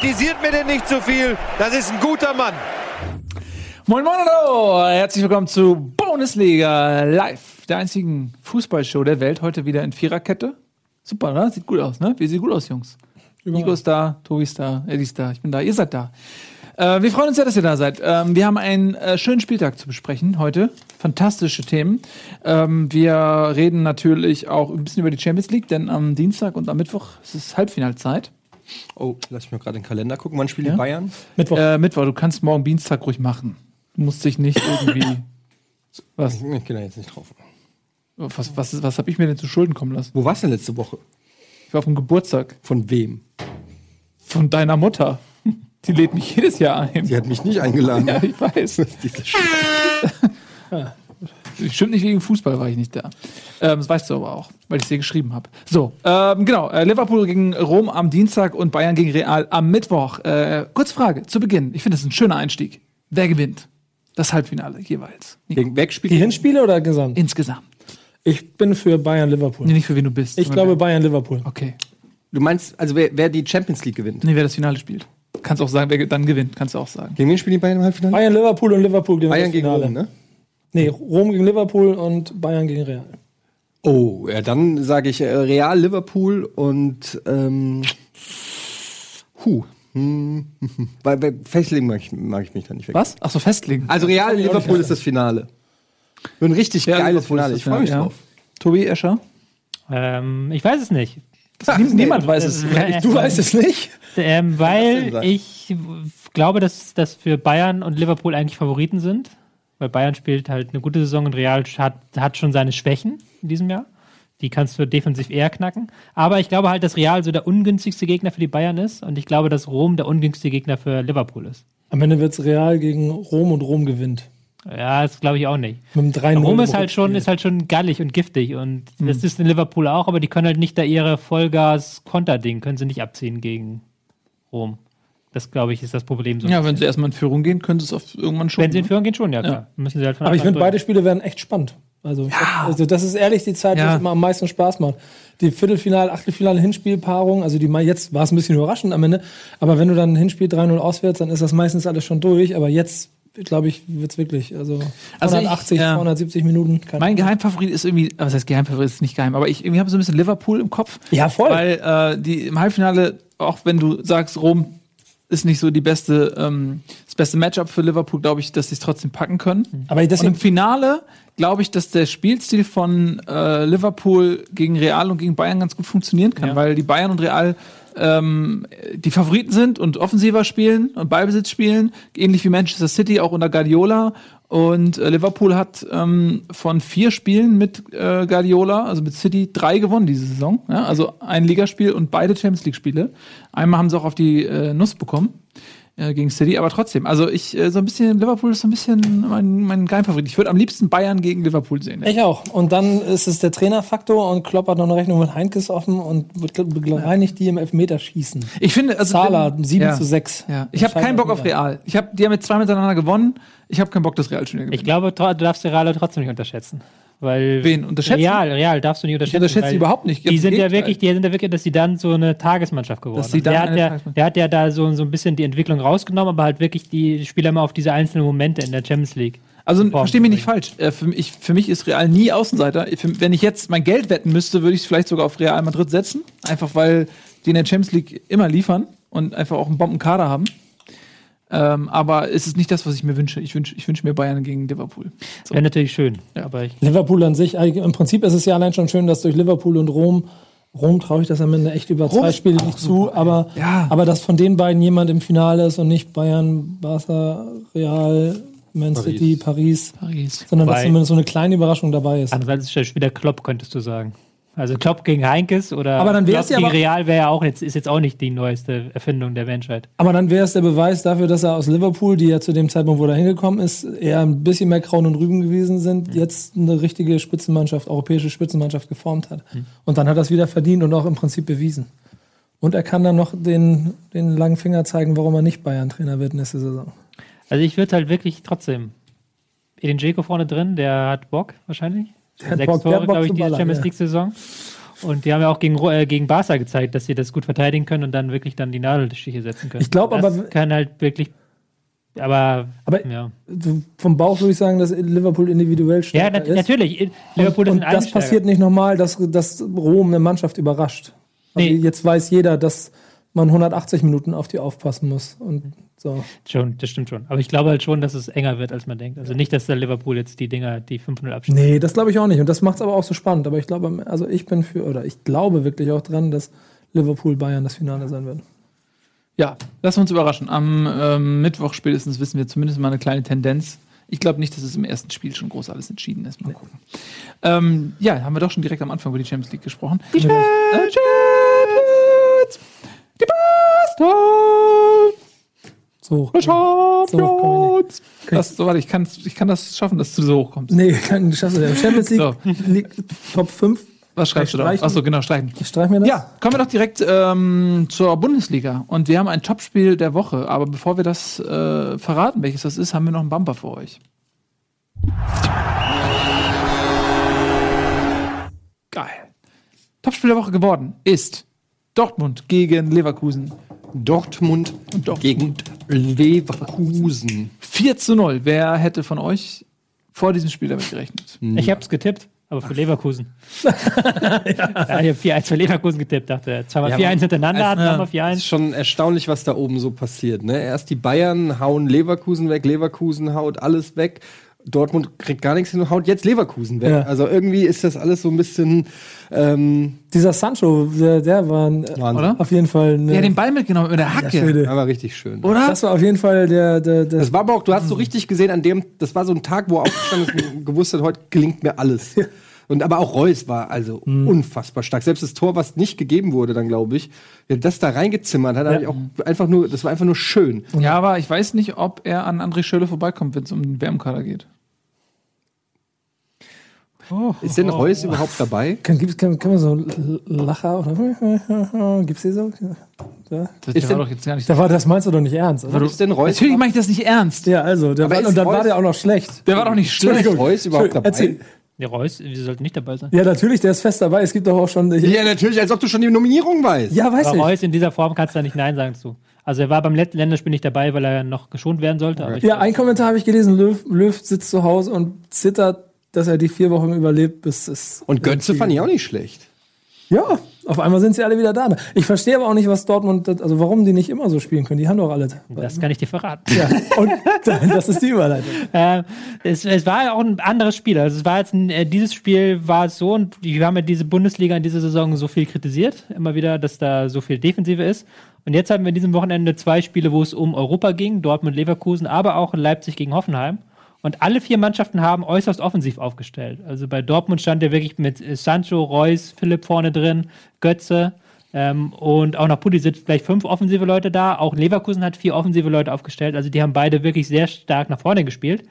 Kritisiert mir denn nicht zu viel. Das ist ein guter Mann. Moin Moin hallo, herzlich willkommen zu Bundesliga Live, der einzigen Fußballshow der Welt. Heute wieder in Viererkette. Super, ne? Sieht gut aus, ne? Wie sieht gut aus, Jungs? Nico ist da, Tobi ist da, Eddie ist da, ich bin da, ihr seid da. Äh, wir freuen uns sehr, dass ihr da seid. Ähm, wir haben einen äh, schönen Spieltag zu besprechen heute. Fantastische Themen. Ähm, wir reden natürlich auch ein bisschen über die Champions League, denn am Dienstag und am Mittwoch ist es Halbfinalzeit. Oh, lass mich mal gerade den Kalender gucken. Wann spielen Ja? die Bayern? Mittwoch. Äh, Mittwoch, du kannst morgen Dienstag ruhig machen. Du musst dich nicht irgendwie. Was? Ich gehe da jetzt nicht drauf. Was, was, was habe ich mir denn zu Schulden kommen lassen? Wo warst du denn letzte Woche? Ich war auf dem Geburtstag Von wem? von deiner Mutter. Die lädt mich jedes Jahr ein. Die hat mich nicht eingeladen. Ja, ich weiß. Diese Stimmt nicht wegen Fußball war ich nicht da. Ähm, das weißt du aber auch, weil ich es dir geschrieben habe. So, ähm, genau. Äh, Liverpool gegen Rom am Dienstag und Bayern gegen Real am Mittwoch. Äh, kurze Frage zu Beginn. Ich finde, das ist ein schöner Einstieg. Wer gewinnt? Das Halbfinale jeweils. Gegen Wegspiel. Die Hinspiele oder gesamt? Insgesamt. Ich bin für Bayern Liverpool. Nee, nicht für wen du bist. Ich glaube Bayern Liverpool. Okay. Du meinst, also wer, wer die Champions League gewinnt? Nee, wer das Finale spielt. Kannst auch sagen, wer dann gewinnt. Kannst du auch sagen. Gegen wen spielen die Bayern im Halbfinale? Bayern Liverpool und Liverpool gegen Bayern das gegen Finale. Rom, ne? Nee, Rom gegen Liverpool und Bayern gegen Real. Oh, ja, dann sage ich äh, Real, Liverpool und ähm, Hu. Hm, Bei, bei festlegen mag ich, mag ich mich da nicht weg. Was? Ach so, festlegen. Also Real, Liverpool ist das Finale. Ein richtig Ja, geiles Liverpool ist Finale. Ich freue mich ja. drauf. Tobi Escher? Ähm, ich weiß es nicht. Niem- Niemand weiß es. Äh, Du weißt es nicht? Ähm, weil ich glaube, dass das für Bayern und Liverpool eigentlich Favoriten sind. Weil Bayern spielt halt eine gute Saison und Real hat, hat schon seine Schwächen in diesem Jahr. Die kannst du defensiv eher knacken. Aber ich glaube halt, dass Real so der ungünstigste Gegner für die Bayern ist. Und ich glaube, dass Rom der ungünstigste Gegner für Liverpool ist. Am Ende wird es Real gegen Rom und Rom gewinnt. Ja, das glaube ich auch nicht. Mit dem 3 Rom ist halt schon, ist halt schon gallig und giftig und das ist in Liverpool auch, aber die können halt nicht da ihre Vollgas-Konterding, können sie nicht abziehen gegen Rom. Das, glaube ich, ist das Problem. So Ja, wenn sie erstmal in Führung gehen, können sie es auf irgendwann schon. wenn sie in ne? Führung gehen, schon, ja klar. Müssen sie halt von Aber ich finde, beide Spiele werden echt spannend. Also, ich hab, also das ist ehrlich die Zeit, Ja. die immer am meisten Spaß macht. Die Viertelfinale, Achtelfinale, Hinspielpaarung, also die jetzt war es ein bisschen überraschend am Ende, aber wenn du dann ein Hinspiel 3-0 auswärts, dann ist das meistens alles schon durch, aber jetzt glaube ich, wird es wirklich, also, Also ich- 180, ja. 270 Minuten. Mein Geheimfavorit ist irgendwie, was heißt Geheimfavorit ist nicht geheim, aber ich irgendwie habe so ein bisschen Liverpool im Kopf. Ja, voll. Weil äh, die im Halbfinale, auch wenn du sagst, Rom ist nicht so die beste, ähm, das beste Matchup für Liverpool, glaube ich, dass sie es trotzdem packen können. Aber Und im deswegen, Finale glaube ich, dass der Spielstil von äh, Liverpool gegen Real und gegen Bayern ganz gut funktionieren kann, Ja. weil die Bayern und Real ähm, die Favoriten sind und offensiver spielen und Ballbesitz spielen, ähnlich wie Manchester City auch unter Guardiola. Und äh, Liverpool hat ähm, von vier Spielen mit äh, Guardiola, also mit City, drei gewonnen diese Saison. Ja? Also ein Ligaspiel und beide Champions League-Spiele. Einmal haben sie auch auf die äh, Nuss bekommen äh, gegen City, aber trotzdem. Also ich äh, so ein bisschen, Liverpool ist so ein bisschen mein, mein Geheimfavorit. Ich würde am liebsten Bayern gegen Liverpool sehen. ich auch. Und dann ist es der Trainerfaktor und Klopp hat noch eine Rechnung mit Heinkes offen und wird bereinigt die im Elfmeterschießen. Ich finde, also Zahler, wenn- 7 ja. zu 6. Ja. Ich habe keinen Bock auf Real. Ich habe, die haben jetzt zwei miteinander gewonnen. Ich habe keinen Bock, dass Real schon wieder Ich glaube, du darfst die Real trotzdem nicht unterschätzen. Weil Wen unterschätzen? Real, Real darfst du nicht unterschätzen. unterschätze weil die überhaupt nicht. Die sind ja wirklich, die sind ja wirklich, dass sie dann so eine Tagesmannschaft geworden Dass sind. Der hat, ja, der hat ja da so, so ein bisschen die Entwicklung rausgenommen, aber halt wirklich die Spieler mal auf diese einzelnen Momente in der Champions League. Also Form versteh mich nicht falsch. Äh, für, mich, für mich ist Real nie Außenseiter. Für, wenn ich jetzt mein Geld wetten müsste, würde ich es vielleicht sogar auf Real Madrid setzen. Einfach weil die in der Champions League immer liefern und einfach auch einen Bombenkader haben. Ähm, aber es ist nicht das, was ich mir wünsche. Ich wünsche ich wünsch mir Bayern gegen Liverpool. So. Wäre natürlich schön. Aber ich, Liverpool an sich, im Prinzip ist es ja allein schon schön, dass durch Liverpool und Rom, Rom traue ich das am Ende echt über Rom zwei Spiele nicht super, zu, aber, Ja. aber dass von den beiden jemand im Finale ist und nicht Bayern, Barca, Real, Man City, Paris, Paris. sondern dass Wobei- zumindest so eine kleine Überraschung dabei ist. andererseits ist das wieder Klopp, könntest du sagen. Also Klopp gegen Heinkes oder Aber dann Klopp gegen aber- Real wäre ja auch jetzt, ist jetzt auch nicht die neueste Erfindung der Menschheit. Aber dann wäre es der Beweis dafür, dass er aus Liverpool, die ja zu dem Zeitpunkt, wo er hingekommen ist, eher ein bisschen mehr Kraun und Rüben gewesen sind, jetzt eine richtige Spitzenmannschaft, europäische Spitzenmannschaft geformt hat. Und dann hat er es wieder verdient und auch im Prinzip bewiesen. Und er kann dann noch den, den langen Finger zeigen, warum er nicht Bayern-Trainer wird nächste Saison. Also ich würde halt wirklich trotzdem Edin Dzeko vorne drin, der hat Bock wahrscheinlich. Sechs Bock, Tore, glaube ich, diese Champions ja. League-Saison. Und die haben ja auch gegen, äh, gegen Barca gezeigt, dass sie das gut verteidigen können und dann wirklich dann die Nadelstiche setzen können. Ich glaub das aber- kann halt wirklich. Aber, Aber- ja. Vom Bauch würde ich sagen, dass Liverpool individuell Ja, stärker nat ist. natürlich. Liverpool und, ist und ein das passiert nicht normal, dass, dass Rom eine Mannschaft überrascht. Also Nee. Jetzt weiß jeder, dass man 180 Minuten auf die aufpassen muss. Und so. Schon, das stimmt schon. Aber ich glaube halt schon, dass es enger wird, als man denkt. Also nicht, dass der Liverpool jetzt die Dinger, die 5-0 abschließt. Nee, das glaube ich auch nicht. Und das macht es aber auch so spannend. Aber ich glaube, also ich bin für, oder ich glaube wirklich auch dran, dass Liverpool Bayern das Finale sein wird. Ja, lassen wir uns überraschen. Am ähm, Mittwoch spätestens wissen wir zumindest mal eine kleine Tendenz. Ich glaube nicht, dass es im ersten Spiel schon groß alles entschieden ist. Mal gucken. Ähm, ja, haben wir doch schon direkt am Anfang über die Champions League gesprochen. Die Champions! Die So. Die So hoch! Das, so, warte, ich kann, ich kann das schaffen, dass du so hoch kommst. Nee, kann, schaffst du ja. Champions League, So. League Top 5. Was schreibst du da? Achso, genau, streichen. Ich streich mir das. Ja, kommen wir doch direkt ähm, zur Bundesliga. Und wir haben ein Topspiel der Woche. Aber bevor wir das äh, verraten, welches das ist, haben wir noch einen Bumper für euch. Geil. Topspiel der Woche geworden ist Dortmund gegen Leverkusen. Dortmund gegen Leverkusen. 4 zu 0. Wer hätte von euch vor diesem Spiel damit gerechnet? Ich habe es getippt, aber für Leverkusen. ja. ich habe 4-1 für Leverkusen getippt, dachte zweimal Ja, 4-1 hintereinander, also, zweimal Es 4-1. ist schon erstaunlich, was da oben so passiert. Ne? Erst die Bayern hauen Leverkusen weg, Leverkusen haut alles weg. Dortmund kriegt gar nichts hin und haut jetzt Leverkusen weg. Ja. Also irgendwie ist das alles so ein bisschen. Ähm, Dieser Sancho, der, der war ein, äh. Oder? auf jeden Fall. Eine, Ja, den Ball mitgenommen mit der Hacke. Schwede. aber richtig schön. Oder? Das war auf jeden Fall der, der, der Das war aber auch, du hast so richtig gesehen, an dem, das war so ein Tag, wo er aufgestanden ist und gewusst hat, heute gelingt mir alles. Und aber auch Reus war also unfassbar stark. Selbst das Tor, was nicht gegeben wurde, dann glaube ich, der das da reingezimmert hat, hab ich auch einfach nur, das war einfach nur schön. Ja, aber ich weiß nicht, ob er an André Schöle vorbeikommt, wenn es um den WM-Kader geht. Ist denn Reus überhaupt dabei? Kann, gibt's, kann, kann man so Lacher oder gibt's die so? Ja. Das Ist war denn- doch jetzt gar nicht. Da war, das meinst du doch nicht ernst, oder? Ist denn Reus, Natürlich mache ich das nicht ernst. Ja, also, der war, ist und dann Reus- war der auch noch schlecht. Der war doch nicht schlecht. Entschuldigung. Reus überhaupt dabei? Erzähl. Der Reus, wieso sollte nicht dabei sein? Ja, natürlich, der ist fest dabei. Es gibt doch auch schon. Ja, natürlich, als ob du schon die Nominierung weißt. Ja, weiß Aber ich. Reus in dieser Form kannst du da nicht Nein sagen zu. Also er war beim letzten Länderspiel nicht dabei, weil er noch geschont werden sollte. Aber ich Ja, ein Kommentar habe ich gelesen. Löw, Löw sitzt zu Hause und zittert, dass er die vier Wochen überlebt, bis es. Und Götze fand ich auch nicht schlecht. Ja, auf einmal sind sie alle wieder da. Ich verstehe aber auch nicht, was Dortmund, also warum die nicht immer so spielen können. Die haben doch alle. das kann ich dir verraten. Ja, und das ist die Überleitung. Äh, es, es war ja auch ein anderes Spiel. Also es war jetzt ein, äh, dieses Spiel war es so und wir haben ja diese Bundesliga in dieser Saison so viel kritisiert, immer wieder, dass da so viel Defensive ist. Und jetzt hatten wir in diesem Wochenende zwei Spiele, wo es um Europa ging, Dortmund, Leverkusen, aber auch Leipzig gegen Hoffenheim. Und alle vier Mannschaften haben äußerst offensiv aufgestellt. Also bei Dortmund stand ja wirklich mit äh, Sancho, Reus, Philipp vorne drin, Götze ähm, und auch noch Pulisic vielleicht fünf offensive Leute da. Auch Leverkusen hat vier offensive Leute aufgestellt. Also die haben beide wirklich sehr stark nach vorne gespielt.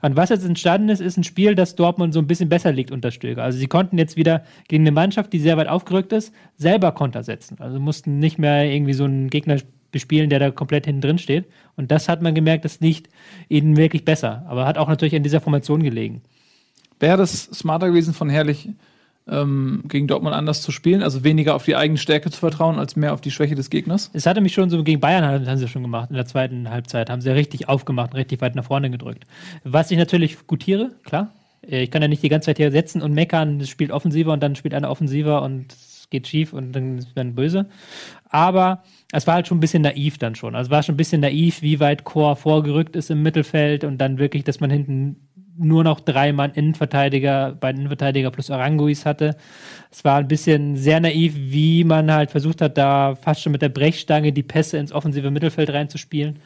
Und was jetzt entstanden ist, ist ein Spiel, das Dortmund so ein bisschen besser liegt unter Stöger. Also sie konnten jetzt wieder gegen eine Mannschaft, die sehr weit aufgerückt ist, selber Konter setzen. Also mussten nicht mehr irgendwie so einen Gegner bespielen, der da komplett hinten drin steht. Und das hat man gemerkt, das liegt ihnen wirklich besser. Aber hat auch natürlich an dieser Formation gelegen. Wäre das smarter gewesen von Herrlich ähm, gegen Dortmund anders zu spielen? Also weniger auf die eigene Stärke zu vertrauen, als mehr auf die Schwäche des Gegners? Es hatte mich schon so gegen Bayern haben, haben sie schon gemacht. In der zweiten Halbzeit haben sie richtig aufgemacht und richtig weit nach vorne gedrückt. Was ich natürlich gutiere, klar. Ich kann ja nicht die ganze Zeit hier setzen und meckern, es spielt offensiver und dann spielt einer offensiver und es geht schief und dann ist man böse. Aber es war halt schon ein bisschen naiv dann schon. Also es war schon ein bisschen naiv, wie weit Chor vorgerückt ist im Mittelfeld und dann wirklich, dass man hinten nur noch drei Mann Innenverteidiger, beiden Innenverteidiger plus Aranguis hatte. Es war ein bisschen sehr naiv, wie man halt versucht hat, da fast schon mit der Brechstange die Pässe ins offensive Mittelfeld reinzuspielen.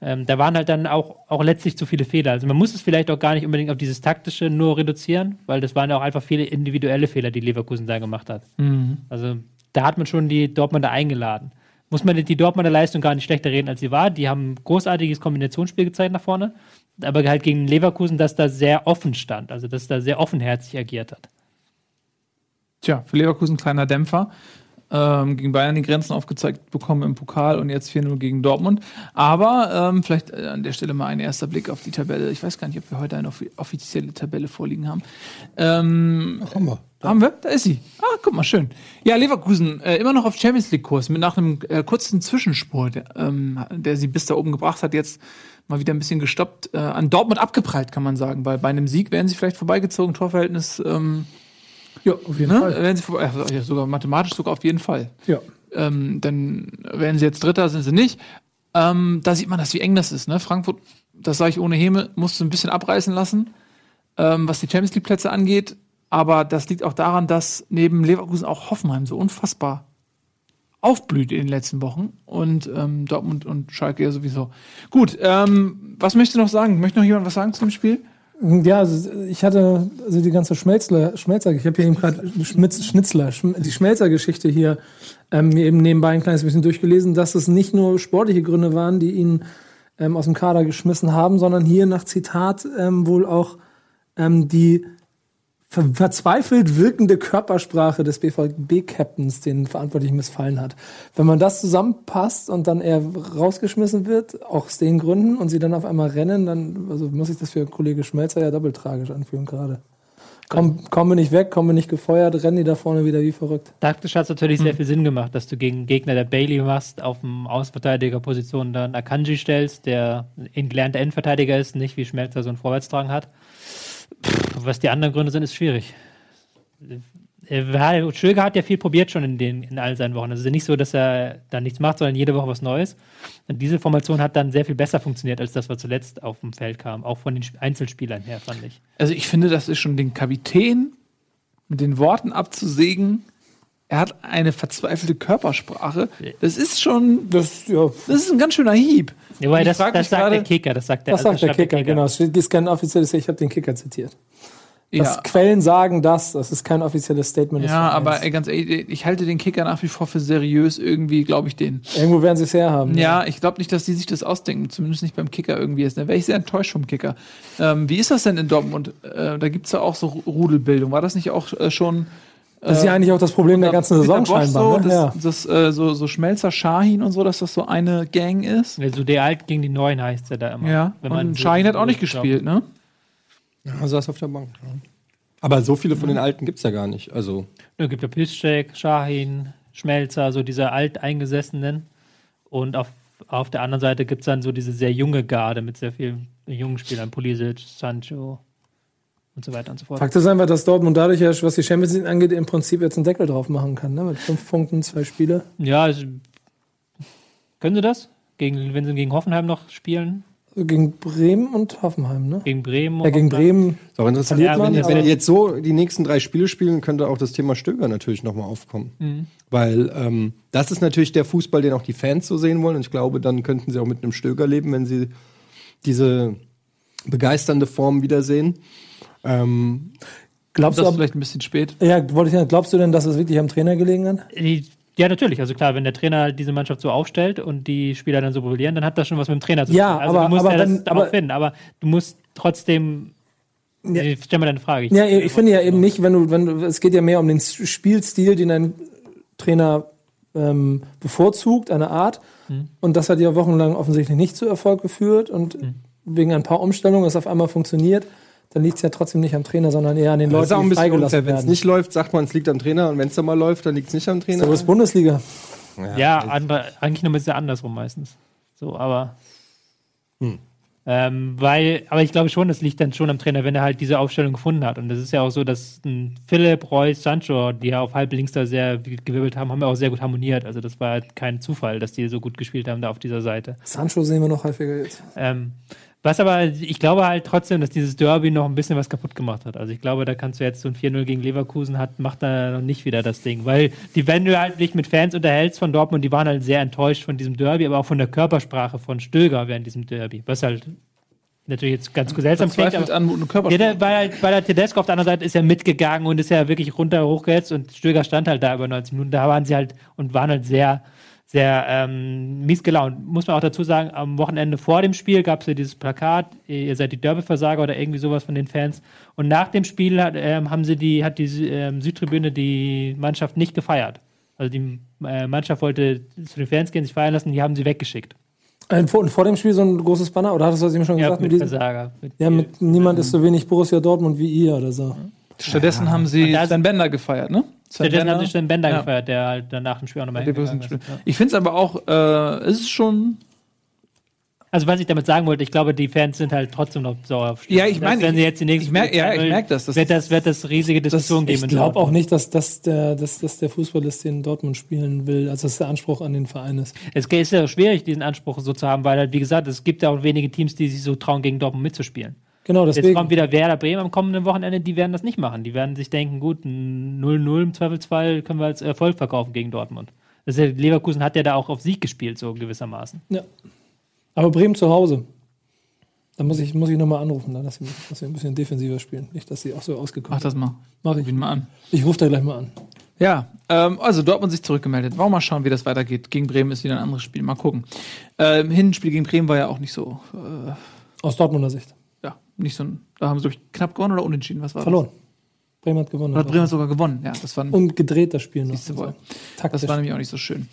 Ähm, da waren halt dann auch, auch letztlich zu viele Fehler. Also man muss es vielleicht auch gar nicht unbedingt auf dieses taktische nur reduzieren, weil das waren ja auch einfach viele individuelle Fehler, die Leverkusen da gemacht hat. Also da hat man schon die Dortmunder eingeladen. Muss man die Dortmunder Leistung gar nicht schlechter reden, als sie war. Die haben ein großartiges Kombinationsspiel gezeigt nach vorne, aber halt gegen Leverkusen, das da sehr offen stand, also das da sehr offenherzig agiert hat. Tja, für Leverkusen kleiner Dämpfer. Ähm, gegen Bayern die Grenzen aufgezeigt bekommen im Pokal und jetzt 4-0 gegen Dortmund. Aber ähm, vielleicht äh, an der Stelle mal ein erster Blick auf die Tabelle. Ich weiß gar nicht, ob wir heute eine offi- offizielle Tabelle vorliegen haben. Ähm, Ach, haben wir. haben wir? Da ist sie. Ah, guck mal, schön. Ja, Leverkusen, äh, immer noch auf Champions League-Kurs, mit nach einem äh, kurzen Zwischenspur, der, ähm, der sie bis da oben gebracht hat, jetzt mal wieder ein bisschen gestoppt. Äh, an Dortmund abgeprallt, kann man sagen, weil bei einem Sieg wären sie vielleicht vorbeigezogen, Torverhältnis, ähm, Ja, auf jeden ne? Fall. Wären sie ja, sogar mathematisch sogar auf jeden Fall. Ja. Ähm, dann wären sie jetzt Dritter, sind sie nicht. Ähm, da sieht man das, wie eng das ist. Ne? Frankfurt, das sage ich ohne Häme, musste ein bisschen abreißen lassen, ähm, was die Champions League-Plätze angeht. Aber das liegt auch daran, dass neben Leverkusen auch Hoffenheim so unfassbar aufblüht in den letzten Wochen und ähm, Dortmund und Schalke ja sowieso. Gut, ähm, was möchtest du noch sagen? Möchte noch jemand was sagen zu dem Spiel? Ja, also ich hatte also die ganze Schmelzler, Schmelzer, ich habe hier eben gerade Schnitzler, die Schmelzer-Geschichte hier ähm, eben nebenbei ein kleines bisschen durchgelesen, dass es nicht nur sportliche Gründe waren, die ihn ähm, aus dem Kader geschmissen haben, sondern hier nach Zitat ähm, wohl auch ähm, die ver verzweifelt wirkende Körpersprache des BVB-Captains den Verantwortlichen missfallen hat. Wenn man das zusammenpasst und dann er rausgeschmissen wird, auch aus den Gründen, und sie dann auf einmal rennen, dann also muss ich das für Kollege Schmelzer ja doppelt tragisch anfühlen gerade. Komm, kommen wir nicht weg, kommen wir nicht gefeuert, rennen die da vorne wieder wie verrückt. Taktisch hat es natürlich sehr viel Sinn gemacht, dass du gegen einen Gegner der Bailey machst, auf dem Außenverteidigerposition dann Akanji stellst, der ein gelernter Endverteidiger ist, nicht wie Schmelzer so einen Vorwärtstrang hat. Pff, was die anderen Gründe sind, ist schwierig. Äh, Schöger hat ja viel probiert schon in, den, in all seinen Wochen. Also es ist nicht so, dass er da nichts macht, sondern jede Woche was Neues. Und diese Formation hat dann sehr viel besser funktioniert, als das, was zuletzt auf dem Feld kam. Auch von den Sp- Einzelspielern her, fand ich. Also ich finde, das ist schon den Kapitän mit den Worten abzusägen. Er hat eine verzweifelte Körpersprache. Das ist schon, Das, ja, das ist ein ganz schöner Hieb. Ja, weil das, das sagt der gerade- Kicker. Das sagt der, das sagt der schreibt Kicker, genau. Es ist kein offizielles, ich habe den Kicker zitiert. Das Ja, Quellen sagen das, das ist kein offizielles Statement. ja aber ey, ganz ehrlich, ich halte den Kicker nach wie vor für seriös. Irgendwie glaube ich den. Irgendwo werden sie es herhaben. Ja, ich glaube nicht, dass die sich das ausdenken. Zumindest nicht beim Kicker irgendwie ist. Da wäre ich sehr enttäuscht vom Kicker. Ähm, wie ist das denn in Dortmund? Äh, da gibt's ja auch so Ru- Rudelbildung. War das nicht auch äh, schon Das ist ja eigentlich auch das Problem der ganzen Saison Bosch scheinbar. So, ne? ja. das, das, äh, so, so Schmelzer Shahin und so, dass das so eine Gang ist. Also der Alt gegen die Neuen heißt er da immer. Ja, Wenn man und so- Shahin hat auch nicht gespielt, ne? Ja, saß auf der Bank. Ja. Aber so viele von den Alten gibt's ja gar nicht. Also, Es gibt ja Piszczek, Shahin, Schmelzer, so diese Alteingesessenen. Und auf, auf der anderen Seite gibt es dann so diese sehr junge Garde mit sehr vielen jungen Spielern. Pulisic, Sancho und so weiter und so fort. Fakt ist einfach, dass Dortmund dadurch, ja, was die Champions League angeht, im Prinzip jetzt einen Deckel drauf machen kann. Ne? Mit fünf Punkten, zwei Spiele. Ja, also, können sie das? Gegen, wenn sie gegen Hoffenheim noch spielen? Gegen Bremen und Hoffenheim. Ne? Gegen Bremen? Ja, gegen Hoffenheim? Bremen. ist auch interessant. Ja, wenn, wenn- wenn jetzt so die nächsten drei Spiele spielen, könnte auch das Thema Stöger natürlich nochmal aufkommen. Weil ähm, das ist natürlich der Fußball, den auch die Fans so sehen wollen. Und ich glaube, dann könnten sie auch mit einem Stöger leben, wenn sie diese begeisternde Form wiedersehen. Ähm, Glaubst Das du, vielleicht ein bisschen spät. ja, wollte ich sagen, glaubst du denn, dass es wirklich am Trainer gelegen hat? Ja, natürlich. Also klar, wenn der Trainer diese Mannschaft so aufstellt und die Spieler dann so brillieren, dann hat das schon was mit dem Trainer zu tun. Ja, also aber- du musst aber ja das aber- finden. Aber du musst trotzdem. Ja. Ich stell mal deine Frage. Ich, Ja, ich finde ja eben nicht, wenn du, wenn du, es geht ja mehr um den Spielstil, den ein Trainer ähm, bevorzugt, eine Art. Und das hat ja wochenlang offensichtlich nicht zu Erfolg geführt. Und wegen ein paar Umstellungen es auf einmal funktioniert, dann liegt es ja trotzdem nicht am Trainer, sondern eher an den Leuten, ein die bisschen freigelassen unfair. Wenn es werden. nicht läuft, sagt man, es liegt am Trainer. Und wenn es dann mal läuft, dann liegt es nicht am Trainer. so ist Bundesliga. Ja, andere, eigentlich nur ein bisschen andersrum meistens. So, aber. Ähm, weil, aber ich glaube schon, das liegt dann schon am Trainer, wenn er halt diese Aufstellung gefunden hat. Und das ist ja auch so, dass ein Philipp, Reus, Sancho, die ja auf halb links da sehr gewirbelt haben, haben ja auch sehr gut harmoniert. Also das war halt kein Zufall, dass die so gut gespielt haben da auf dieser Seite. Sancho sehen wir noch häufiger jetzt. Ähm, was aber, ich glaube halt trotzdem, dass dieses Derby noch ein bisschen was kaputt gemacht hat. Also ich glaube, da kannst du jetzt so ein 4-0 gegen Leverkusen hat, macht da noch nicht wieder das Ding. Weil die, wenn du halt dich mit Fans unterhältst von Dortmund, die waren halt sehr enttäuscht von diesem Derby, aber auch von der Körpersprache von Stöger während diesem Derby. Was halt natürlich jetzt ganz seltsam klingt, aber ja, Körpersprache. der, weil, halt, weil der Tedesco auf der anderen Seite ist ja mitgegangen und ist ja wirklich runter hochgehetzt und Stöger stand halt da über 90 Minuten. Da waren sie halt und waren halt sehr, sehr ähm, mies gelaunt. Muss man auch dazu sagen, am Wochenende vor dem Spiel gab es ja dieses Plakat, ihr seid die Derby-Versager oder irgendwie sowas von den Fans. Und nach dem Spiel hat, ähm, haben sie die, hat die ähm, Südtribüne die Mannschaft nicht gefeiert. Also die äh, Mannschaft wollte zu den Fans gehen, sich feiern lassen, die haben sie weggeschickt. Ein, vor, vor dem Spiel so ein großes Banner, oder hattest du das eben schon Ja, gesagt? mit diesem- Versager. Mit ja, mit niemand ist so wenig Borussia Dortmund wie ihr oder so. Stattdessen haben sie Und da- Sven Bender gefeiert, ne? Sven Stattdessen haben sie Sven Bender Ja. gefeiert, der halt danach im Spiel auch nochmal Der hingegangen ist. Ja. Ich finde es aber auch, äh, es ist schon. Also was ich damit sagen wollte, ich glaube, die Fans sind halt trotzdem noch sauer auf Ja, ich Dass, meine, wenn sie jetzt die nächsten ich merk- ja, ich Spiele merk das, das wird ist- das wird das riesige Diskussion geben. Ich glaube auch Dortmund. nicht, dass, das der, dass, dass der Fußballist den Dortmund spielen will, als das der Anspruch an den Verein ist. Es ist ja schwierig, diesen Anspruch so zu haben, weil halt, wie gesagt, es gibt ja auch wenige Teams, die sich so trauen, gegen Dortmund mitzuspielen. Genau, Jetzt deswegen. kommt wieder Werder Bremen am kommenden Wochenende, die werden das nicht machen. Die werden sich denken, gut, ein 0-0 im Zweifelsfall können wir als Erfolg verkaufen gegen Dortmund. Das ist ja, Leverkusen hat ja da auch auf Sieg gespielt, so gewissermaßen. Ja. Aber Bremen zu Hause. Da muss ich, muss ich nochmal anrufen, dann, dass, wir, dass wir ein bisschen defensiver spielen. Nicht, dass sie auch so Mach ausgekommen das mal. Mach Ruf ich. ihn mal an. Ich rufe da gleich mal an. Ja, ähm, also Dortmund sich zurückgemeldet. Wollen wir mal schauen, wie das weitergeht. Gegen Bremen ist wieder ein anderes Spiel. Mal gucken. Ähm, Hinspiel gegen Bremen war ja auch nicht so, äh, Aus Dortmunder Sicht. Ja, nicht so ein, da haben sie, glaube ich, knapp gewonnen oder unentschieden. Was war Verloren. Bremen hat gewonnen. das? Oder hat Bremen sogar gewonnen. Ja, das war, Und gedreht das Spiel noch. Wohl. Taktisch. das war nämlich auch nicht so schön.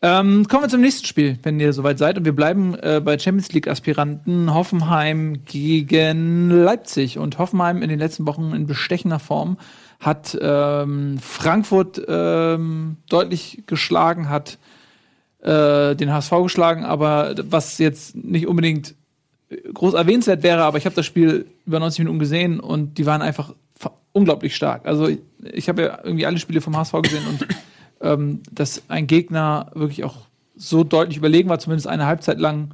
Ähm, kommen wir zum nächsten Spiel, wenn ihr soweit seid. Und wir bleiben äh, bei Champions League-Aspiranten Hoffenheim gegen Leipzig. Und Hoffenheim in den letzten Wochen in bestechender Form hat ähm, Frankfurt ähm, deutlich geschlagen, hat äh, den HSV geschlagen, aber was jetzt nicht unbedingt groß erwähnenswert wäre, aber ich habe das Spiel über 90 Minuten gesehen und die waren einfach fa- unglaublich stark. Also ich, ich habe ja irgendwie alle Spiele vom HSV gesehen und ähm, dass ein Gegner wirklich auch so deutlich überlegen war, zumindest eine Halbzeit lang,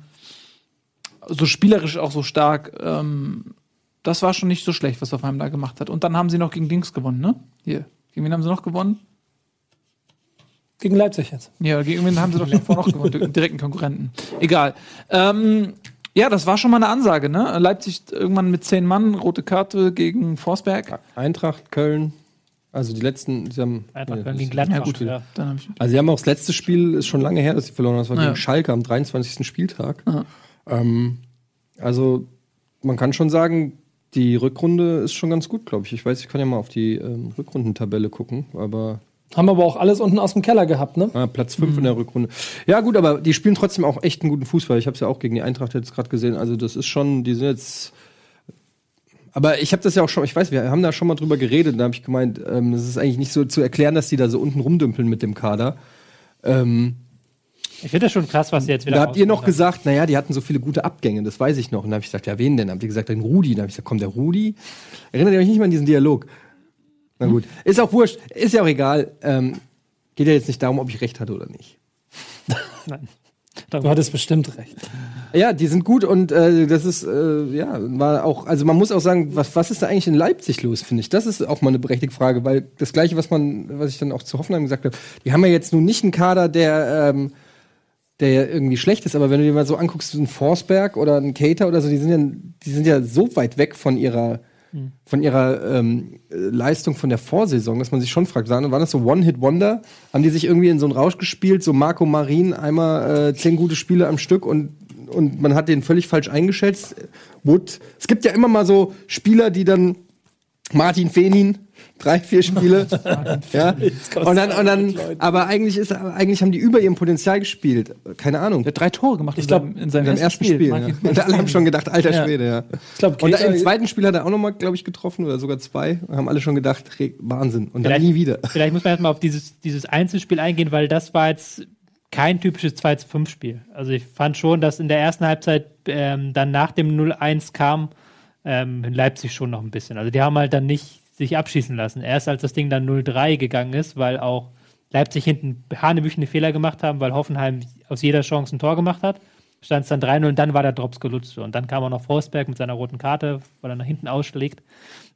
so spielerisch auch so stark, ähm, das war schon nicht so schlecht, was Hoffenheim da gemacht hat. Und dann haben sie noch gegen Dings gewonnen, ne? Hier. Gegen wen haben sie noch gewonnen? Gegen Leipzig jetzt. Ja, gegen wen haben sie doch davor noch gewonnen? Den direkten Konkurrenten. Egal. Ähm, ja, das war schon mal eine Ansage, ne? Leipzig irgendwann mit zehn Mann, rote Karte gegen Forsberg. Eintracht, Köln. Also die letzten, sie haben. Einfach nee, gegen das- Gladbach. Ja, gut. Ja. Dann hab ich, Also sie haben auch das letzte Spiel, ist schon lange her, dass sie verloren haben. Das war Ja. gegen Schalke am 23. Spieltag. Ähm, also man kann schon sagen, die Rückrunde ist schon ganz gut, glaube ich. Ich weiß, ich kann ja mal auf die ähm, Rückrundentabelle gucken, aber Haben aber auch alles unten aus dem Keller gehabt, ne? ah, Platz 5 in der Rückrunde. Ja, gut, aber die spielen trotzdem auch echt einen guten Fußball. Ich habe es ja auch gegen die Eintracht jetzt gerade gesehen. Also das ist schon, die sind jetzt. Aber ich habe das ja auch schon, ich weiß, wir haben da schon mal drüber geredet. Da habe ich gemeint, ähm, es ist eigentlich nicht so zu erklären, dass die da so unten rumdümpeln mit dem Kader. Ähm, Ich finde das schon krass, was sie jetzt wieder da habt ihr noch haben. gesagt, naja, die hatten so viele gute Abgänge, das weiß ich noch. Und da habe ich gesagt, ja, wen denn? Habt ihr gesagt, den Rudi? Da habe ich gesagt, komm, der Rudi? Erinnert ihr euch nicht mal an diesen Dialog? Na gut, ist auch wurscht, ist ja auch egal. Ähm, geht ja jetzt nicht darum, ob ich recht hatte oder nicht. Nein. Du hattest bestimmt recht. Ja, die sind gut und äh, das ist, äh, ja, war auch, also man muss auch sagen, was, was ist da eigentlich in Leipzig los, finde ich? Das ist auch mal eine berechtigte Frage, weil das Gleiche, was man, was ich dann auch zu Hoffenheim gesagt habe, die haben ja jetzt nun nicht einen Kader, der, ähm, der ja irgendwie schlecht ist, aber wenn du dir mal so anguckst, so ein Forsberg oder ein Cater oder so, die sind ja, die sind ja so weit weg von ihrer, von ihrer ähm, äh, Leistung von der Vorsaison, dass man sich schon fragt, waren waren das so One-Hit-Wonder? Haben die sich irgendwie in so einen Rausch gespielt, so Marco Marin, einmal äh, zehn gute Spiele am Stück und, und man hat den völlig falsch eingeschätzt? Wood, es gibt ja immer mal so Spieler, die dann Martin Fenin, drei, vier Spiele. ja. Und dann, und dann, aber eigentlich ist, eigentlich haben die über ihrem Potenzial gespielt. Keine Ahnung. Der hat drei Tore gemacht Ich glaub, in seinem, in seinem Im ersten Spiel. ja. Martin- Und alle haben schon gedacht, alter Ja. Schwede, ja. Ich glaube, Und im zweiten Spiel hat er auch nochmal, glaube ich, getroffen oder sogar zwei. Haben alle schon gedacht, Wahnsinn. Und dann Vielleicht- nie wieder. Vielleicht muss man erstmal auf dieses, dieses Einzelspiel eingehen, weil das war jetzt kein typisches 2 zu 5 Spiel. Also ich fand schon, dass in der ersten Halbzeit ähm, dann nach dem 0-1 kam ähm, in Leipzig schon noch ein bisschen. Also die haben halt dann nicht sich abschießen lassen. Erst als das Ding dann 0-3 gegangen ist, weil auch Leipzig hinten hanebüchene Fehler gemacht haben, weil Hoffenheim aus jeder Chance ein Tor gemacht hat, stand es dann 3-0 und dann war der Drops gelutscht. Und dann kam auch noch Forsberg mit seiner roten Karte, weil er nach hinten ausschlägt.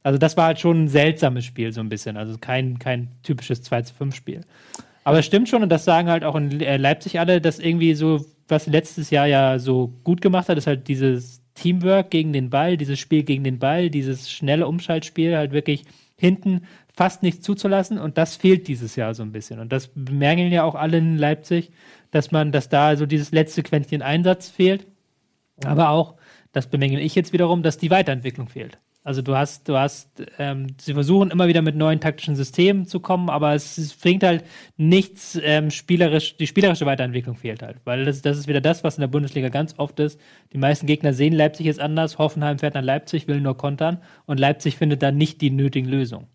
Also das war halt schon ein seltsames Spiel, so ein bisschen. Also kein, kein typisches 2 zu 5 Spiel. Aber es stimmt schon, und das sagen halt auch in äh, Leipzig alle, dass irgendwie so, was letztes Jahr ja so gut gemacht hat, ist halt dieses Teamwork gegen den Ball, dieses Spiel gegen den Ball, dieses schnelle Umschaltspiel, halt wirklich hinten fast nichts zuzulassen. Und das fehlt dieses Jahr so ein bisschen. Und das bemängeln ja auch alle in Leipzig, dass man, dass da so dieses letzte Quäntchen Einsatz fehlt. Aber auch, das bemängel ich jetzt wiederum, dass die Weiterentwicklung fehlt. Also du hast, du hast, ähm, sie versuchen immer wieder mit neuen taktischen Systemen zu kommen, aber es, es bringt halt nichts ähm, spielerisch, die spielerische Weiterentwicklung fehlt halt. Weil das, das ist wieder das, was in der Bundesliga ganz oft ist. Die meisten Gegner sehen Leipzig jetzt anders, Hoffenheim fährt nach Leipzig, will nur kontern und Leipzig findet dann nicht die nötigen Lösungen.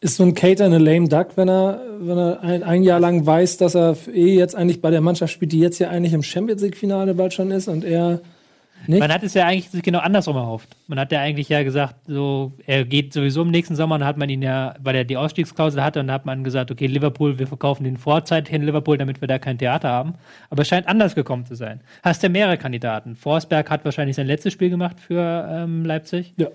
Ist so ein Cater eine lame duck, wenn er, wenn er ein, ein Jahr lang weiß, dass er eh jetzt eigentlich bei der Mannschaft spielt, die jetzt ja eigentlich im Champions League-Finale bald schon ist und er nicht? Man hat es ja eigentlich sich genau andersrum erhofft. Man hat ja eigentlich ja gesagt, so, er geht sowieso im nächsten Sommer, dann hat man ihn ja, weil er die Ausstiegsklausel hatte, dann hat man gesagt, okay, Liverpool, wir verkaufen den vorzeitig in Liverpool, damit wir da kein Theater haben. Aber es scheint anders gekommen zu sein. Hast ja mehrere Kandidaten. Forsberg hat wahrscheinlich sein letztes Spiel gemacht für ähm, Leipzig. Ja.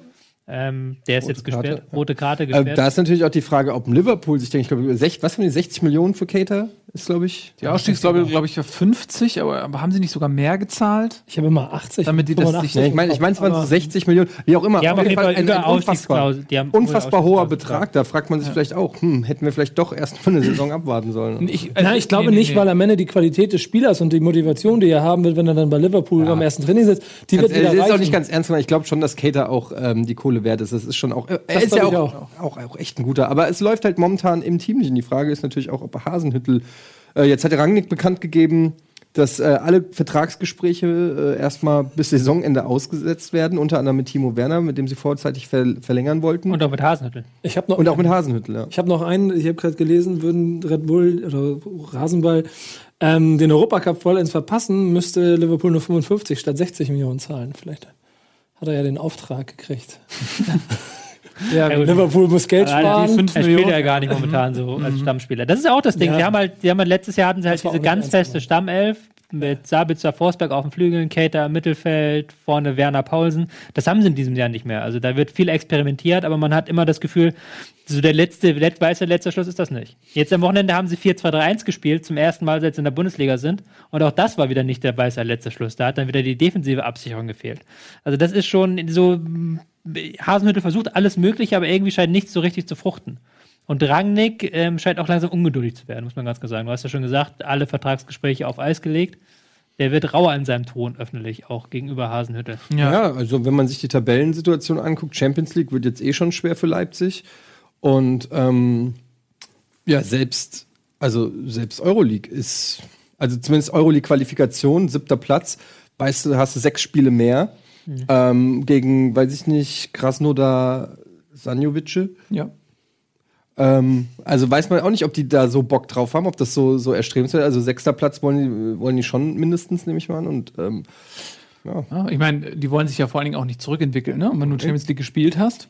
Ähm, der ist Rote jetzt gesperrt, Karte, ja. rote Karte Äh, gesperrt. da ist natürlich auch die Frage, ob ein Liverpool sich denkt, ich glaube, was haben die 60 Millionen für Cater? Ist, glaube ich. Die Ausstiegsklausel, glaube ich, für 50, aber, aber haben sie nicht sogar mehr gezahlt? Ich habe immer 80. Damit die das 85 Nee, ich meine, ich mein, es waren so aber- 60 Millionen, wie auch immer. Die haben auf jeden Fall unfassbar. Die haben unfassbar hohe hoher. Betrag. Da fragt man sich vielleicht auch, hm, hätten wir vielleicht doch erst mal eine Saison abwarten sollen. Ich, Nein, ich glaube nicht, weil am Ende die Qualität des Spielers und die Motivation, die er haben wird, wenn er dann bei Liverpool am ersten Training sitzt, die Ganz wird wieder ehrlich, das ist auch nicht ganz ernst gemeint. Ich glaube schon, dass Cater auch ähm, die Kohle wert ist. Das ist schon auch. Äh, er Das ist ja auch, ich auch. Auch, echt ein guter. Aber es läuft halt momentan im Team nicht. Und die Frage ist natürlich auch, ob Hasenhüttel. Äh, jetzt hat der Rangnick bekannt gegeben, dass äh, alle Vertragsgespräche äh, erstmal bis Saisonende ausgesetzt werden, unter anderem mit Timo Werner, mit dem sie vorzeitig ver verlängern wollten. Und auch mit Hasenhüttel. ich habe noch, Und auch mit Hasenhüttel, ja. ich hab noch einen, ich habe gerade gelesen, würden Red Bull oder Rasenball ähm, den Europacup vollends verpassen, müsste Liverpool nur 55 statt 60 Millionen zahlen. Vielleicht hat er ja den Auftrag gekriegt. ja, Ja. Liverpool muss Geld Also, sparen. die fünf er spielt ja gar nicht momentan so als Stammspieler. Das ist ja auch das Ding. Ja. Die haben halt, die haben halt letztes Jahr hatten sie halt diese ganz feste. Stammelf mit Sabitzer, Forsberg auf den Flügeln, Cater im Mittelfeld, vorne Werner Paulsen. Das haben sie in diesem Jahr nicht mehr. Also da wird viel experimentiert, aber man hat immer das Gefühl, so der letzte, let, weiße letzter Schluss ist das nicht. Jetzt am Wochenende haben sie 4-2-3-1 gespielt, zum ersten Mal, seit sie in der Bundesliga sind. Und auch das war wieder nicht der weiße letzter Schluss. Da hat dann wieder die defensive Absicherung gefehlt. Also das ist schon so, Hasenhüttel versucht alles Mögliche, aber irgendwie scheint nichts so richtig zu fruchten. Und Rangnick ähm, scheint auch langsam ungeduldig zu werden, muss man ganz klar sagen. Du hast ja schon gesagt, alle Vertragsgespräche auf Eis gelegt. Der wird rauer in seinem Ton öffentlich, auch gegenüber Hasenhüttel. Ja. also wenn man sich die Tabellensituation anguckt, Champions League wird jetzt eh schon schwer für Leipzig. Und ähm, ja, selbst, also selbst Euroleague ist, also zumindest Euroleague-Qualifikation, siebter Platz, weißt du, hast du sechs Spiele mehr ähm, gegen, weiß ich nicht, Krasnodar Sanjovice. ja. Ähm, also weiß man auch nicht, ob die da so Bock drauf haben, ob das so, so erstrebenswert Also sechster Platz wollen die, wollen die schon mindestens, nehme ich mal an. Und ähm, Ja, ich meine, die wollen sich ja vor allen Dingen auch nicht zurückentwickeln, ne? Und wenn du Champions League gespielt hast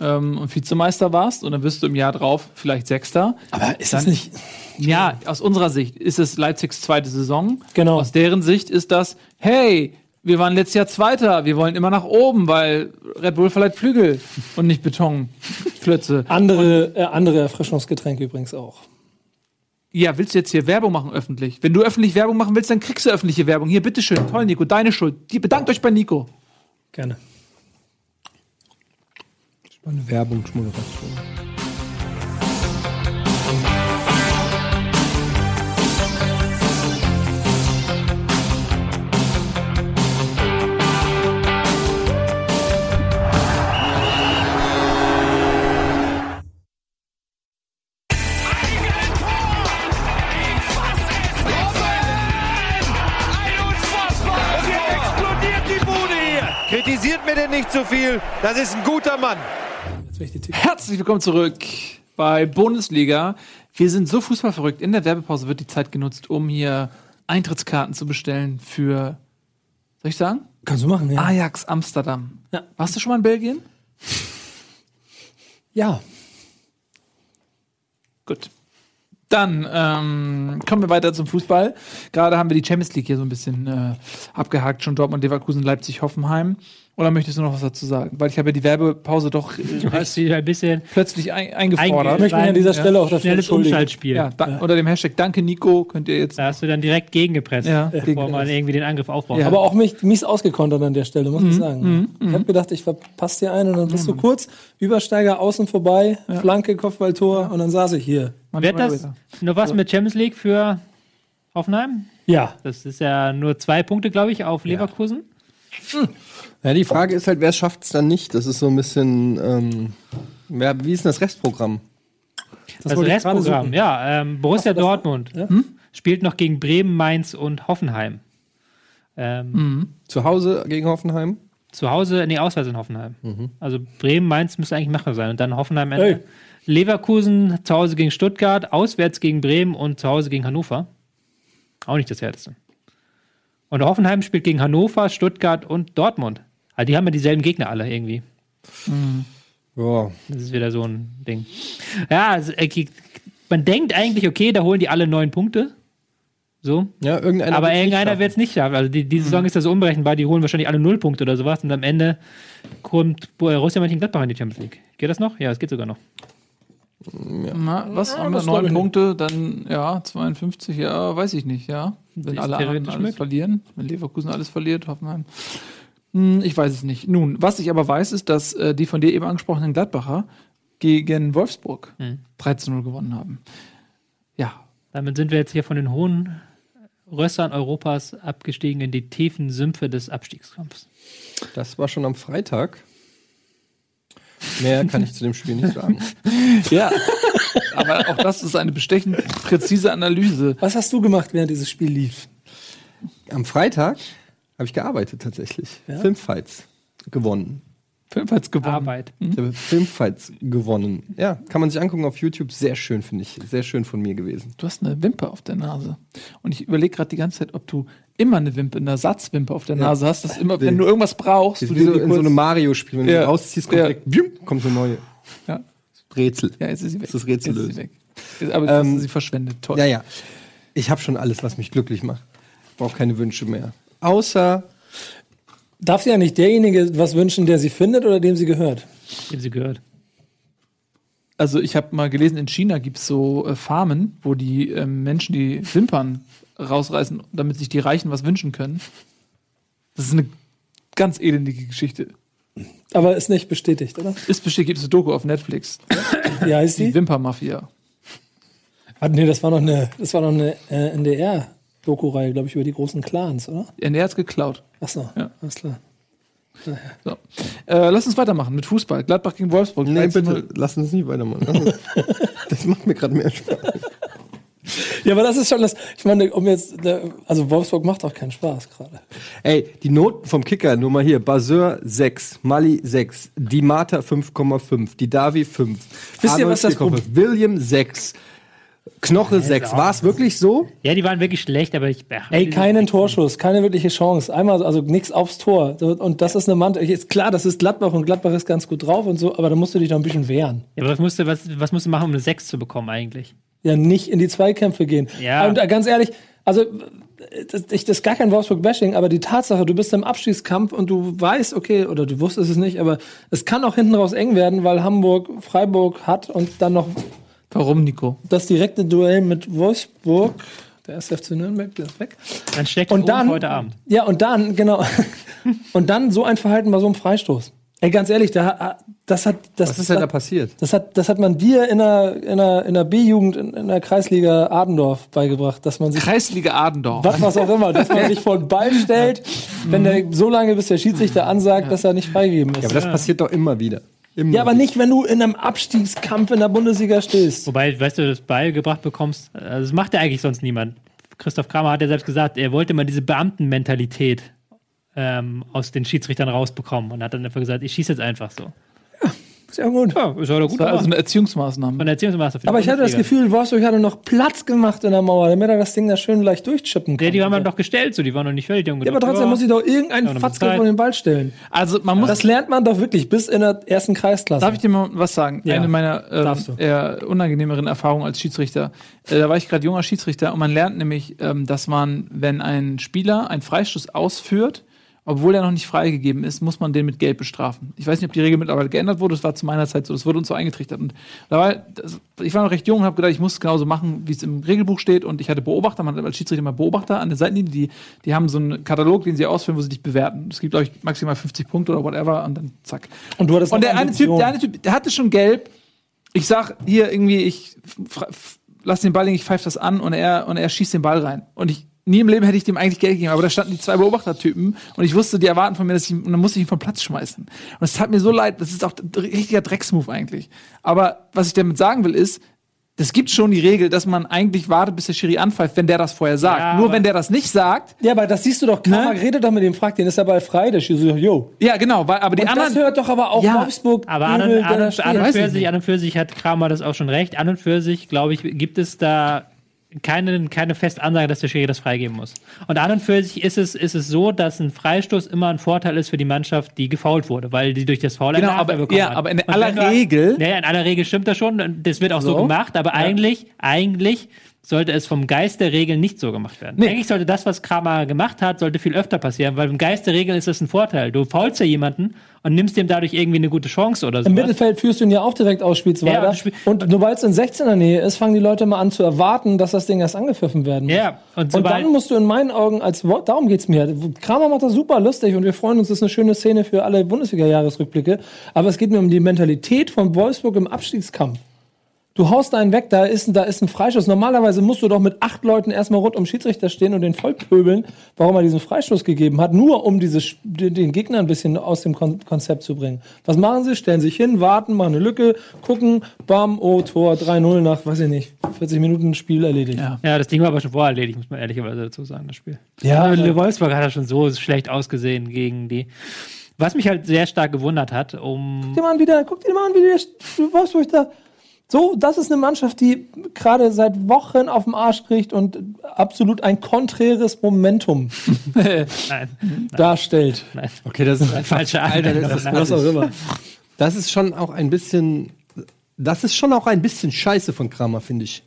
ähm, und Vizemeister warst und dann wirst du im Jahr drauf vielleicht Sechster. aber ist dann- das nicht. Ja, aus unserer Sicht ist es Leipzigs zweite Saison. Genau. Aus deren Sicht ist das, hey, wir waren letztes Jahr Zweiter, wir wollen immer nach oben, weil Red Bull verleiht Flügel und nicht Betonklötze. Andere, äh, andere Erfrischungsgetränke übrigens auch. Ja, willst du jetzt hier Werbung machen öffentlich? Wenn du öffentlich Werbung machen willst, dann kriegst du öffentliche Werbung. Hier, bitteschön. Toll, Nico, deine Schuld. Die, bedankt euch bei Nico. Gerne. eine Werbungsmoderation. Nicht zu viel. Das ist ein guter Mann. Herzlich willkommen zurück bei Bundesliga. Wir sind so fußballverrückt. In der Werbepause wird die Zeit genutzt, um hier Eintrittskarten zu bestellen für, soll ich sagen? Kannst du machen, ja. Ajax Amsterdam. Ja. Warst du schon mal in Belgien? Ja. Gut. Dann ähm, kommen wir weiter zum Fußball. Gerade haben wir die Champions League hier so ein bisschen äh, abgehakt, schon Dortmund, Leverkusen, Leipzig, Hoffenheim. Oder möchtest du noch was dazu sagen? Weil ich habe ja die Werbepause doch äh, Du hast sie ein bisschen plötzlich ein, Ich eingefordert. möchte mich an dieser Stelle auch dafür schnelles entschuldigen. Umschaltspiel. Ja, da, unter dem Hashtag Danke Nico könnt ihr jetzt. Da hast du dann direkt gegengepresst, Ja, bevor man irgendwie den Angriff aufbaut. Ja. Aber auch mich mies ausgekontert an der Stelle, muss ich sagen. Ich habe gedacht, ich verpasse dir einen und dann bist du kurz Übersteiger außen vorbei, Flanke, Kopfballtor und dann saß ich hier. Wird das noch was mit Champions League für Hoffenheim? Ja. Das ist ja nur zwei Punkte, glaube ich, auf Leverkusen. Ja, die Frage ist halt, wer schafft es dann nicht? Das ist so ein bisschen, ähm, wer, wie ist denn das Restprogramm? Das, gerade Restprogramm, ja. Ähm, Borussia Ach, das- Dortmund hm? spielt noch gegen Bremen, Mainz und Hoffenheim. Ähm, Zu Hause gegen Hoffenheim? Zu Hause, nee, auswärts in Hoffenheim. Mhm. Also Bremen, Mainz müsste eigentlich machbar sein. Und dann Hoffenheim Ende. Hey. Leverkusen zu Hause gegen Stuttgart, auswärts gegen Bremen und zu Hause gegen Hannover. Auch nicht das Härteste. Und Hoffenheim spielt gegen Hannover, Stuttgart und Dortmund. Also die haben ja dieselben Gegner alle irgendwie. Ja. Das ist wieder so ein Ding. Ja, also, äh, man denkt eigentlich, okay, da holen die alle neun Punkte. So. Ja, irgendeiner Aber irgendeiner wird es nicht schaffen. Also die, die Saison ist ja so unberechenbar, die holen wahrscheinlich alle null Punkte oder sowas und am Ende kommt Borussia Mönchengladbach in die Champions League. Geht das noch? Ja, es geht sogar noch. Na, was haben wir? Neun. Punkte, dann ja, 52, ja, weiß ich nicht, ja. Wenn alle anderen theoretisch alles verlieren, wenn Leverkusen alles verliert, Hoffenheim. Hm, ich weiß es nicht. Nun, was ich aber weiß, ist, dass äh, die von dir eben angesprochenen Gladbacher gegen Wolfsburg Hm. 13-0 gewonnen haben. Ja, Damit sind wir jetzt hier von den hohen Rössern Europas abgestiegen in die tiefen Sümpfe des Abstiegskampfs. Das war schon am Freitag. Mehr kann ich zu dem Spiel nicht sagen. ja. aber auch das ist eine bestechend präzise Analyse. Was hast du gemacht, während dieses Spiel lief? Am Freitag habe ich gearbeitet tatsächlich. Filmfights gewonnen. Filmfights gewonnen. Arbeit. Ich habe Filmfights gewonnen. Ja, kann man sich angucken auf YouTube. Sehr schön, finde ich. Sehr schön von mir gewesen. Du hast eine Wimper auf der Nase. Und ich überlege gerade die ganze Zeit, ob du immer eine Wimper, eine Ersatzwimper auf der Nase hast, dass immer, wenn du irgendwas brauchst, Das du ist wie so in so einem Mario-Spiel. Wenn du Ja. die rausziehst, kommt, Ja. direkt, bium, kommt eine neue ja. Rätsel. ja, jetzt ist sie weg. Das ist Rätsel Jetzt ist sie weg. Aber hast Ähm, du sie verschwendet. Toll. Ja, ja. Ich habe schon alles, was mich glücklich macht. Brauche keine Wünsche mehr. Außer Darf sich ja nicht derjenige was wünschen, der sie findet oder dem sie gehört? Haben Sie gehört? Also ich habe mal gelesen, in China gibt es so äh, Farmen, wo die ähm, Menschen die Wimpern rausreißen, damit sich die Reichen was wünschen können. Das ist eine ganz elendige Geschichte. Aber ist nicht bestätigt, oder? Ist bestimmt, gibt es eine Doku auf Netflix. Wie heißt Die die? Wimpermafia. Ah, nee, das war noch eine, das war noch eine äh, NDR-Doku-Reihe, glaube ich, über die großen Clans, oder? NR hat's geklaut. Achso, Ja. alles klar. So. Äh, lass uns weitermachen mit Fußball. Gladbach gegen Wolfsburg. 13-0. bitte, lass uns nicht weitermachen. Das macht mir gerade mehr Spaß. Ja, aber das ist schon das, ich meine, um jetzt, also Wolfsburg macht auch keinen Spaß gerade. Ey, die Noten vom Kicker, nur mal hier. Baseur 6, Mali 6, die Mata 5,5, die Davi 5. Wisst ihr, was das 4,5, William 6, Knoche 6. War es wirklich so? Ja, die waren wirklich schlecht, aber ich. Ja, Ey, keinen Torschuss, keine wirkliche Chance. Einmal, also nichts aufs Tor. Und das ist eine Mannschaft. Ist klar, das ist Gladbach und Gladbach ist ganz gut drauf und so, aber da musst du dich noch ein bisschen wehren. Ja, aber was musst, du, was, was musst du machen, um eine 6 zu bekommen eigentlich? Ja, nicht in die Zweikämpfe gehen. Ja. Und ganz ehrlich, also das, ich, das ist gar kein Wolfsburg-Bashing, aber die Tatsache, du bist im Abstiegskampf und du weißt, okay, oder du wusstest es nicht, aber es kann auch hinten raus eng werden, weil Hamburg Freiburg hat und dann noch Warum, Nico? das direkte Duell mit Wolfsburg. Der erste FC Nürnberg, der ist weg. Dann steckt Und dann, heute Abend. ja, und dann, genau. und dann so ein Verhalten bei so einem Freistoß. Ey, ganz ehrlich, da, das hat, das, Was ist denn da passiert? das hat, das hat man dir in der, in der, in der B-Jugend in, in der Kreisliga Adendorf beigebracht, dass man sich Kreisliga Adendorf. was, was auch immer, dass man sich vor den Ball stellt, wenn der so lange bis der Schiedsrichter ansagt, dass er nicht freigegeben ist. Ja, aber das passiert doch immer wieder. Immer Ja, aber nicht, wenn du in einem Abstiegskampf in der Bundesliga stehst. Wobei, weißt du, das beigebracht bekommst, also das macht ja eigentlich sonst niemand. Christoph Kramer hat ja selbst gesagt, er wollte mal diese Beamtenmentalität ähm, aus den Schiedsrichtern rausbekommen und hat dann einfach gesagt, ich schieße jetzt einfach so. Ist ja gut. Ja, ist aber gut. Das war also eine Erziehungsmaßnahme. Für die Aber ich hatte das. Gefühl, Wolfsburg hatte noch Platz gemacht in der Mauer, damit er das Ding da schön leicht durchchippen kann. Ja, die haben wir doch gestellt, so, die waren noch nicht fertig. Die haben ja, aber gedacht, trotzdem ja, muss ich doch irgendeinen Ja, Fatzke vor den Ball stellen. Also man muss Das lernt man doch wirklich bis in der ersten Kreisklasse. Darf ich dir mal was sagen? Ja. Eine meiner ähm, eher unangenehmeren Erfahrungen als Schiedsrichter. Äh, da war ich gerade junger Schiedsrichter und man lernt nämlich, ähm, dass man, wenn ein Spieler einen Freistoß ausführt, obwohl er noch nicht freigegeben ist, muss man den mit Gelb bestrafen. Ich weiß nicht, ob die Regel mittlerweile geändert wurde. Das war zu meiner Zeit so. Das wurde uns so eingetrichtert. Und da war, das, ich war noch recht jung und habe gedacht, ich muss es genauso machen, wie es im Regelbuch steht. Und ich hatte Beobachter, man hat als Schiedsrichter mal Beobachter an der Seitenlinie, die, die haben so einen Katalog, den sie ausführen, wo sie dich bewerten. Es gibt, glaube ich, maximal 50 Punkte oder whatever und dann zack. Und du hattest Und der eine Typ, der eine Typ, der hatte schon gelb. Ich sag hier irgendwie, ich lass den Ball liegen, ich pfeife das an und er, und er schießt den Ball rein. Und ich nie im Leben hätte ich dem eigentlich Geld gegeben, aber da standen die zwei Beobachtertypen und ich wusste, die erwarten von mir, dass ich, und dann musste ich ihn vom Platz schmeißen. Und es tat mir so leid, das ist auch ein richtiger Drecksmove eigentlich. Aber was ich damit sagen will, ist, es gibt schon die Regel, dass man eigentlich wartet, bis der Schiri anpfeift, wenn der das vorher sagt. Ja, Nur wenn der das nicht sagt, Ja, aber das siehst du doch. Kramer Ne? redet doch mit dem, fragt den, ist der Ball frei? Der schießt so, yo. ja genau, weil, aber die Und das anderen. hört doch aber auch Ja, Wolfsburg. Aber an an, an, und Weiß ich für sich, an und für sich hat Kramer das auch schon recht. An und für sich, glaube ich, gibt es da keine, keine feste Ansage, dass der Schiri das freigeben muss. Und an und für sich ist es, ist es so, dass ein Freistoß immer ein Vorteil ist für die Mannschaft, die gefault wurde, weil die durch das Foul Genau, aber- bekommen ja, hat. aber in Und aller wenn du- Regel- Naja, in aller Regel stimmt das schon. und Das wird auch so, So. gemacht, aber eigentlich, eigentlich sollte es vom Geist der Regel nicht so gemacht werden. Nee. Eigentlich sollte das, was Kramer gemacht hat, sollte viel öfter passieren, weil im Geist der Regel ist das ein Vorteil. Du faulst ja jemanden und nimmst dem dadurch irgendwie eine gute Chance oder so. Im Mittelfeld führst du ihn ja auch direkt aus, spielst Ja, und sobald es in 16er Nähe ist, fangen die Leute mal an zu erwarten, dass das Ding erst angepfiffen werden muss. Ja, und Und dann musst du in meinen Augen als Wo- darum geht's mir. Kramer macht das super lustig und wir freuen uns, das ist eine schöne Szene für alle Bundesliga-Jahresrückblicke. Aber es geht mir um die Mentalität von Wolfsburg im Abstiegskampf. Du haust einen weg, da ist, da ist ein Freischuss. Normalerweise musst du doch mit acht Leuten erstmal rund um Schiedsrichter stehen und den vollpöbeln, warum er diesen Freistoß gegeben hat, nur um diese, Sch- den Gegner ein bisschen aus dem Kon Konzept zu bringen. Was machen sie? Stellen sich hin, warten, machen eine Lücke, gucken, bam, oh, Tor 3-0 nach, weiß ich nicht, 40 Minuten Spiel erledigt. Ja. Ja, das Ding war aber schon vorher erledigt, muss man ehrlicherweise dazu sagen, das Spiel. Ja, aber- Le Wolfsburg hat ja schon so schlecht ausgesehen gegen die. Was mich halt sehr stark gewundert hat, um. Guck dir mal an, wie der, guck dir mal an, wie der Wolfsburg da. So, das ist eine Mannschaft, die gerade seit Wochen auf dem Arsch kriegt und absolut ein konträres Momentum Nein, darstellt. nein. Okay, das ist einfach. Falsche Alter, das ist, Was auch immer. das ist schon auch ein bisschen. Das ist schon auch ein bisschen scheiße von Kramer, finde ich.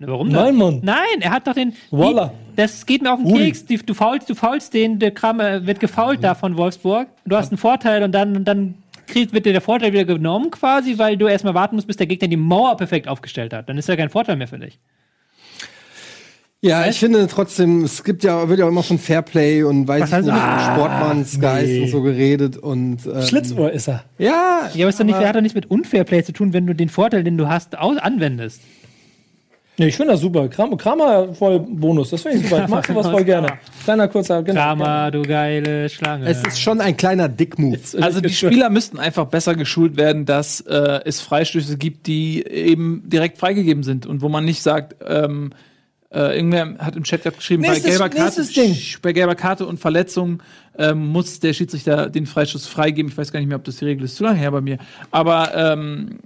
Warum Nein, denn? Mann. Nein, er hat doch den. Voila. Das geht mir auf den Rudi. Keks. Die, du faulst, du faulst den, der Kramer wird gefault da von Wolfsburg. Du hast einen Vorteil und dann, und dann kriegt, wird dir der Vorteil wieder genommen quasi, weil du erstmal warten musst, bis der Gegner die Mauer perfekt aufgestellt hat. Dann ist ja kein Vorteil mehr für dich. Ja, ich finde trotzdem, es gibt ja, wird ja immer von Fairplay und weiß Was ich nicht, das? Sportmannsgeist nee. und so geredet und. Ähm, Schlitzohr ist er. Ja, Ja, aber ist doch nicht, hat doch nichts mit Unfairplay zu tun, wenn du den Vorteil, den du hast, anwendest. Nee, ich finde das super. Kram, Kramer voll Bonus. Das finde ich super. Ich mag sowas voll gerne. Kleiner, kurzer. Genau. Kramer, du geile Schlange. es ist schon ein kleiner Dick-Move. Also die Spieler müssten einfach besser geschult werden, dass äh, es Freistöße gibt, die eben direkt freigegeben sind und wo man nicht sagt, ähm, äh, irgendwer hat im Chat gerade geschrieben, Nächstes- bei, gelber Karte, bei gelber Karte und Verletzung ähm, muss der Schiedsrichter den Freistoß freigeben. Ich weiß gar nicht mehr, ob das die Regel ist, zu lange her bei mir. Aber ähm,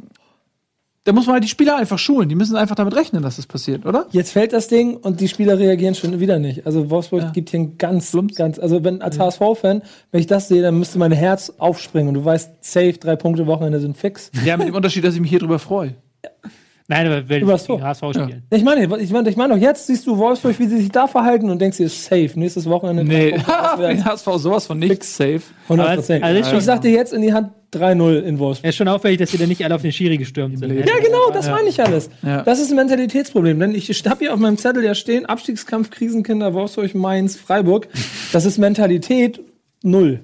da muss man halt die Spieler einfach schulen. Die müssen einfach damit rechnen, dass das passiert, oder? Jetzt fällt das Ding und die Spieler reagieren schon wieder nicht. Also Wolfsburg gibt hier ein ganz, ganz, also wenn als HSV-Fan, wenn ich das sehe, dann müsste mein Herz aufspringen und du weißt, safe, drei Punkte Wochenende sind fix. Ja, mit dem Unterschied, dass ich mich hier drüber freue. Nein, aber Übers gegen Tor. HSV spielen. Ich meine, ich meine, ich meine doch, jetzt siehst du Wolfsburg, wie sie sich da verhalten und denkst dir, safe, nächstes Wochenende. Nee, HSV sowas von nichts safe. 100 Aber es- also ist schon- ich sag dir jetzt in die Hand 3-0 in Wolfsburg. Es ist schon auffällig, dass sie da nicht alle auf den Schiri gestürmt sind. Ja, genau, das meine ich alles. Ja. Das ist ein Mentalitätsproblem. Denn ich habe hier auf meinem Zettel ja stehen, Abstiegskampf, Krisenkinder, Wolfsburg, Mainz, Freiburg. Das ist Mentalität null.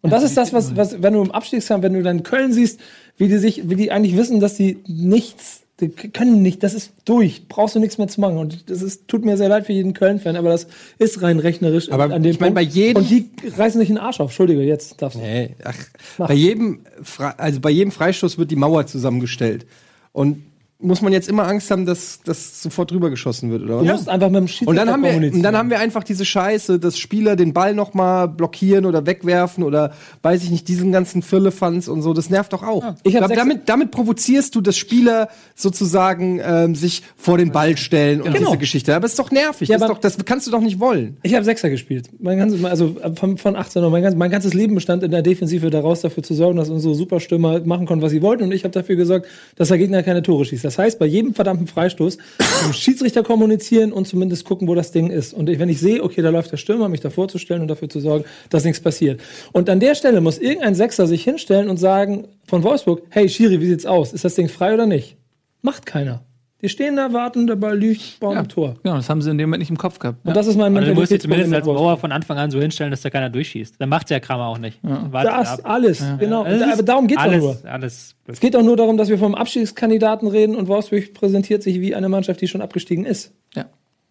Und das ist das, was, was, wenn du im Abstiegskampf, wenn du dann Köln siehst, wie die sich, wie die eigentlich wissen, dass die nichts, die können nicht, das ist durch, brauchst du nichts mehr zu machen. Und das ist, tut mir sehr leid für jeden Köln-Fan, aber das ist rein rechnerisch Aber an dem ich meine, bei jedem- Und die reißen sich den Arsch auf. Entschuldige, jetzt darfst du. Nee, ach, bei jedem, Fre- also bei jedem Freistoß wird die Mauer zusammengestellt. Und muss man jetzt immer Angst haben, dass das sofort drüber geschossen wird, oder? Du musst einfach mit dem Schiedsrichter Und dann haben wir, kommunizieren. und dann haben wir einfach diese Scheiße, dass Spieler den Ball noch mal blockieren oder wegwerfen oder weiß ich nicht, diesen ganzen Firlefanz und so. Das nervt doch auch. Ich hab glaub, damit, damit provozierst du, dass Spieler sozusagen ähm, sich vor den Ball stellen und Genau. diese Geschichte. Aber es ist doch nervig. Ja, das, doch, das kannst du doch nicht wollen. Ich habe Sechser gespielt. Mein ganzes, also von, von 18 Uhr. Mein, ganz, mein ganzes Leben bestand in der Defensive daraus, dafür zu sorgen, dass unsere Superstürmer machen konnten, was sie wollten. Und ich habe dafür gesorgt, dass der Gegner keine Tore schießt. Das heißt, bei jedem verdammten Freistoß dem Schiedsrichter kommunizieren und zumindest gucken, wo das Ding ist. Und wenn ich sehe, okay, da läuft der Stürmer, mich davor zu stellen und dafür zu sorgen, dass nichts passiert. Und an der Stelle muss irgendein Sechser sich hinstellen und sagen von Wolfsburg, hey Schiri, wie sieht's aus? Ist das Ding frei oder nicht? Macht keiner. Die stehen da, warten, der Ball liegt, bauen ein Tor. Genau, das haben sie in dem Moment nicht im Kopf gehabt. Und das ist mein Aber du musst dich zumindest als. Mauer von Anfang an so hinstellen, dass da keiner durchschießt. Dann macht's ja Kramer auch nicht. Wartet Das ab. alles, genau. Also es Da- aber darum geht's doch alles, nur. Alles. Es geht doch nur darum, dass wir vom Abstiegskandidaten reden und Wolfsburg präsentiert sich wie eine Mannschaft, die schon abgestiegen ist. Ja.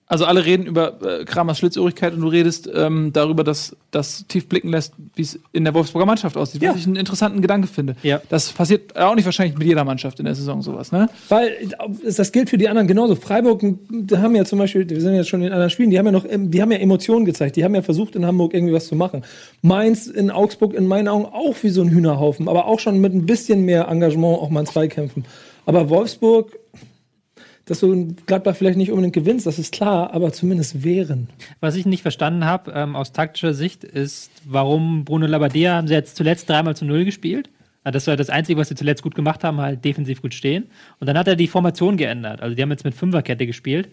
Also alle reden über äh, Kramers Schlitzohrigkeit und du redest ähm, darüber, dass das tief blicken lässt, wie es in der Wolfsburger Mannschaft aussieht. Ja. Was ich einen interessanten Gedanke finde. Ja. Das passiert auch nicht wahrscheinlich mit jeder Mannschaft in der Saison sowas, ne? Weil äh, das gilt für die anderen genauso. Freiburg, haben ja zum Beispiel, wir sind jetzt schon in anderen Spielen, die haben ja noch, ähm, die haben ja Emotionen gezeigt, die haben ja versucht in Hamburg irgendwie was zu machen. Mainz in Augsburg in meinen Augen auch wie so ein Hühnerhaufen, aber auch schon mit ein bisschen mehr Engagement auch mal in Zweikämpfen. Aber Wolfsburg, dass du Gladbach vielleicht nicht unbedingt gewinnst, das ist klar, aber zumindest wehren. Was ich nicht verstanden habe, ähm, aus taktischer Sicht, ist, warum Bruno Labbadia haben sie jetzt zuletzt dreimal zu Null gespielt. Ja, Das war das Einzige, was sie zuletzt gut gemacht haben, halt defensiv gut stehen. Und dann hat er die Formation geändert. Also die haben jetzt mit Fünferkette gespielt.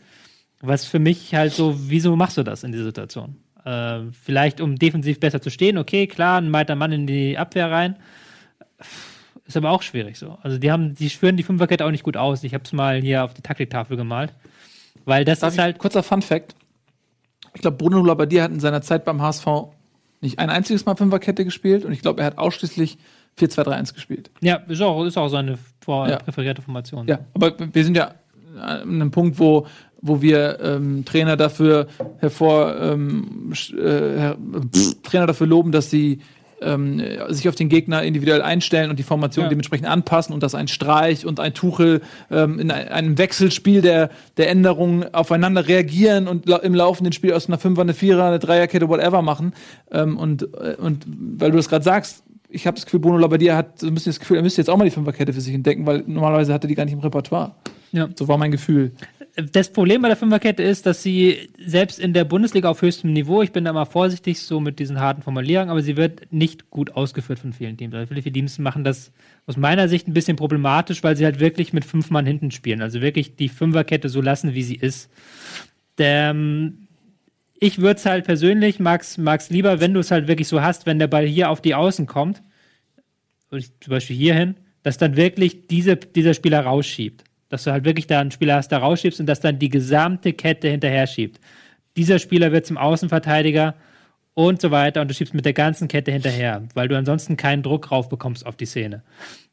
Was für mich halt so, wieso machst du das in dieser Situation? Äh, vielleicht um defensiv besser zu stehen, okay, klar, ein weiter Mann in die Abwehr rein. Ist aber auch schwierig so. Also die haben, die führen die Fünferkette auch nicht gut aus. Ich habe es mal hier auf die Taktiktafel gemalt. Weil das Darf ist halt kurzer Fun Fact. Ich glaube, Bruno Labbadia hat in seiner Zeit beim HSV nicht ein einziges Mal Fünferkette gespielt und ich glaube, er hat ausschließlich 4-2-3-1 gespielt. Ja, ist auch, ist auch seine vor Ja. präferierte Formation. Ja, aber wir sind ja an einem Punkt, wo, wo wir ähm, Trainer dafür hervor ähm, äh, Trainer dafür loben, dass sie ähm, sich auf den Gegner individuell einstellen und die Formation Ja. dementsprechend anpassen und dass ein Streich und ein Tuchel ähm, in ein- einem Wechselspiel der, der Änderungen aufeinander reagieren und im laufenden Spiel aus einer Fünfer, eine Vierer, eine Dreierkette, whatever machen. Ähm, und, äh, und weil du das gerade sagst, ich habe das Gefühl, Bruno Labbadia hat so ein bisschen das Gefühl, er müsste jetzt auch mal die Fünferkette für sich entdecken, weil normalerweise hat er die gar nicht im Repertoire. Ja. So war mein Gefühl. Das Problem bei der Fünferkette ist, dass sie selbst in der Bundesliga auf höchstem Niveau, ich bin da mal vorsichtig so mit diesen harten Formulierungen, aber sie wird nicht gut ausgeführt von vielen Teams. Also viele Teams machen das aus meiner Sicht ein bisschen problematisch, weil sie halt wirklich mit fünf Mann hinten spielen. Also wirklich die Fünferkette so lassen, wie sie ist. Ähm, ich würde es halt persönlich, mag's, mag's lieber, wenn du es halt wirklich so hast, wenn der Ball hier auf die Außen kommt, zum Beispiel hierhin, dass dann wirklich diese, dieser Spieler rausschiebt. Dass du halt wirklich da einen Spieler hast, der rausschiebst und dass dann die gesamte Kette hinterher schiebt. Dieser Spieler wird zum Außenverteidiger und so weiter und du schiebst mit der ganzen Kette hinterher, weil du ansonsten keinen Druck rauf bekommst auf die Szene.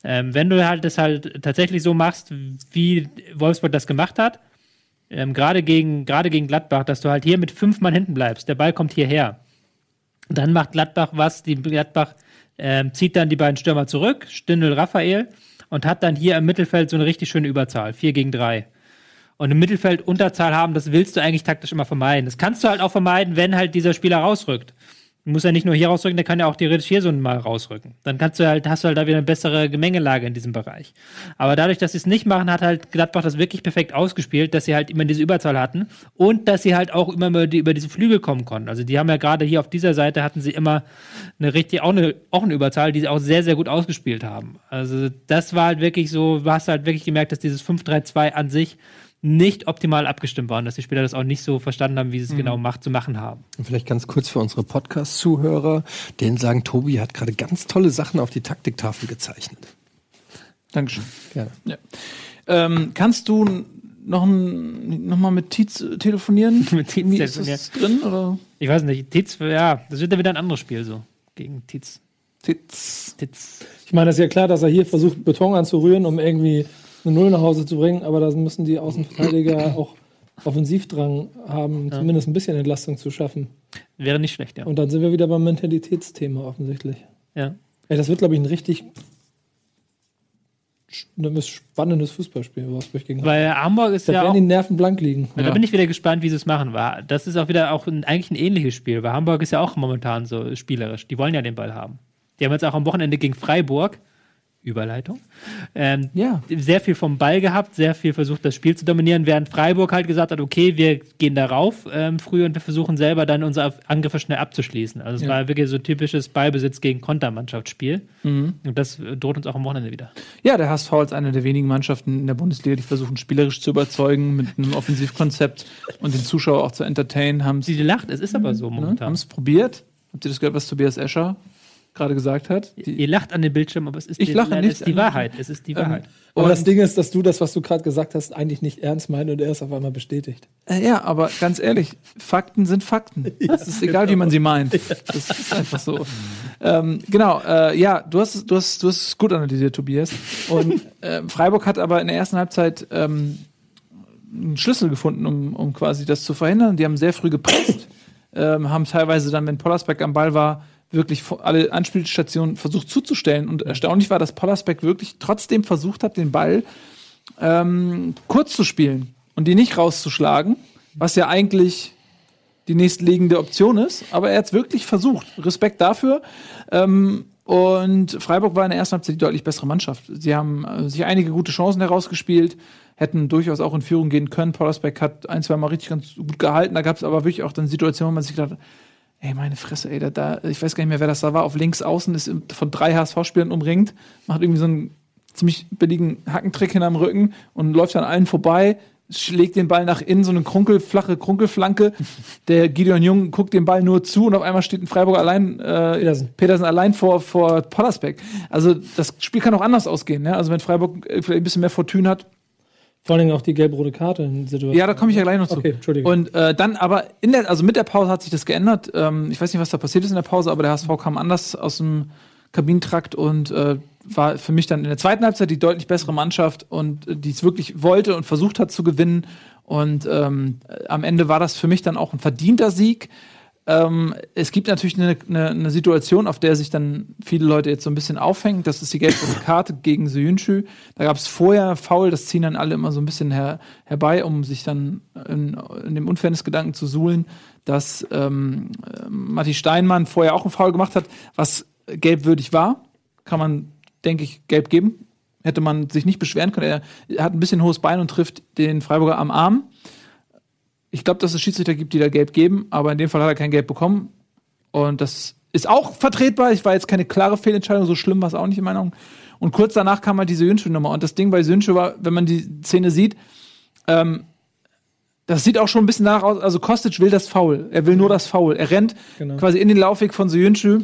Ähm, wenn du halt das halt tatsächlich so machst, wie Wolfsburg das gemacht hat, ähm, gerade gegen, gegen Gladbach, dass du halt hier mit fünf Mann hinten bleibst, der Ball kommt hierher. Dann macht Gladbach was, die Gladbach ähm, zieht dann die beiden Stürmer zurück, Stindl, Raphael, und hat dann hier im Mittelfeld so eine richtig schöne Überzahl, 4 gegen 3. Und im Mittelfeld Unterzahl haben, das willst du eigentlich taktisch immer vermeiden. Das kannst du halt auch vermeiden, wenn halt dieser Spieler rausrückt. Muss ja nicht nur hier rausrücken, der kann ja auch theoretisch hier so mal rausrücken. Dann kannst du halt, hast du halt da wieder eine bessere Gemengelage in diesem Bereich. Aber dadurch, dass sie es nicht machen, hat halt Gladbach das wirklich perfekt ausgespielt, dass sie halt immer diese Überzahl hatten und dass sie halt auch immer über, über diese Flügel kommen konnten. Also die haben ja gerade hier auf dieser Seite hatten sie immer eine richtig, auch eine, auch eine Überzahl, die sie auch sehr, sehr gut ausgespielt haben. Also das war halt wirklich so, du hast halt wirklich gemerkt, dass dieses 5-3-2 an sich nicht optimal abgestimmt war und dass die Spieler das auch nicht so verstanden haben, wie sie es genau macht, zu machen haben. Und vielleicht ganz kurz für unsere Podcast-Zuhörer, denen sagen, Tobi hat gerade ganz tolle Sachen auf die Taktiktafel gezeichnet. Dankeschön. Gerne. Ja. Ähm, kannst du noch, ein, noch mal mit Tietz äh, telefonieren? Mit Tietz Wie ist das drin? Oder? Ich weiß nicht, Titz, ja, das wird dann wieder ein anderes Spiel so. Gegen Titz. Tietz. Titz. Ich meine, es ist ja klar, dass er hier versucht, Beton anzurühren, um irgendwie eine Null nach Hause zu bringen, aber da müssen die Außenverteidiger auch Offensivdrang haben, zumindest ein bisschen Entlastung zu schaffen. Wäre nicht schlecht, ja. Und dann sind wir wieder beim Mentalitätsthema offensichtlich. ja. Ey, das wird, glaube ich, ein richtig ein spannendes Fußballspiel, Wolfsburg gegen Hamburg. Weil Hamburg ist Da ja werden auch, die Nerven blank liegen. da bin ich wieder gespannt, wie sie es machen. Das ist auch wieder auch ein, eigentlich ein ähnliches Spiel, weil Hamburg ist ja auch momentan so spielerisch. Die wollen ja den Ball haben. Die haben jetzt auch am Wochenende gegen Freiburg Überleitung. Ähm, Ja. Sehr viel vom Ball gehabt, sehr viel versucht, das Spiel zu dominieren, während Freiburg halt gesagt hat, okay, wir gehen darauf ähm, früh und wir versuchen selber dann unsere Angriffe schnell abzuschließen. Also es war wirklich so typisches Ballbesitz gegen Kontermannschaftsspiel. Und das äh, droht uns auch am Wochenende wieder. Ja, der HSV ist eine der wenigen Mannschaften in der Bundesliga, die versuchen, spielerisch zu überzeugen mit einem Offensivkonzept und den Zuschauer auch zu entertainen. Haben Sie lacht, es ist aber so momentan. es probiert. Habt ihr das gehört, was Tobias Escher gerade gesagt hat? Die, Ihr lacht an den Bildschirm, aber es ist, Ich die, lache nicht es ist die Wahrheit. Es ist die Wahrheit. Aber Und- das Ding ist, dass du das, was du gerade gesagt hast, eigentlich nicht ernst meinst und er es auf einmal bestätigt. Äh, ja, aber ganz ehrlich, Fakten sind Fakten. Es ist egal, wie man sie meint. Das ist einfach so. Ähm, genau, äh, ja, du hast, es- du, hast, du hast es gut analysiert, Tobias. Und äh, Freiburg hat aber in der ersten Halbzeit ähm, einen Schlüssel gefunden, um, um quasi das zu verhindern. Die haben sehr früh gepresst, ähm, haben teilweise dann, wenn Pollersbeck am Ball war, wirklich alle Anspielstationen versucht zuzustellen. Und erstaunlich war, dass Pollersbeck wirklich trotzdem versucht hat, den Ball ähm, kurz zu spielen und die nicht rauszuschlagen, was ja eigentlich die nächstliegende Option ist. Aber er hat es wirklich versucht. Respekt dafür. Ähm, und Freiburg war in der ersten Halbzeit die deutlich bessere Mannschaft. Sie haben äh, sich einige gute Chancen herausgespielt, hätten durchaus auch in Führung gehen können. Pollersbeck hat ein, zwei Mal richtig ganz gut gehalten. Da gab es aber wirklich auch dann Situationen, wo man sich gedacht hat, ey, meine Fresse, ey, da, da, ich weiß gar nicht mehr, wer das da war. Auf links außen ist von drei HSV-Spielern umringt, macht irgendwie so einen ziemlich billigen Hackentrick hinterm Rücken und läuft an allen vorbei, schlägt den Ball nach innen, so eine krunkel, flache Krunkelflanke. Der Gideon Jung guckt den Ball nur zu und auf einmal steht ein Freiburg allein, äh, Petersen. Petersen allein vor, vor Pollersbeck. Also das Spiel kann auch anders ausgehen. Ne? Also wenn Freiburg äh, vielleicht ein bisschen mehr Fortune hat, Vor allem auch die gelb-rote Karte in Situation. ja, da komme ich ja gleich noch zu. Okay, Entschuldigung. Und äh, dann aber in der, also mit der Pause hat sich das geändert. Ähm, ich weiß nicht, was da passiert ist in der Pause, aber der HSV kam anders aus dem Kabinentrakt und äh, war für mich dann in der zweiten Halbzeit die deutlich bessere Mannschaft und äh, die es wirklich wollte und versucht hat zu gewinnen. Und ähm, äh, am Ende war das für mich dann auch ein verdienter Sieg. Ähm, es gibt natürlich eine, eine, eine Situation, auf der sich dann viele Leute jetzt so ein bisschen aufhängen. Das ist die gelbe Karte gegen Suyunchu. Da gab es vorher Foul, das ziehen dann alle immer so ein bisschen her, herbei, um sich dann in, in dem Unfairness-Gedanken zu suhlen, dass ähm, äh, Matti Steinmann vorher auch einen Foul gemacht hat, was gelbwürdig war. Kann man, denke ich, gelb geben. Hätte man sich nicht beschweren können. Er hat ein bisschen hohes Bein und trifft den Freiburger am Arm. Ich glaube, dass es Schiedsrichter gibt, die da gelb geben, aber in dem Fall hat er kein Gelb bekommen. Und das ist auch vertretbar. Ich war jetzt keine klare Fehlentscheidung, so schlimm war es auch nicht in meiner Meinung. Und kurz danach kam halt diese Jünsche-Nummer. Und das Ding bei Jünsche war, wenn man die Szene sieht, ähm, das sieht auch schon ein bisschen danach aus. Also Kostic will das Foul. Er will nur das Foul. Er rennt Genau. quasi in den Laufweg von Suyuncu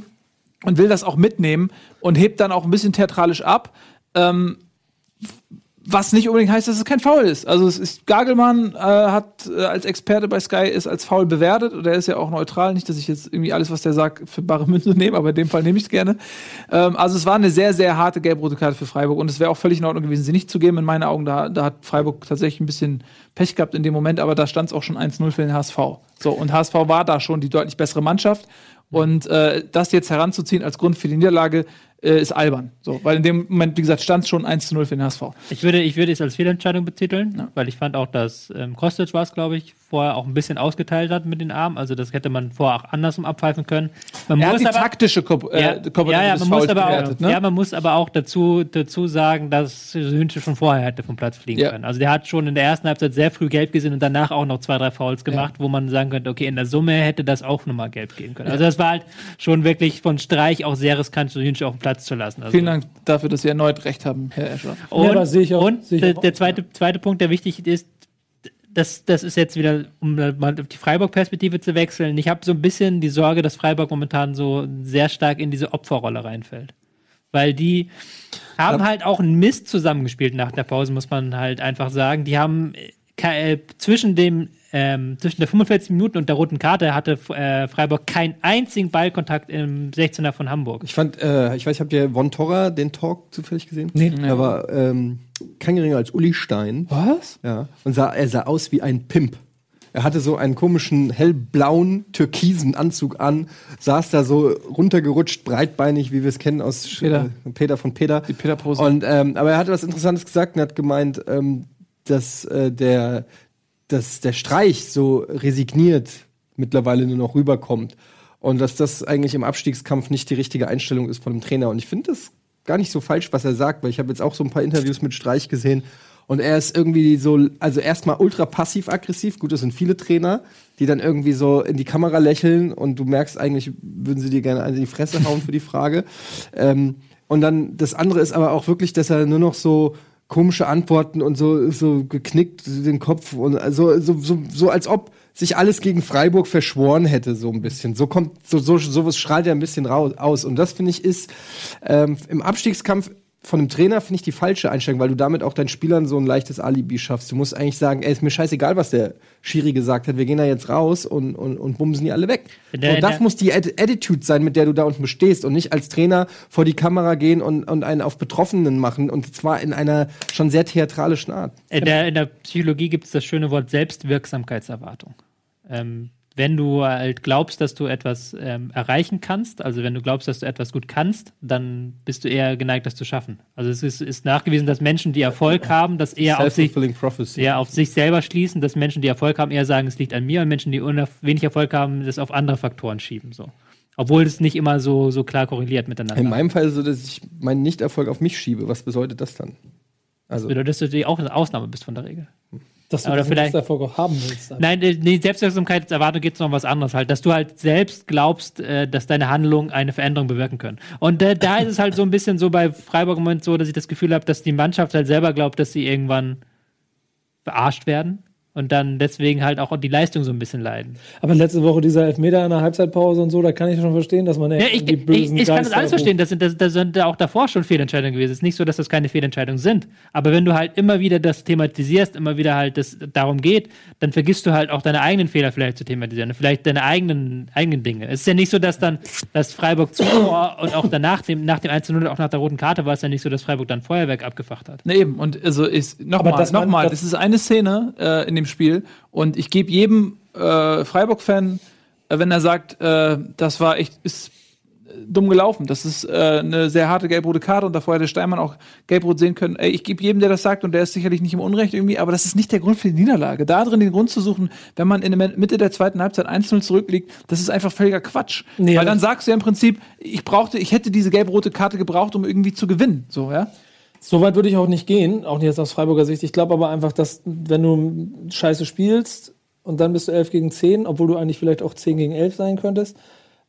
und will das auch mitnehmen und hebt dann auch ein bisschen theatralisch ab. Ähm, was nicht unbedingt heißt, dass es kein Foul ist. Also es ist Gagelmann äh, hat äh, als Experte bei Sky ist als Foul bewertet und er ist ja auch neutral. Nicht, dass ich jetzt irgendwie alles, was der sagt, für bare Münze nehme, aber in dem Fall nehme ich es gerne. Ähm, also es war eine sehr, sehr harte gelb-rote Karte für Freiburg und es wäre auch völlig in Ordnung gewesen, sie nicht zu geben. In meinen Augen, da, da hat Freiburg tatsächlich ein bisschen Pech gehabt in dem Moment, aber da stand es auch schon 1-0 für den HSV. So, und HSV war da schon die deutlich bessere Mannschaft. Und äh, das jetzt heranzuziehen als Grund für die Niederlage äh, ist albern. So, weil in dem Moment, wie gesagt, stand es schon 1 zu 0 für den HSV. Ich würde, ich würde es als Fehlentscheidung betiteln, weil ich fand auch, dass ähm, Kostic war es, glaube ich, vorher auch ein bisschen ausgeteilt hat mit den Armen. Also das hätte man vorher auch andersrum abpfeifen können. Man Er hat die aber, taktische Ko äh, ja, Komponente ja, ja, man muss aber auch, bewertet, ne? ja, man muss aber auch dazu, dazu sagen, dass Hünsche schon vorher hätte vom Platz fliegen Ja. können. Also der hat schon in der ersten Halbzeit sehr früh gelb gesehen und danach auch noch zwei, drei Fouls gemacht, wo man sagen könnte, okay, in der Summe hätte das auch nochmal gelb geben können. Also das war halt schon wirklich von Streich auch sehr riskant, so Hünsche auf den Platz zu lassen. Also Vielen Dank dafür, dass Sie erneut recht haben, Herr Escher. und, Ja, das sehe ich auch- und sehe ich der, auch. der zweite, zweite Punkt, der wichtig ist, das, das ist jetzt wieder, um mal auf die Freiburg-Perspektive zu wechseln. Ich habe so ein bisschen die Sorge, dass Freiburg momentan so sehr stark in diese Opferrolle reinfällt. Weil die haben halt auch einen Mist zusammengespielt nach der Pause, muss man halt einfach sagen. Die haben äh, äh, zwischen dem ähm, zwischen der 45 Minuten und der roten Karte hatte äh, Freiburg keinen einzigen Ballkontakt im 16er von Hamburg. Ich fand, äh, ich weiß, habt ihr Von Torra den Talk zufällig gesehen? Nee. Er war ähm, kein geringer als Uli Stein. Was? Ja. Und sah, er sah aus wie ein Pimp. Er hatte so einen komischen hellblauen, türkisen Anzug an, saß da so runtergerutscht, breitbeinig, wie wir es kennen aus Sch- Peter. äh, Peter von Peter. Die Peter-Pose. Und ähm, aber er hatte was Interessantes gesagt und hat gemeint, ähm, dass äh, der dass der Streich so resigniert mittlerweile nur noch rüberkommt und dass das eigentlich im Abstiegskampf nicht die richtige Einstellung ist von dem Trainer. Und ich finde das gar nicht so falsch, was er sagt, weil ich habe jetzt auch so ein paar Interviews mit Streich gesehen und er ist irgendwie so, also erstmal ultra passiv-aggressiv. Gut, das sind viele Trainer, die dann irgendwie so in die Kamera lächeln und du merkst eigentlich, würden sie dir gerne eine in die Fresse hauen für die Frage. Ähm, und dann das andere ist aber auch wirklich, dass er nur noch so komische Antworten und so, so geknickt den Kopf und also so, so, so als ob sich alles gegen Freiburg verschworen hätte, so ein bisschen. So kommt, so, so, sowas strahlt er ein bisschen raus, aus. Und das finde ich ist ähm, im Abstiegskampf von einem Trainer finde ich die falsche Einstellung, weil du damit auch deinen Spielern so ein leichtes Alibi schaffst. Du musst eigentlich sagen, ey, ist mir scheißegal, was der Schiri gesagt hat. Wir gehen da jetzt raus und, und, und bumsen die alle weg. Der- und das der- muss die Atti- Attitude sein, mit der du da unten bestehst und nicht als Trainer vor die Kamera gehen und, und einen auf Betroffenen machen und zwar in einer schon sehr theatralischen Art. In der, in der Psychologie gibt es das schöne Wort Selbstwirksamkeitserwartung. Ähm, wenn du halt glaubst, dass du etwas ähm, erreichen kannst, also wenn du glaubst, dass du etwas gut kannst, dann bist du eher geneigt, das zu schaffen. Also es ist, ist nachgewiesen, dass Menschen, die Erfolg haben, das eher auf sich, eher auf sich selber schließen, dass Menschen, die Erfolg haben, eher sagen, es liegt an mir und Menschen, die wenig Erfolg haben, das auf andere Faktoren schieben. So. Obwohl es nicht immer so, so klar korreliert miteinander. In meinem Fall so, dass ich meinen Nichterfolg auf mich schiebe. Was bedeutet das dann? Also, bedeutet, dass du auch eine Ausnahme bist von der Regel. Dass du Oder vielleicht- Erfolg auch haben willst. dann. Nein, äh, nee, Selbstwirksamkeitserwartung geht es noch um was anderes halt, dass du halt selbst glaubst, äh, dass deine Handlungen eine Veränderung bewirken können. Und äh, da ist es halt so ein bisschen so bei Freiburg im Moment so, dass ich das Gefühl habe, dass die Mannschaft halt selber glaubt, dass sie irgendwann verarscht werden und dann deswegen halt auch die Leistung so ein bisschen leiden. Aber letzte Woche dieser Elfmeter in der Halbzeitpause und so, da kann ich schon verstehen, dass man Ja, ich, die ich, bösen ich kann das Geister alles verstehen, das sind, das, das sind auch davor schon Fehlentscheidungen gewesen. Es ist nicht so, dass das keine Fehlentscheidungen sind. Aber wenn du halt immer wieder das thematisierst, immer wieder halt das darum geht, dann vergisst du halt auch deine eigenen Fehler vielleicht zu thematisieren. Vielleicht deine eigenen, eigenen Dinge. Es ist ja nicht so, dass dann dass Freiburg zuvor und auch danach, dem, nach dem 1-0, auch nach der roten Karte, war es ja nicht so, dass Freiburg dann Feuerwerk abgefacht hat. Ne, eben. Und also Aber nochmal, nochmal, das- das ist eine Szene äh, in dem Spiel und ich gebe jedem äh, Freiburg-Fan, äh, wenn er sagt, äh, das war echt, ist äh, dumm gelaufen. Das ist äh, eine sehr harte gelb-rote Karte und davor hätte Steinmann auch gelb-rot sehen können. Ey, ich gebe jedem, der das sagt und der ist sicherlich nicht im Unrecht irgendwie, aber das ist nicht der Grund für die Niederlage. Da drin den Grund zu suchen, wenn man in der Mitte der zweiten Halbzeit 1-0 zurückliegt, das ist einfach völliger Quatsch. Nee, Weil dann sagst du ja im Prinzip, ich brauchte, ich hätte diese gelb-rote Karte gebraucht, um irgendwie zu gewinnen. So, ja. So weit würde ich auch nicht gehen, auch nicht jetzt aus Freiburger Sicht. Ich glaube aber einfach, dass wenn du scheiße spielst und dann bist du 11 gegen 10, obwohl du eigentlich vielleicht auch 10 gegen 11 sein könntest,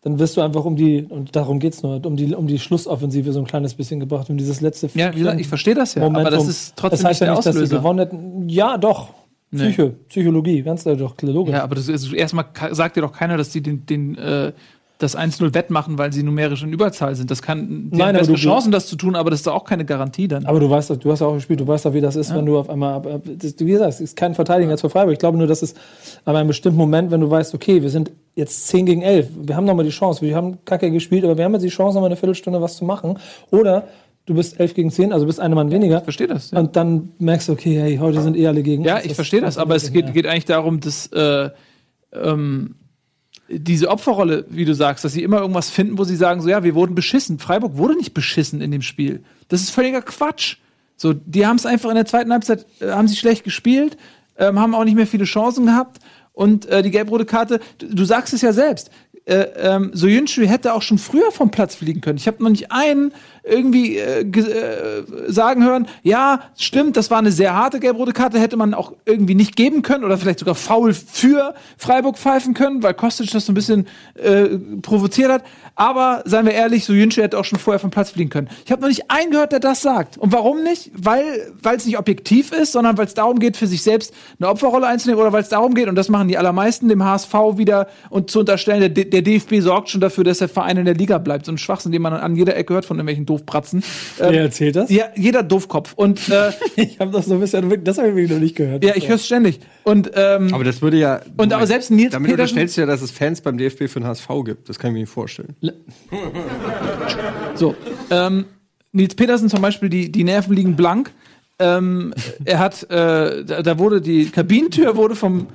dann wirst du einfach um die, und darum geht's nur, um die, um die Schlussoffensive so ein kleines bisschen gebracht, um dieses letzte Ja, wie gesagt, ich verstehe das ja, aber das ist trotzdem das heißt nicht ja nicht, dass sie gewonnen hätten. Ja, doch. Psyche, Psychologie, ganz doch logisch. Ja, aber das ist, erstmal sagt dir doch keiner, dass die den, den äh, das 1-0 wettmachen, weil sie numerisch in Überzahl sind. Das kann, die Nein, haben bessere Chancen, das zu tun, aber das ist doch auch keine Garantie dann. Aber du weißt, du hast ja auch gespielt, du weißt doch, wie das ist, wenn du auf einmal, das, wie gesagt, es ist kein Verteidiger jetzt für Freiburg. Ich glaube nur, dass es aber einem bestimmten Moment, wenn du weißt, okay, wir sind jetzt 10 gegen 11, wir haben nochmal die Chance, wir haben kacke gespielt, aber wir haben jetzt die Chance, nochmal eine Viertelstunde was zu machen. Oder du bist 11 gegen 10, also bist eine Mann weniger. verstehe das. Ja, Und dann merkst du, okay, hey, heute sind eh alle gegen ja ich verstehe das, aber es geht, geht eigentlich darum, dass äh, ähm, diese Opferrolle, wie du sagst, dass sie immer irgendwas finden, wo sie sagen, so ja, wir wurden beschissen. Freiburg wurde nicht beschissen in dem Spiel. Das ist völliger Quatsch. So, die haben es einfach in der zweiten Halbzeit, äh, haben sie schlecht gespielt, ähm, haben auch nicht mehr viele Chancen gehabt. Und äh, die gelb-rote Karte, du, du sagst es ja selbst, äh, ähm, Soyuncu hätte auch schon früher vom Platz fliegen können. Ich habe noch nicht einen irgendwie äh, äh, sagen hören, ja, stimmt, das war eine sehr harte gelb-rote Karte, hätte man auch irgendwie nicht geben können oder vielleicht sogar faul für Freiburg pfeifen können, weil Kostic das so ein bisschen äh, provoziert hat. Aber seien wir ehrlich, Soyuncu hätte auch schon vorher vom Platz fliegen können. Ich habe noch nicht einen gehört, der das sagt. Und warum nicht? Weil es nicht objektiv ist, sondern weil es darum geht, für sich selbst eine Opferrolle einzunehmen oder weil es darum geht, und das machen die allermeisten, dem HSV wieder und zu unterstellen, der, D- der DFB sorgt schon dafür, dass der Verein in der Liga bleibt. So ein Schwachsinn, den man an jeder Ecke hört von irgendwelchen Doofpratzen. Ähm, Wer erzählt das? ja, jeder Doofkopf. Und äh, Ich habe das so ein bisschen, das habe ich wirklich noch nicht gehört. ja, ich höre es ständig. Und ähm, Aber das würde ja. Und aber selbst Nils Damit Petersen- unterstellst du ja, dass es Fans beim DFB für den HSV gibt. Das kann ich mir nicht vorstellen. So, ähm, Nils Petersen zum Beispiel, die, die Nerven liegen blank. Ähm, er hat, äh, da, da wurde die Kabinentür wurde vom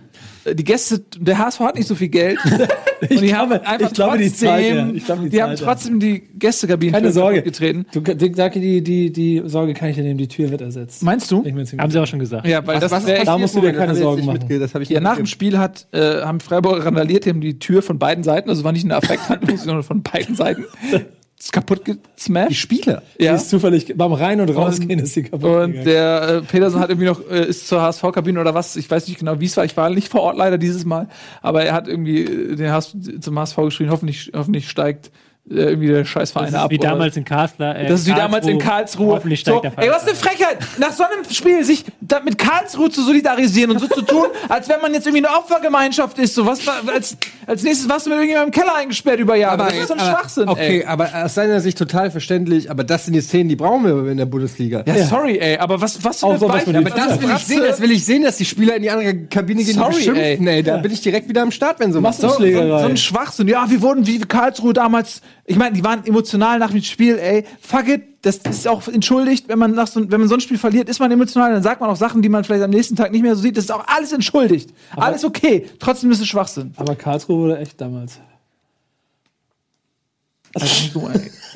die Gäste, der HSV hat nicht so viel Geld. und die glaube- haben einfach ich glaube, die trotzdem, zahlt er. Ich glaube, die die haben zahlt er. trotzdem die Gästekabinentür Keine Sorge. getreten. Du, die, sag, die, die, die Sorge kann ich dir nehmen, die Tür wird ersetzt. Meinst du? Ich Haben sie auch schon gesagt. Ja, weil das ist wär echt, Da musst du dir keine das ich Sorgen machen. Das hab ich ja, nach dem Spiel hat, äh, haben Freiburger randaliert, die haben die Tür von beiden Seiten, also war nicht eine Affekthandlung, sondern von beiden Seiten. Kaputt gesmashed. Die Spieler. Die Ja. ist zufällig beim Rein- und Rausgehen ist sie kaputt. Und gegangen. der äh, Peterson hat irgendwie noch, äh, ist zur HSV-Kabine oder was, ich weiß nicht genau, wie es war, ich war nicht vor Ort leider dieses Mal, aber er hat irgendwie äh, den HSV, zum HSV geschrien, hoffentlich, hoffentlich steigt irgendwie der Scheißverein Das ab. ist wie damals in Kassler. Äh, das ist wie damals in Karlsruhe. Hoffentlich So, steigt der ey, Verein. was eine Frechheit, nach so einem Spiel sich da mit Karlsruhe zu solidarisieren und so zu tun, als wenn man jetzt irgendwie eine Opfergemeinschaft ist. So was, als, Als nächstes warst du mit irgendjemandem im Keller eingesperrt über Jahre. das ist so ein aber- Schwachsinn, Okay, ey. aber aus seiner Sicht total verständlich, aber das sind die Szenen, die brauchen wir in der Bundesliga. Ja, sorry, ey, aber was, was für Auch Beispiel- mit Aber das will ich sehen, das will ich sehen, dass die Spieler in die andere Kabine gehen Sorry, und beschimpfen. Ey. Da bin ich direkt wieder am Start, wenn sowas So, so, Massenschlägerei. so ein Schwachsinn. Ja, wir wurden wie Karlsruhe damals. Ich meine, die waren emotional nach dem Spiel, ey. Fuck it. Das ist auch entschuldigt, wenn man nach so, wenn man so ein Spiel verliert, ist man emotional, dann sagt man auch Sachen, die man vielleicht am nächsten Tag nicht mehr so sieht. Das ist auch alles entschuldigt. alles okay. Trotzdem ist es Schwachsinn. Aber Karlsruhe wurde echt damals.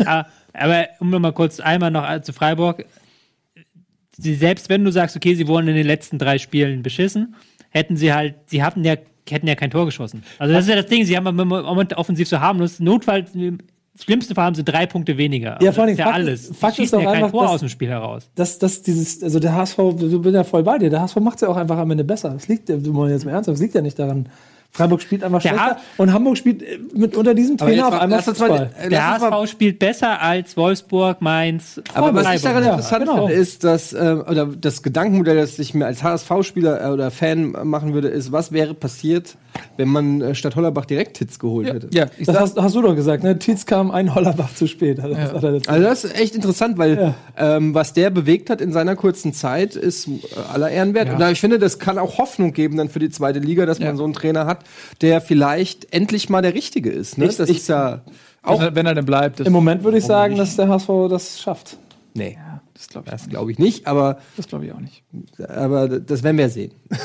Ah, aber um noch mal kurz einmal noch zu Freiburg. Selbst wenn du sagst, okay, sie wurden in den letzten drei Spielen beschissen, hätten sie halt, sie hatten ja, hätten ja kein Tor geschossen. Also das ist ja das Ding, sie haben im Moment offensiv so harmlos. Notfalls, schlimmsten Fall haben sie drei Punkte weniger. Ja, vor allem ja Fakt- alles. Fakt Sie ist doch ja kein einfach, Tor dass- aus dem Spiel heraus. Das, das, dieses, also der HSV, ich bin ja voll bei dir. Der HSV macht es ja auch einfach am Ende besser. Das liegt, du mal jetzt mal ernsthaft, das liegt ja nicht daran. Freiburg spielt einfach Der schlechter Ha- und Hamburg spielt äh, mit unter diesem Trainer auf mal- einmal lass uns mal- Fußball. äh, Der mal- HSV spielt besser als Wolfsburg, Mainz, Aber was ich daran Ja, interessant genau. finde, ist, dass, äh, oder das Gedankenmodell, das ich mir als HSV-Spieler äh, oder Fan machen würde, ist, was wäre passiert, wenn man äh, statt Hollerbach direkt Hits geholt hätte. Ja, ich Das hast, hast du doch gesagt, ne? Tietz kam ein Hollerbach zu spät. Also, das er jetzt- Also das ist echt interessant, weil ähm, was der bewegt hat in seiner kurzen Zeit, ist äh, aller Ehren wert. Und da, ich finde, das kann auch Hoffnung geben dann für die zweite Liga, dass man Ja. so einen Trainer hat, der vielleicht endlich mal der Richtige ist. Ne? Ich- das ich- ist ja auch wenn er, wenn er denn bleibt. Das, Im Moment würde ich sagen, dass der HSV das schafft. Nee, das glaube ich, das glaube ich nicht, aber, das glaub ich auch nicht. aber das werden wir sehen.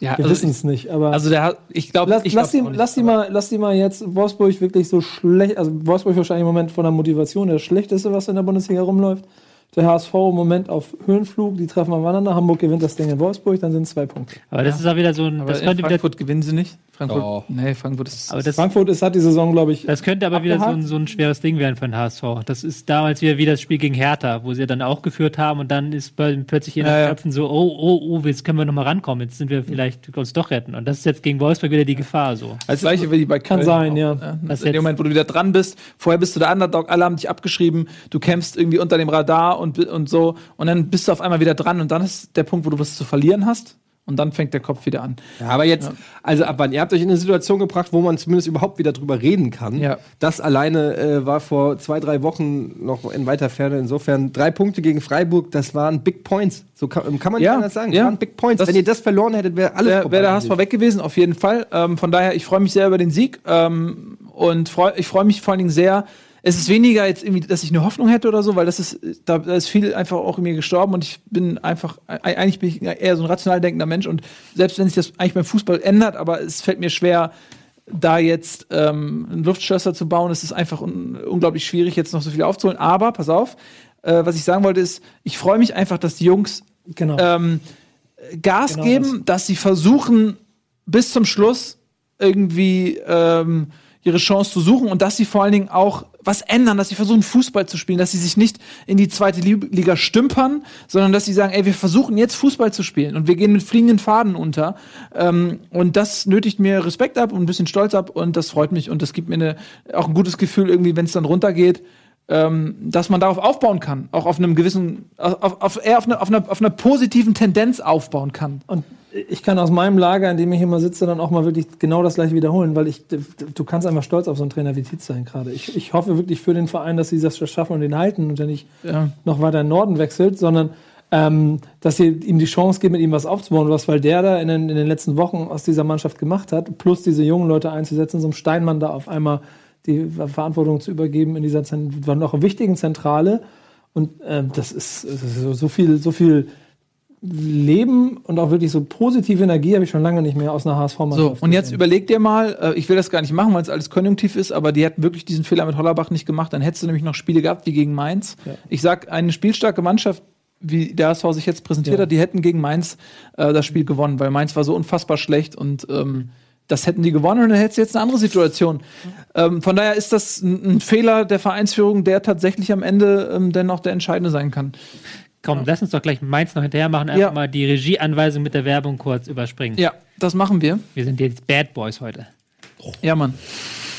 Ja, Wir also, wissen es nicht, aber also der, hat- ich glaube, lass, ich lass, auch nicht. lass, die mal, lass die mal jetzt Wolfsburg wirklich so schlecht, also Wolfsburg wahrscheinlich im Moment von der Motivation das schlechteste, was in der Bundesliga rumläuft. Der HSV im Moment auf Höhenflug, die treffen aufeinander. Hamburg gewinnt das Ding in Wolfsburg, dann sind es zwei Punkte. Aber das ist auch wieder so ein, Aber das könnte wieder, Frankfurt gewinnen sie nicht. Frankfurt, Doch. nee, Frankfurt ist. aber das, Frankfurt ist, hat die Saison, glaube ich, Das könnte aber wieder so ein, Abgehakt? so ein schweres Ding werden für den HSV. Das ist damals wieder wie das Spiel gegen Hertha, wo sie dann auch geführt haben und dann ist bei- plötzlich in den Ja, ja. Köpfen so, oh, oh, oh, jetzt können wir nochmal rankommen, jetzt sind wir vielleicht uns doch retten. Und das ist jetzt gegen Wolfsburg wieder die Gefahr so. Das gleiche wie bei Kann Köln sein, auch, ja. Was in dem Moment, wo du wieder dran bist, vorher bist du der Underdog, alle haben dich abgeschrieben, du kämpfst irgendwie unter dem Radar und, und so, und dann bist du auf einmal wieder dran und dann ist der Punkt, wo du was zu verlieren hast und dann fängt der Kopf wieder an. Ja, aber jetzt, also ab wann? Ihr habt euch in eine Situation gebracht, wo man zumindest überhaupt wieder drüber reden kann. Ja. Das alleine äh, war vor zwei, drei Wochen noch in weiter Ferne. Insofern drei Punkte gegen Freiburg, das waren Big Points. So kann, kann man Ja, nicht anders sagen. ja. Das waren Big Points. Das- Wenn ihr das verloren hättet, wäre alles Wäre wär der HSV weg gewesen, auf jeden Fall. Ähm, von daher, ich freue mich sehr über den Sieg ähm, und freu, ich freue mich vor allen Dingen sehr. Es ist weniger jetzt irgendwie, dass ich eine Hoffnung hätte oder so, weil das ist, da, da ist viel einfach auch in mir gestorben und ich bin einfach, e- eigentlich bin ich eher so ein rational denkender Mensch und selbst wenn sich das eigentlich beim Fußball ändert, aber es fällt mir schwer, da jetzt ähm, einen Luftschlösser zu bauen, es ist einfach un unglaublich schwierig, jetzt noch so viel aufzuholen. Aber, pass auf, äh, was ich sagen wollte ist, ich freue mich einfach, dass die Jungs genau. ähm, Gas Genau geben, dass sie versuchen, bis zum Schluss irgendwie ähm, ihre Chance zu suchen und dass sie vor allen Dingen auch was ändern, dass sie versuchen, Fußball zu spielen, dass sie sich nicht in die zweite Li- Liga stümpern, sondern dass sie sagen, ey, wir versuchen jetzt Fußball zu spielen und wir gehen mit fliegenden Faden unter. Ähm, und das nötigt mir Respekt ab und ein bisschen Stolz ab und das freut mich und das gibt mir eine, auch ein gutes Gefühl irgendwie, wenn es dann runtergeht, ähm, dass man darauf aufbauen kann, auch auf einem gewissen, auf, auf, eher auf, eine, auf, einer, auf einer positiven Tendenz aufbauen kann. Und ich kann aus meinem Lager, in dem ich hier mal sitze, dann auch mal wirklich genau das gleiche wiederholen, weil ich, du kannst einfach stolz auf so einen Trainer wie Tietz sein gerade. Ich, ich hoffe wirklich für den Verein, dass sie das schaffen und den halten und der nicht Ja. noch weiter in den Norden wechselt, sondern ähm, dass sie ihm die Chance geben, mit ihm was aufzubauen, was weil der da in den, in den letzten Wochen aus dieser Mannschaft gemacht hat, plus diese jungen Leute einzusetzen, so einem Steinmann da auf einmal die Verantwortung zu übergeben in dieser noch wichtigen Zentrale. Und ähm, das ist, es ist so, so viel, so viel Leben und auch wirklich so positive Energie habe ich schon lange nicht mehr aus einer HSV-Mannschaft. So, und jetzt gesehen. überleg dir mal, äh, ich will das gar nicht machen, weil es alles konjunktiv ist, aber die hätten wirklich diesen Fehler mit Hollerbach nicht gemacht, dann hättest du nämlich noch Spiele gehabt wie gegen Mainz. Ja. Ich sag, eine spielstarke Mannschaft, wie der HSV sich jetzt präsentiert Ja. hat, die hätten gegen Mainz äh, das Spiel gewonnen, weil Mainz war so unfassbar schlecht und ähm, das hätten die gewonnen und dann hättest du jetzt eine andere Situation. Ähm, von daher ist das ein, ein Fehler der Vereinsführung, der tatsächlich am Ende ähm, dennoch der entscheidende sein kann. Komm, lass uns doch gleich Mainz noch hinterher machen, einfach Ja. mal die Regieanweisung mit der Werbung kurz überspringen. Ja, das machen wir. Wir sind jetzt Bad Boys heute. Ja, Mann.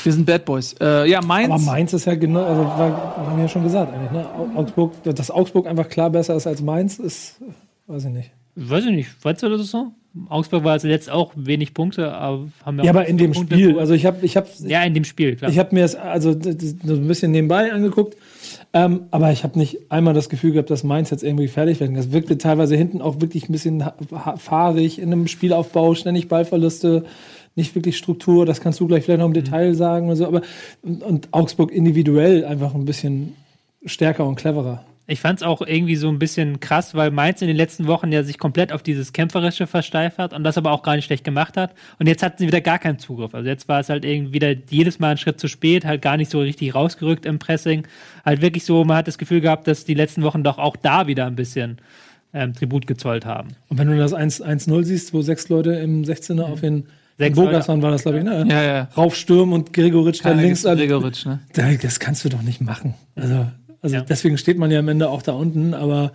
Wir sind Bad Boys. Äh, ja, Mainz. Aber Mainz ist ja genau, also war, haben wir ja schon gesagt eigentlich, ne? Au- Augsburg, dass Augsburg einfach klar besser ist als Mainz, ist, weiß ich nicht. Weiß ich nicht, weißt du das so? Augsburg war zuletzt auch wenig Punkte, aber haben Ja, aber in dem Punkte Spiel, also ich habe ich hab, ja, in dem Spiel, klar. ich hab mir das also das, das so ein bisschen nebenbei angeguckt, ähm, aber ich habe nicht einmal das Gefühl gehabt, dass Mainz jetzt irgendwie fertig werden. Das wirkte teilweise hinten auch wirklich ein bisschen fahrig in einem Spielaufbau, ständig Ballverluste, nicht wirklich Struktur. Das kannst du gleich vielleicht noch im Detail sagen und so. Aber und, und Augsburg individuell einfach ein bisschen stärker und cleverer. Ich fand es auch irgendwie so ein bisschen krass, weil Mainz in den letzten Wochen ja sich komplett auf dieses Kämpferische versteift hat und das aber auch gar nicht schlecht gemacht hat. Und jetzt hatten sie wieder gar keinen Zugriff. Also jetzt war es halt irgendwie wieder jedes Mal einen Schritt zu spät, halt gar nicht so richtig rausgerückt im Pressing. Halt wirklich so, man hat das Gefühl gehabt, dass die letzten Wochen doch auch da wieder ein bisschen ähm, Tribut gezollt haben. Und wenn du das 1 1-0 siehst, wo sechs Leute im 16er auf den Sechs Bogason war das, glaube ich, ne? Ja, ja. Raufstürmen und Gregoritsch dann links an. Gregoritsch, ne? Da- Das kannst du doch nicht machen. Also, also Ja. deswegen steht man ja am Ende auch da unten, aber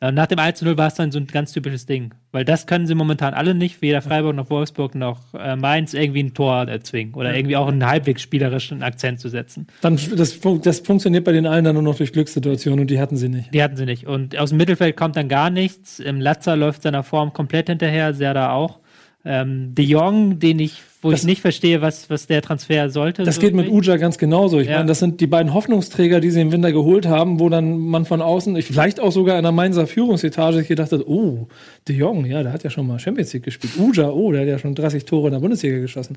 Nach dem 1-0 war es dann so ein ganz typisches Ding. Weil das können sie momentan alle nicht, weder Freiburg noch Wolfsburg noch äh, Mainz, irgendwie ein Tor erzwingen oder irgendwie auch einen halbwegs spielerischen Akzent zu setzen. dann das, das funktioniert bei den allen dann nur noch durch Glückssituationen und die hatten sie nicht. Die hatten sie nicht. Und aus dem Mittelfeld kommt dann gar nichts. Im Latzer läuft seiner Form komplett hinterher, Serda auch. Ähm, De Jong, den ich, wo Das- ich nicht verstehe, was, was der Transfer sollte. Das so geht mit. Uja ganz genauso. Ich Ja. meine, das sind die beiden Hoffnungsträger, die sie im Winter geholt haben, wo dann man von außen, ich- vielleicht auch sogar in der Mainzer Führungsetage sich gedacht hat, oh, De Jong, ja, der hat ja schon mal Champions League gespielt. Uja, oh, der hat ja schon 30 Tore in der Bundesliga geschossen.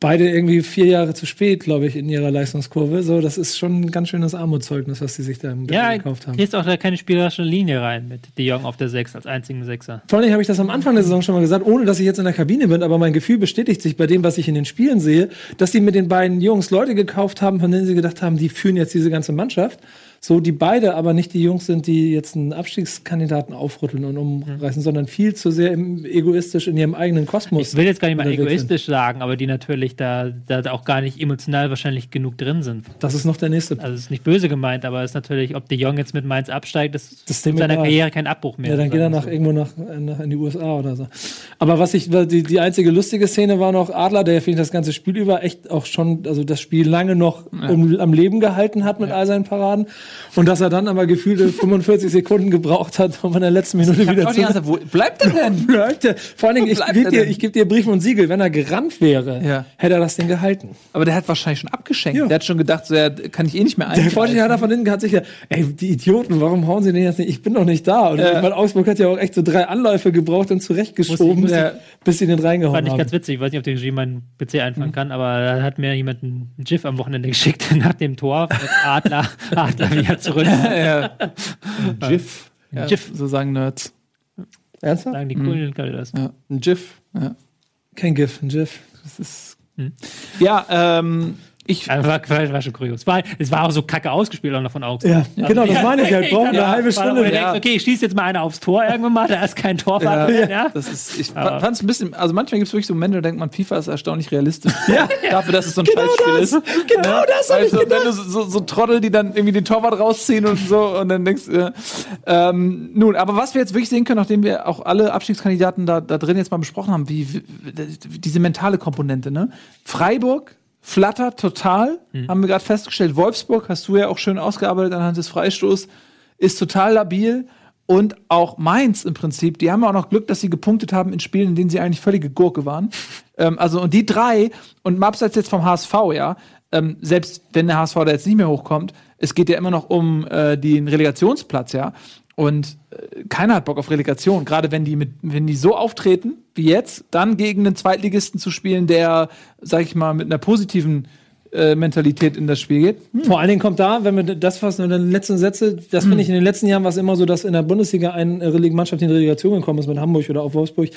Beide irgendwie vier Jahre zu spät, glaube ich, in ihrer Leistungskurve. So, das ist schon ein ganz schönes Armutszeugnis, was sie sich da im Ja, gekauft haben. kriegst auch da keine spielerische Linie rein mit De Jong auf der 6 als einzigen Sechser. Vor allem habe ich das am Anfang der Saison schon mal gesagt, ohne dass ich jetzt in der Kabine bin, aber mein Gefühl bestätigt sich bei dem, was ich in den Spielen sehe, dass sie mit den beiden Jungs Leute gekauft haben, von denen sie gedacht haben, die führen jetzt diese ganze Mannschaft. So, die beide aber nicht die Jungs sind, die jetzt einen Abstiegskandidaten aufrütteln und umreißen, sondern viel zu sehr im, egoistisch in ihrem eigenen Kosmos. Ich will jetzt gar nicht mal egoistisch sagen, aber die natürlich da, da auch gar nicht emotional wahrscheinlich genug drin sind. Das ist noch der nächste. Also es ist nicht böse gemeint, aber es ist natürlich, ob De Jong jetzt mit Mainz absteigt, das, Das ist in seiner Karriere kein Abbruch mehr. Ja, dann geht er nach irgendwo nach, nach in die USA oder so. Aber was ich, die, die einzige lustige Szene war noch Adler, der finde ich das ganze Spiel über echt auch schon, also das Spiel lange noch um, am Leben gehalten hat mit all seinen Paraden. Und dass er dann aber gefühlte 45 Sekunden gebraucht hat, um in der letzten Minute wieder ganze zu. Zeit, wo bleibt er denn? Bleibt er. Vor allen Dingen, ich gebe dir, ich geb dir Brief und Siegel, wenn er gerannt wäre, Ja. hätte er das Ding gehalten. Aber der hat wahrscheinlich schon abgeschenkt. Ja. Der hat schon gedacht, so, ja, kann ich eh nicht mehr Der eingreifen. Vorteil hat er von hinten hat sich ja, ey, die Idioten, warum hauen sie den jetzt nicht? Ich bin doch nicht da. Und Ja. weil Augsburg hat ja auch echt so drei Anläufe gebraucht und zurechtgeschoben, Muss ich- muss bis sie den reingehauen Fand ich haben. ganz witzig. Ich weiß nicht, ob der Regie meinen PC Mhm. einfangen kann, aber da hat mir jemand ein GIF am Wochenende geschickt nach dem Tor Adler, Adler wieder zurück. ja. GIF. Ja, GIF. So sagen Nerds. Ernsthaft? Sagen die coolen Leute das. Ja. Ein GIF. Kein GIF, ein GIF. Das ist. Ja, ähm, ich. War, war schon kurios. War, es war auch so kacke ausgespielt auch noch von Augsburg. Ja, genau, das meine ich halt. Brauchen eine halbe Stunde. Ja. denkst, okay, ich schieße jetzt mal einer aufs Tor irgendwann mal, da ist kein Torwart drin, ja. Das ist, ich fand es ein bisschen, also manchmal gibt es wirklich so Momente, da denkt man, FIFA ist erstaunlich realistisch. ja. Dafür, dass es so ein Scheißspiel ist. Genau das hab Weil ich so, wenn du so, so, so Trottel, die dann irgendwie den Torwart rausziehen und so und dann denkst du, äh, ähm, nun, aber was wir jetzt wirklich sehen können, nachdem wir auch alle Abstiegskandidaten da, da drin jetzt mal besprochen haben, wie, wie diese mentale Komponente, ne? Freiburg flattert total, haben wir gerade festgestellt. Wolfsburg, hast du ja auch schön ausgearbeitet anhand des Freistoß, ist total labil. Und auch Mainz im Prinzip, die haben auch noch Glück, dass sie gepunktet haben in Spielen, in denen sie eigentlich völlige Gurke waren. ähm, also, und die drei, und mal abseits jetzt vom HSV, ja, ähm, selbst wenn der HSV da jetzt nicht mehr hochkommt, es geht ja immer noch um äh, den Relegationsplatz, ja. Und äh, keiner hat Bock auf Relegation, gerade wenn die mit, wenn die so auftreten wie jetzt, dann gegen einen Zweitligisten zu spielen, der, sag ich mal, mit einer positiven äh, Mentalität in das Spiel geht. Vor allen Dingen kommt da, wenn wir das fassen und dann letzten Sätze, das finde ich in den letzten Jahren war es immer so, dass in der Bundesliga eine Releg- Mannschaft in die Relegation gekommen ist mit Hamburg oder auch Wolfsburg.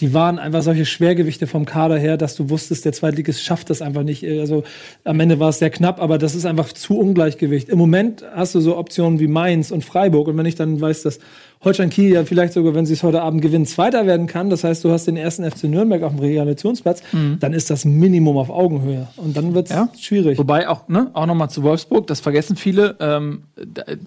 Die waren einfach solche Schwergewichte vom Kader her, dass du wusstest, der Zweitligist schafft das einfach nicht. Also am Ende war es sehr knapp, aber das ist einfach zu Ungleichgewicht. Im Moment hast du so Optionen wie Mainz und Freiburg und wenn ich dann weiß, dass Holstein Kiel ja vielleicht sogar, wenn sie es heute Abend gewinnen, Zweiter werden kann. Das heißt, du hast den ersten FC Nürnberg auf dem Relegationsplatz. Dann ist das Minimum auf Augenhöhe. Und dann wird es Ja. schwierig. Wobei auch, ne, auch nochmal zu Wolfsburg, das vergessen viele, ähm,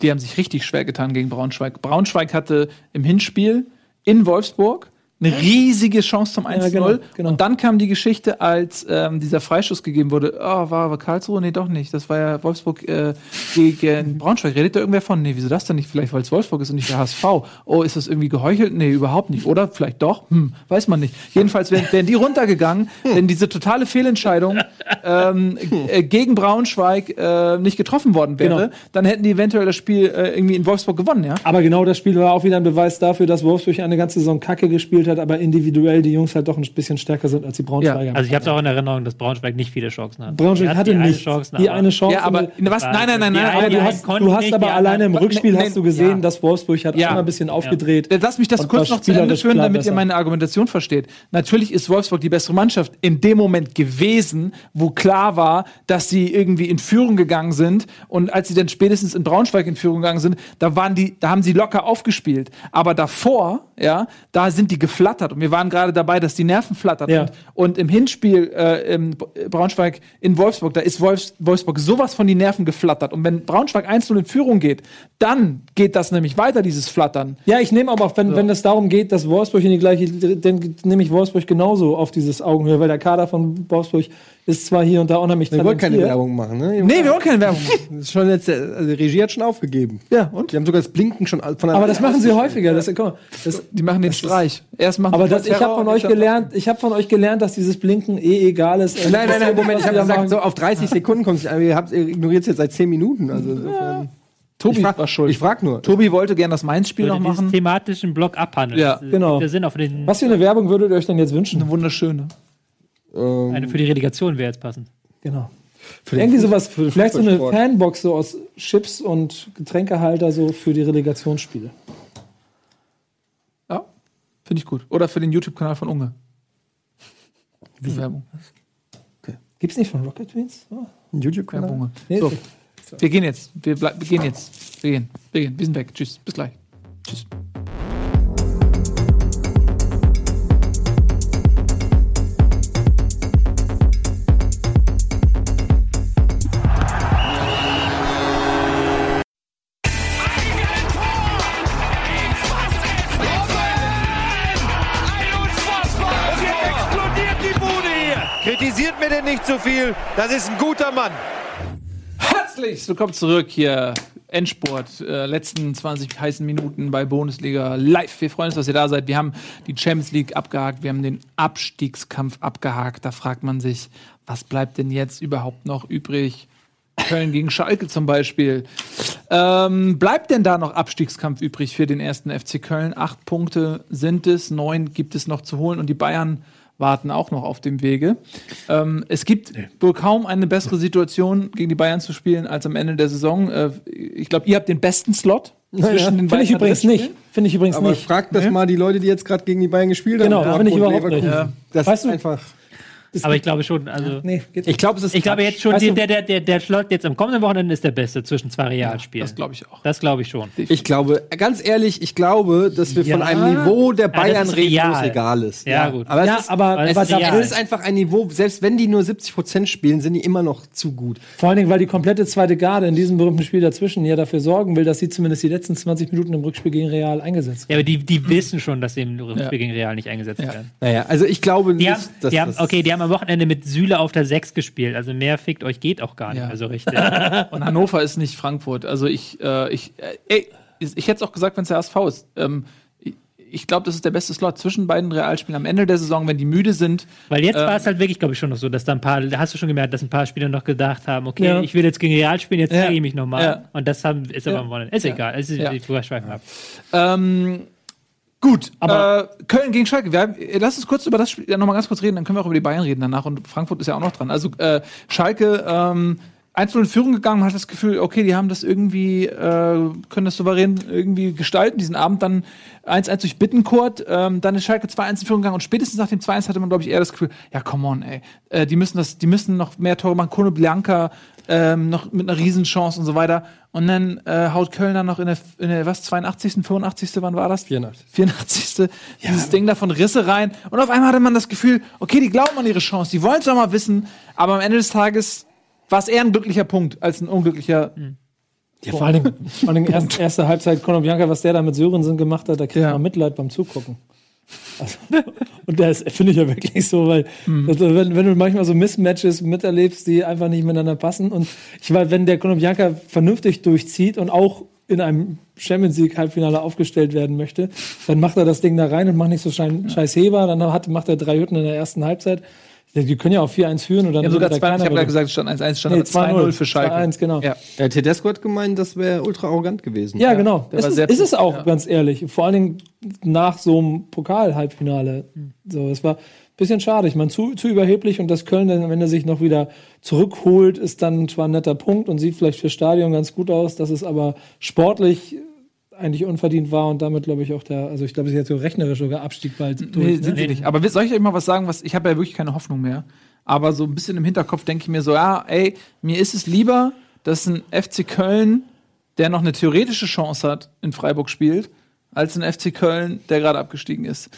die haben sich richtig schwer getan gegen Braunschweig. Braunschweig hatte im Hinspiel in Wolfsburg eine riesige Chance zum 1-0. genau, genau. Und dann kam die Geschichte, als ähm, dieser Freischuss gegeben wurde. Oh, war aber Karlsruhe? Nee, doch nicht. Das war ja Wolfsburg äh, gegen Braunschweig. Redet da irgendwer von? Nee, wieso das denn nicht? Vielleicht, weil es Wolfsburg ist und nicht der HSV. Oh, ist das irgendwie geheuchelt? Nee, überhaupt nicht. Oder vielleicht doch? Hm, weiß man nicht. Jedenfalls wären, wären die runtergegangen, wenn diese totale Fehlentscheidung ähm, äh, gegen Braunschweig äh, nicht getroffen worden wäre, Genau. dann hätten die eventuell das Spiel äh, irgendwie in Wolfsburg gewonnen, ja? Aber genau das Spiel war auch wieder ein Beweis dafür, dass Wolfsburg eine ganze Saison Kacke gespielt hat, aber individuell die Jungs halt doch ein bisschen stärker sind als die Braunschweiger. Also ich habe es auch in Erinnerung, dass Braunschweig nicht viele Chancen hat. Braunschweig Die hatte die eine nicht Chance, die eine Chance. Ja, aber was? Nein, nein, nein, nein. aber du hast, du hast aber alleine im Rückspiel hast du gesehen, ja. dass Wolfsburg hat Ja. immer ein bisschen aufgedreht. Lass mich das kurz noch zu Ende führen, damit besser. ihr meine Argumentation versteht. Natürlich ist Wolfsburg die bessere Mannschaft in dem Moment gewesen, wo klar war, dass sie irgendwie in Führung gegangen sind. Und als sie dann spätestens in Braunschweig in Führung gegangen sind, da waren die, da haben sie locker aufgespielt. Aber davor, ja, da sind die geflattert. Und wir waren gerade dabei, dass die Nerven flattern. Ja. Und, und im Hinspiel äh, im Braunschweig in Wolfsburg, da ist Wolfs Wolfsburg sowas von die Nerven geflattert. Und wenn Braunschweig 1-0 in Führung geht, dann geht das nämlich weiter, dieses Flattern. Ja, ich nehme aber auch, wenn, wenn es darum geht, dass Wolfsburg in die gleiche, dann nehme ich Wolfsburg genauso auf dieses Augenhöhe, weil der Kader von Wolfsburg ist zwar hier und da unheimlich Wir wollten keine. Werbung machen, ne? Nee, wir wollen keine Werbung. Das ist schon jetzt, der- also die Regie hat schon aufgegeben. Ja, und? Die haben sogar das Blinken schon von der Aber das machen sie häufiger. Das, guck mal, das, Die machen den Streich. Erst machen aber das, ich habe von euch gelernt, ich habe von euch gelernt, dass dieses Blinken eh egal ist. Nein, nein, nein, Moment, ich habe gesagt, machen. so auf 30 Sekunden kommt es nicht an. Ihr, ihr ignoriert es jetzt seit 10 Minuten. Also insofern. Tobi ich frag, war schuld. Ich frag nur. Tobi wollte gern das Mainz-Spiel noch machen. thematischen Block abhandeln. Ja, genau. Der Sinn auf den, Was für eine Werbung würdet ihr euch denn jetzt wünschen? Eine wunderschöne. Ähm, eine für die Relegation wäre jetzt passend. Genau. Irgendwie sowas, vielleicht so eine. Fanbox so aus Chips und Getränkehalter so für die Relegationsspiele. Ja, finde ich gut. Oder für den YouTube-Kanal von Unge. Wie Werbung. Gibt's nicht von Rocket Beans? Oh. Ein YouTube-Kanal. Werbung. Nee, So, wir gehen jetzt. Wir, wir gehen jetzt. Wir gehen. Wir gehen. Wir sind weg. Tschüss. Bis gleich. Tschüss. Nicht zu viel. Das ist ein guter Mann. Herzlich willkommen zurück hier. Endsport, äh, letzten 20 heißen Minuten bei Bundesliga live. Wir freuen uns, dass ihr da seid. Wir haben die Champions League abgehakt, wir haben den Abstiegskampf abgehakt. Da fragt man sich, was bleibt denn jetzt überhaupt noch übrig? Köln gegen Schalke zum Beispiel. Ähm, bleibt denn da noch Abstiegskampf übrig für den ersten FC Köln? Acht Punkte sind es, neun gibt es noch zu holen und die Bayern warten auch noch auf dem Wege. Ähm, es gibt wohl kaum eine bessere Situation, gegen die Bayern zu spielen, als am Ende der Saison. Äh, ich glaube, ihr habt den besten Slot Ja, zwischen den Finde ich beiden übrigens nicht. Finde ich übrigens Aber nicht. fragt das mal die Leute, die jetzt gerade gegen die Bayern gespielt haben. Genau, finde ich Dortmund, überhaupt nicht. Leverkusen. Das Weißt ist du- einfach. Aber ich glaube schon, also. Nee, geht Ich glaube, es ist. Ich glaube jetzt schon, Weißt du- der, der, der, der Slot jetzt am kommenden Wochenende ist der beste zwischen zwei Realspielen. Das glaube ich auch. Das glaube ich schon. Ich glaube, ganz ehrlich, ich glaube, dass wir von Ja. einem Niveau der das Bayern ist reden, wo es real. egal ist. Ja, gut. Aber, Ja, es ist, aber, aber ist da real. es ist einfach ein Niveau, selbst wenn die nur 70% spielen, sind die immer noch zu gut. Vor allen Dingen, weil die komplette zweite Garde in diesem berühmten Spiel dazwischen ja dafür sorgen will, dass sie zumindest die letzten 20 Minuten im Rückspiel gegen Real eingesetzt Ja, aber die, die wissen schon, dass sie im Rückspiel Ja. gegen Real nicht eingesetzt Ja. werden. Naja, also ich glaube Die nicht, haben, dass die haben, das- okay, die haben am Wochenende mit Süle auf der 6 gespielt. Also mehr fickt euch geht auch gar nicht Ja. mehr so richtig. Und Hannover ist nicht Frankfurt. Also ich, äh, ich, äh, ey, ich hätte es auch gesagt, wenn es der HSV ist. Ähm, ich- ich glaube, das ist der beste Slot zwischen beiden Realspielen am Ende der Saison, wenn die müde sind. Weil jetzt Ähm, war es halt wirklich, glaube ich, schon noch so, dass da ein paar, da hast du schon gemerkt, dass ein paar Spieler noch gedacht haben, okay, Ja. ich will jetzt gegen Real spielen, jetzt Ja. zeige ich mich nochmal. Ja. Und das haben, ist aber am Wochenende. Ist egal, es ist, Ja. ich schweifen ab. Ähm, gut, Aber- äh, Köln gegen Schalke. Wir haben, äh, lass uns kurz über das Spiel ja, nochmal ganz kurz reden, dann können wir auch über die Bayern reden danach. Und Frankfurt ist ja auch noch dran. Also äh, Schalke ähm, 1-0 in Führung gegangen, man hat das Gefühl, okay, die haben das irgendwie, äh, können das souverän irgendwie gestalten, diesen Abend dann 1-1 durch Bittenkurt, ähm, dann ist Schalke 2-1 in Führung gegangen und spätestens nach dem 2-1 hatte man, glaube ich, eher das Gefühl, ja, come on, ey, äh, die müssen das, die müssen noch mehr Tore machen, Kone Blanca, ähm, noch mit einer Riesenchance und so weiter. Und dann äh, haut Köln dann noch in der, in der, was, 82., 85., wann war das? 84. 84. Dieses Ding da von Risse rein. Und auf einmal hatte man das Gefühl, okay, die glauben an ihre Chance, die wollen es doch mal wissen, aber am Ende des Tages war es eher ein glücklicher Punkt als ein unglücklicher. Ja, vor allen Dingen, vor Dingen erst, erste Halbzeit Conor Bianca, was der da mit Sörensen gemacht hat, da kriegt Ja. man Mitleid beim Zugucken. Also, und das finde ich ja wirklich so, weil Mhm. also wenn, wenn du manchmal so Mismatches miterlebst, die einfach nicht miteinander passen. Und ich weiß, wenn der Kolumbianka vernünftig durchzieht und auch in einem Champions League Halbfinale aufgestellt werden möchte, dann macht er das Ding da rein und macht nicht so schein, scheiß Heber. Dann hat, macht er drei Hütten in der ersten Halbzeit. Die können ja auch 4-1 führen und dann Ja, sogar zwei, ich habe ja gesagt, es stand 1-1, stand Nee, aber 2-0 für Schalke. 2-1, genau. Ja. Der Tedesco hat gemeint, das wäre ultra arrogant gewesen. Ja, genau. der Das war ist, sehr ist es auch, ja. ganz ehrlich. Vor allen Dingen nach so einem Pokal-Halbfinale. Hm. So, es war ein bisschen schade. Ich meine, zu, zu überheblich und das Köln dann, wenn er sich noch wieder zurückholt, ist dann zwar ein netter Punkt und sieht vielleicht fürs Stadion ganz gut aus, dass es aber sportlich eigentlich unverdient war und damit glaube ich auch der, also ich glaube, es ist jetzt so rechnerisch sogar Abstieg bald Nee, durch. sind ne? sie nicht. Aber soll ich euch mal was sagen, was ich habe ja wirklich keine Hoffnung mehr. Aber so ein bisschen im Hinterkopf denke ich mir so, ja, ey, mir ist es lieber, dass ein FC Köln, der noch eine theoretische Chance hat, in Freiburg spielt, als ein FC Köln, der gerade abgestiegen ist.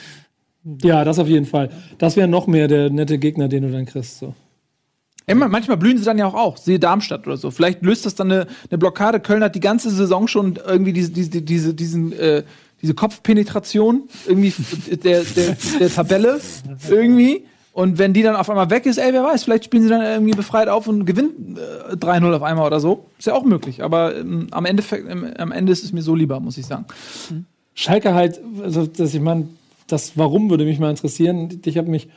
Ja, das auf jeden Fall. Das wäre noch mehr der nette Gegner, den du dann kriegst. So. Man- manchmal blühen sie dann ja auch, auch siehe Darmstadt oder so. Vielleicht löst das dann eine, eine Blockade. Köln hat die ganze Saison schon irgendwie diese, diese, diese, diesen, äh, diese Kopfpenetration irgendwie der, der, der Tabelle irgendwie. Und wenn die dann auf einmal weg ist, ey, wer weiß, vielleicht spielen sie dann irgendwie befreit auf und gewinnen äh, 3-0 auf einmal oder so. Ist ja auch möglich. Aber ähm, am, Ende, ähm, am Ende ist es mir so lieber, muss ich sagen. Schalke halt, also dass ich meine, das Warum würde mich mal interessieren. Ich habe mich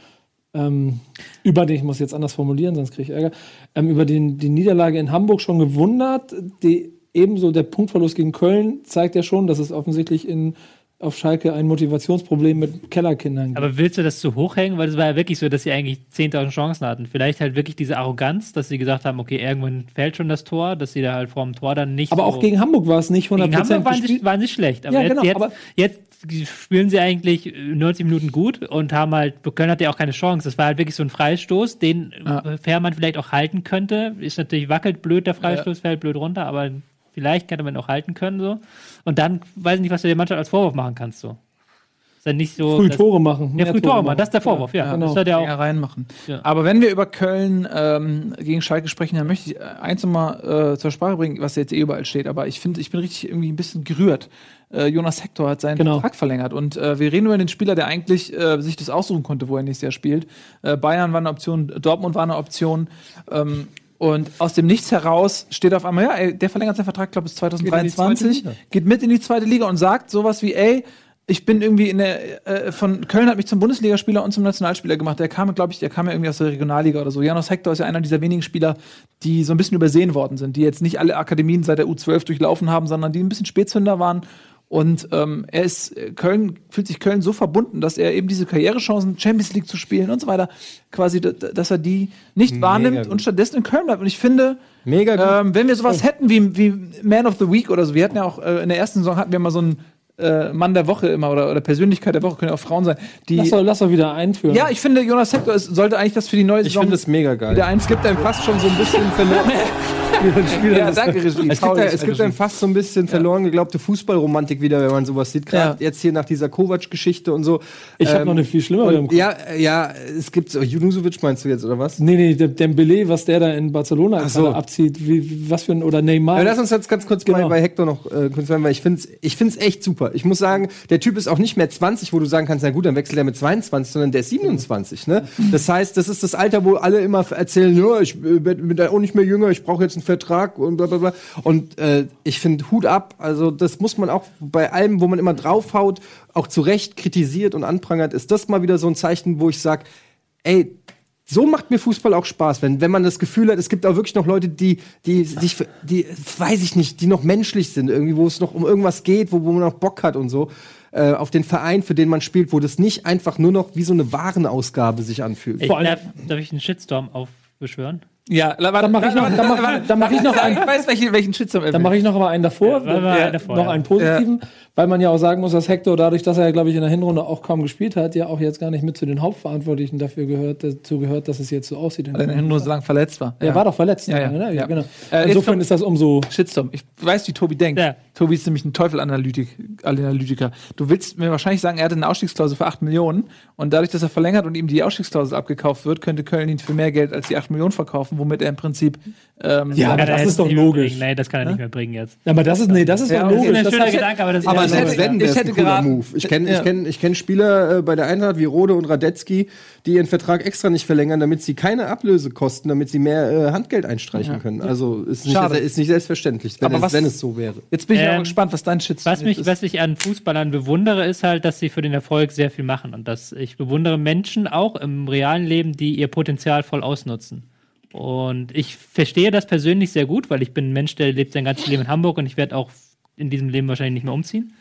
ähm, über den, ich muss jetzt anders formulieren, sonst kriege ich Ärger, ähm, über den, die Niederlage in Hamburg schon gewundert. Die, ebenso der Punktverlust gegen Köln zeigt ja schon, dass es offensichtlich in, auf Schalke ein Motivationsproblem mit Kellerkindern gibt. Aber willst du das zu hoch hängen? Weil es war ja wirklich so, dass sie eigentlich 10.000 Chancen hatten. Vielleicht halt wirklich diese Arroganz, dass sie gesagt haben, okay, irgendwann fällt schon das Tor, dass sie da halt vor dem Tor dann nicht Aber so auch gegen Hamburg war es nicht 100% Gegen Hamburg waren sie, waren sie schlecht. Aber, Ja, jetzt, genau, jetzt, aber- jetzt spielen sie eigentlich 90 Minuten gut und haben halt, Köln hatte ja auch keine Chance. Das war halt wirklich so ein Freistoß, den äh, Fährmann vielleicht auch halten könnte. Ist natürlich wackelt blöd, der Freistoß fällt blöd runter, aber vielleicht hätte man auch halten können so. Und dann weiß ich nicht, was du der Mannschaft als Vorwurf machen kannst so. Ist dann nicht so. Früh dass- Tore machen. Ja, mehr früh Tore machen, das ist der Vorwurf, ja. genau. Das hat er Dinger auch. reinmachen. Ja. Aber wenn wir über Köln ähm, gegen Schalke sprechen, dann möchte ich äh, eins nochmal äh, zur Sprache bringen, was jetzt eh überall steht. Aber ich finde, ich bin richtig irgendwie ein bisschen gerührt. Äh, Jonas Hector hat seinen Genau. Vertrag verlängert und äh, wir reden über den Spieler, der eigentlich äh, sich das aussuchen konnte, wo er nächstes Jahr spielt. Äh, Bayern war eine Option, Dortmund war eine Option. Ähm, und aus dem Nichts heraus steht auf einmal, ja, ey, der verlängert seinen Vertrag, glaube ich, bis in die zweite 2023, Liga. geht mit in die zweite Liga und sagt sowas wie, ey, ich bin irgendwie in der, äh, von Köln hat mich zum Bundesligaspieler und zum Nationalspieler gemacht. Der kam, glaube ich, der kam ja irgendwie aus der Regionalliga oder so. Janos Hector ist ja einer dieser wenigen Spieler, die so ein bisschen übersehen worden sind, die jetzt nicht alle Akademien seit der U12 durchlaufen haben, sondern die ein bisschen Spätzünder waren. Und ähm, er ist, äh, Köln, fühlt sich Köln so verbunden, dass er eben diese Karrierechancen, Champions League zu spielen und so weiter, quasi, dass er die nicht Mega wahrnimmt gut. und stattdessen in Köln bleibt. Und ich finde, Mega ähm, wenn wir sowas hätten wie, wie Man of the Week oder so, wir hatten ja auch äh, in der ersten Saison hatten wir mal so einen äh, Mann der Woche immer oder, oder Persönlichkeit der Woche, können ja auch Frauen sein. Die, Lass doch, lass doch wieder einführen. ja, ich finde, Jonas Hector ist, sollte eigentlich das für die neue Ich Saison finde es mega geil. wieder eins Es gibt einem fast schon so ein bisschen verloren. Ja, danke, Regie. Es gibt, einem, es gibt einem fast so ein bisschen verloren geglaubte Fußballromantik wieder, wenn man sowas sieht. Gerade Ja. jetzt hier nach dieser Kovac-Geschichte und so. Ich habe Ähm, noch eine viel schlimmere im Kopf. ja, ja, es gibt so, Junusovic meinst du jetzt, oder was? Nee, nee, der Dembele, was der da in Barcelona so. abzieht, wie, was für ein, oder Neymar. Ja, lass uns jetzt ganz kurz Genau. bei, bei Hector noch äh, kurz bleiben, weil ich finde es ich find's echt super. Ich muss sagen, der Typ ist auch nicht mehr 20, wo du sagen kannst, na gut, dann wechselt er mit 22, sondern der ist 27. Ne? Das heißt, das ist das Alter, wo alle immer erzählen, ja, ich äh, bin da auch nicht mehr jünger, ich brauche jetzt einen Vertrag und bla bla bla. Und äh, ich finde Hut ab, also das muss man auch bei allem, wo man immer draufhaut, auch zu Recht kritisiert und anprangert, ist das mal wieder so ein Zeichen, wo ich sage, ey, so macht mir Fußball auch Spaß, wenn, wenn man das Gefühl hat, es gibt auch wirklich noch Leute, die, die sich, für- die, weiß ich nicht, die noch menschlich sind, irgendwie, wo es noch um irgendwas geht, wo, wo man noch Bock hat und so, äh, auf den Verein, für den man spielt, wo das nicht einfach nur noch wie so eine Warenausgabe sich anfühlt. Ich, Vor allem- darf, darf ich einen Shitstorm aufbeschwören? Ja, warte, Dann mach ich noch- dann mach- dann mach ich noch einen- Ich weiß, welchen, welchen Shitstorm er Dann mache ich noch aber einen davor, Ja, mal einen davor, noch ja. einen positiven, weil man ja auch sagen muss, dass Hector dadurch, dass er, glaube ich, in der Hinrunde auch kaum gespielt hat, ja auch jetzt gar nicht mit zu den Hauptverantwortlichen dafür gehört, dazu gehört, dass es jetzt so aussieht. Weil er in der Hinrunde so lang verletzt war. er war doch verletzt. Ja, ja, ne? ja. genau. Äh, Insofern ist das umso. Shitstorm. Ich weiß, wie Tobi denkt. Ja. Tobi ist nämlich ein Teufel-Analytik- Analytiker. Du willst mir wahrscheinlich sagen, er hatte eine Ausstiegsklausel für 8 Millionen und dadurch, dass er verlängert und ihm die Ausstiegsklausel abgekauft wird, könnte Köln ihn für mehr Geld als die 8 Millionen verkaufen, kaufen, womit er im Prinzip ähm, Ja, aber er das ist doch logisch. bringen. Nee, das kann er nicht mehr bringen jetzt. Ja, aber das ist, nee, das ist Ja, doch aber Das ist logisch. ein Das schöner Gedanke, aber das ist Aber ja selbst so- wenn, es hätte ein cooler Move. Ich kenne Ja. ich kenn, ich kenn Spieler äh, bei der Eintracht wie Rode und Radetzky, die ihren Vertrag extra nicht verlängern, damit sie keine Ablöse kosten, damit sie mehr äh, Handgeld einstreichen können. Also ist nicht, Schade. ist nicht selbstverständlich, wenn, Aber es, was- wenn es so wäre. Jetzt bin ich Ähm, aber gespannt, was dein Shitstorm Was, mich, ist. was ich an Fußballern bewundere, ist halt, dass sie für den Erfolg sehr viel machen. Und dass ich bewundere Menschen auch im realen Leben, die ihr Potenzial voll ausnutzen. Und ich verstehe das persönlich sehr gut, weil ich bin ein Mensch, der lebt sein ganzes Leben in Hamburg und ich werde auch in diesem Leben wahrscheinlich nicht mehr umziehen,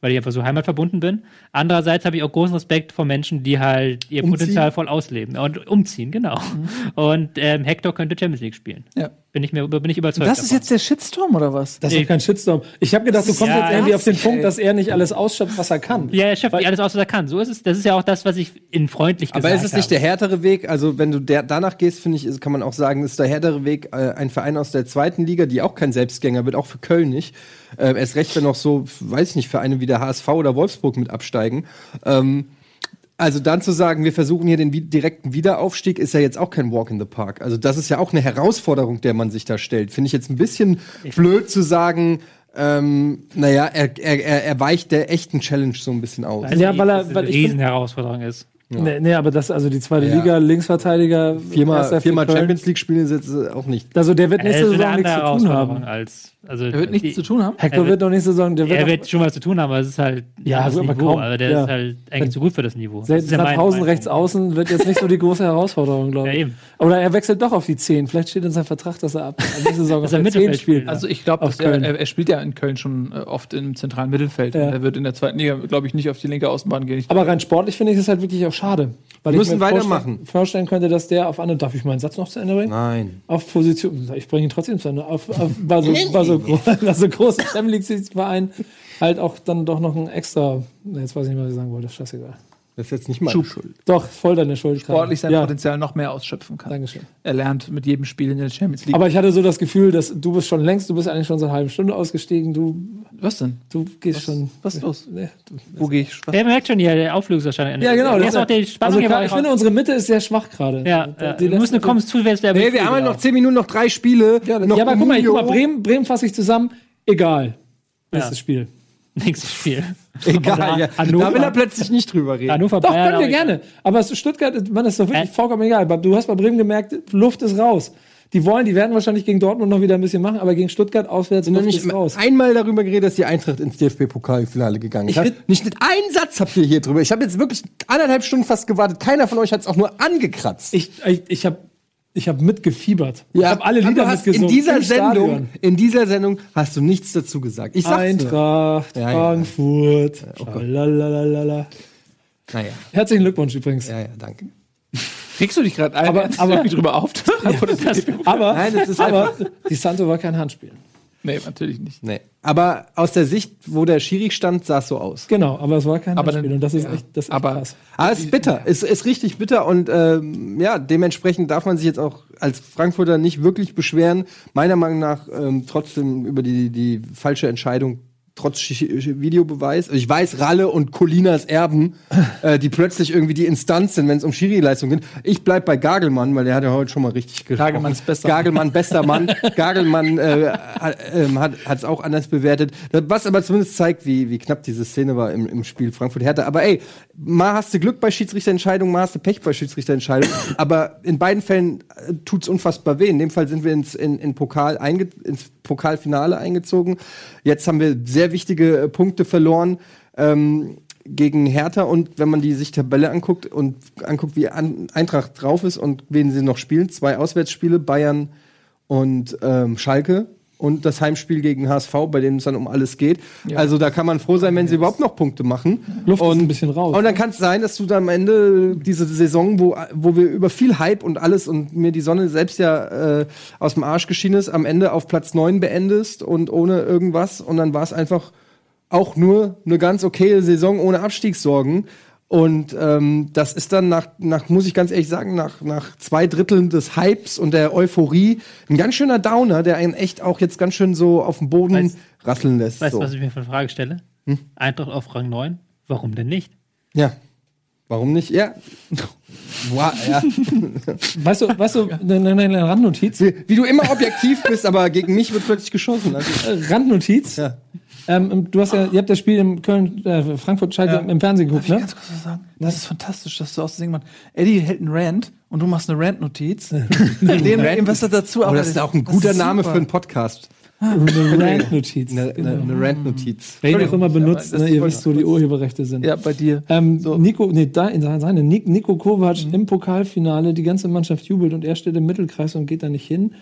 weil ich einfach so heimatverbunden bin. Andererseits habe ich auch großen Respekt vor Menschen, die halt ihr Umziehen? Potenzial voll ausleben. Und umziehen, genau. Mhm. Und ähm, Hector könnte Champions League spielen. Ja. Bin ich, mir, bin ich überzeugt. Das ist davon. jetzt der Shitstorm oder was? Das ist doch kein Shitstorm. Ich habe gedacht, du kommst Ja, jetzt irgendwie auf den Punkt, dass er nicht alles ausschöpft, was er kann. Ja, er schöpft nicht alles aus, was er kann. So ist es. Das ist ja auch das, was ich in freundlich Aber gesagt ist es nicht habe. der härtere Weg? Also, wenn du der, danach gehst, finde ich, ist, kann man auch sagen, ist der härtere Weg äh, ein Verein aus der zweiten Liga, die auch kein Selbstgänger wird, auch für Köln nicht. Äh, erst recht, wenn noch so, weiß ich nicht, Vereine wie der HSV oder Wolfsburg mit absteigen. Ähm, also dann zu sagen, wir versuchen hier den wi- direkten Wiederaufstieg, ist ja jetzt auch kein Walk in the Park. Also das ist ja auch eine Herausforderung, der man sich da stellt. Finde ich jetzt ein bisschen blöd zu sagen, ähm, naja, er, er, er, weicht der echten Challenge so ein bisschen aus. Weiß Ja, weil er- weil eine ich Riesenherausforderung ist. Nee, nee, aber das, also die zweite Ja. Liga, Linksverteidiger, Viermal, viermal. Champions League spielen ist jetzt äh, auch nicht. Also der wird nächste eine Saison nichts zu tun haben. als. Also Er wird nichts die- zu tun haben. Hector Er wird wird- noch nächste Saison, der wird Er wird schon was zu tun haben, aber es ist halt Ja, das aber Niveau. kaum. Aber der Ja. ist halt eigentlich zu gut für das Niveau. Das Selbst ja mein- Pausen rechts außen wird jetzt nicht so die große Herausforderung, glaube Ja, ich. eben. Oder er wechselt doch auf die 10. Vielleicht steht in seinem Vertrag, dass er ab nächste Saison auf er der 10 Mittelfeld spielt. Also ich glaube, er, er, spielt ja in Köln schon äh, oft im zentralen Mittelfeld. Ja. Er wird in der zweiten Liga, glaube ich, nicht auf die linke Außenbahn gehen. Aber rein sportlich finde ich es halt wirklich auch schade. Weil Wir müssen ich mir weitermachen. Vorstellen, vorstellen könnte, dass der auf andere, darf ich meinen Satz noch zu Ende bringen? Nein. Auf Position, ich bringe ihn trotzdem zu Ende, auf, auf, bei, so, bei, so, gro- bei so großen Champions League Verein halt auch dann doch noch ein extra, jetzt weiß ich nicht, was ich sagen wollte, scheißegal. Das ist jetzt nicht meine Schub. Schuld. Doch, voll deine Schuld. sportlich sein ja, Potenzial noch mehr ausschöpfen kann. Dankeschön. Er lernt mit jedem Spiel in der Champions League. Aber ich hatte so das Gefühl, dass du bist schon längst, du bist eigentlich schon seit einer halben Stunde ausgestiegen, du, was denn? du gehst schon. Was ist los? Nee, du, Wo gehe ich? Was? Er merkt schon hier, der Auflösungserscheinung. ja, genau. Jetzt auch die Spannung also, bei ich finde, unsere Mitte ist sehr schwach gerade. Ja, Die äh, du musst eine kommst zu, wer ist der Nee, wir haben halt noch 10 Minuten, noch drei Spiele. Ja, noch ja aber guck mal, guck mal. Bremen, Bremen fasse ich zusammen. Egal. Nächstes Spiel. Nächstes Spiel. Egal, ja. Hannover. Da will er plötzlich nicht drüber reden. Hannover Doch, Bayern können wir gerne. Aber Stuttgart, man, ist doch wirklich Äh. vollkommen egal. Du hast bei Bremen gemerkt, Luft ist raus. Die wollen, die werden wahrscheinlich gegen Dortmund noch wieder ein bisschen machen, aber gegen Stuttgart auswärts Luft nicht ist raus. einmal darüber geredet, dass die Eintracht ins DFB-Pokalfinale gegangen ist. Nicht mit einem Satz habt ihr hier drüber. Ich habe jetzt wirklich anderthalb Stunden fast gewartet. Keiner von euch hat es auch nur angekratzt. Ich, ich, ich habe ich hab mitgefiebert. ich Ja, habe alle aber Lieder du hast mitgesungen. in dieser Sendung, in dieser Sendung hast du nichts dazu gesagt. Ich sag's. Eintracht, Ja, ja. Frankfurt. oh Gott. Lalalala. Naja, Herzlichen Glückwunsch übrigens. ja, ja, danke. Kriegst du dich gerade ein, Aber- aber- drüber auf? Aber, Nein, das ist aber die Santo war kein Handspiel. Nee, natürlich nicht. Nee. Aber aus der Sicht, wo der Schiri stand, sah es so aus. Genau, aber es war kein Aber Handspiel dann- und das ist ja. echt, das ist Aber- krass. Aber es ist bitter, es ist richtig bitter und ähm, ja, dementsprechend darf man sich jetzt auch als Frankfurter nicht wirklich beschweren. Meiner Meinung nach ähm, trotzdem über die, die falsche Entscheidung trotz Videobeweis. Ich weiß, Ralle und Colinas Erben, äh, die plötzlich irgendwie die Instanz sind, wenn es um Schiri-Leistung geht. Ich bleib bei Gagelmann, weil der hat ja heute schon mal richtig gesprochen. Gagelmann ist bester Gagelmann, bester Mann. Gagelmann äh, hat ähm, es auch anders bewertet. Was aber zumindest zeigt, wie, wie knapp diese Szene war im, im Spiel Frankfurt-Hertha. Aber ey, mal hast du Glück bei Schiedsrichterentscheidungen, mal hast du Pech bei Schiedsrichterentscheidungen. aber in beiden Fällen äh, tut's unfassbar weh. In dem Fall sind wir ins, in, in Pokal einge ins Pokalfinale eingezogen. Jetzt haben wir sehr wichtige äh, Punkte verloren. Ähm, gegen Hertha und wenn man die sich Tabelle anguckt und anguckt, wie An Eintracht drauf ist und wen sie noch spielen, zwei Auswärtsspiele, Bayern und ähm, Schalke und das Heimspiel gegen HSV, bei dem es dann um alles geht. Also da kann man froh sein, wenn sie überhaupt noch Punkte machen. Luft und, ist ein bisschen raus. Und dann kann es sein, dass du dann am Ende diese Saison, wo, wo wir über viel Hype und alles und mir die Sonne selbst ja äh, aus dem Arsch geschienen ist, am Ende auf Platz 9 beendest und ohne irgendwas. Und dann war es einfach auch nur eine ganz okaye Saison ohne Abstiegssorgen. Und ähm, das ist dann nach, nach, muss ich ganz ehrlich sagen, nach, nach zwei Dritteln des Hypes und der Euphorie ein ganz schöner Downer, der einen echt auch jetzt ganz schön so auf dem Boden Weißt- rasseln lässt. Weißt du, so. was ich mir für eine Frage stelle? Hm? Eintracht auf Rang 9? Warum denn nicht? Ja. Warum nicht? Ja. Wow, ja. Weißt du, weißt du, eine, eine, eine Randnotiz? wie, wie du immer objektiv bist, aber gegen mich wird plötzlich geschossen. Also, Randnotiz. ja. Ähm, du hast ja, ihr habt das Spiel im Köln, äh, Frankfurt Schalke Ja. im Fernsehen Darf geguckt, ich ne? ganz kurz was sagen? Das ist fantastisch, dass du aus dem Ding machst. Eddie hält einen Rant und du machst eine Rant-Notiz. Dem was er dazu Aber das ist auch ein guter Name super. für einen Podcast. Eine Randnotiz. Eine, eine, eine Rant-Notiz. Wer ihn auch immer benutzt, das ne, ihr wisst, wo die Urheberrechte sind. Ja, bei dir. Ähm, So. Nico, nee, da, in seine, Nico Kovac im Pokalfinale, die ganze Mannschaft jubelt und er steht im Mittelkreis und geht da nicht hin.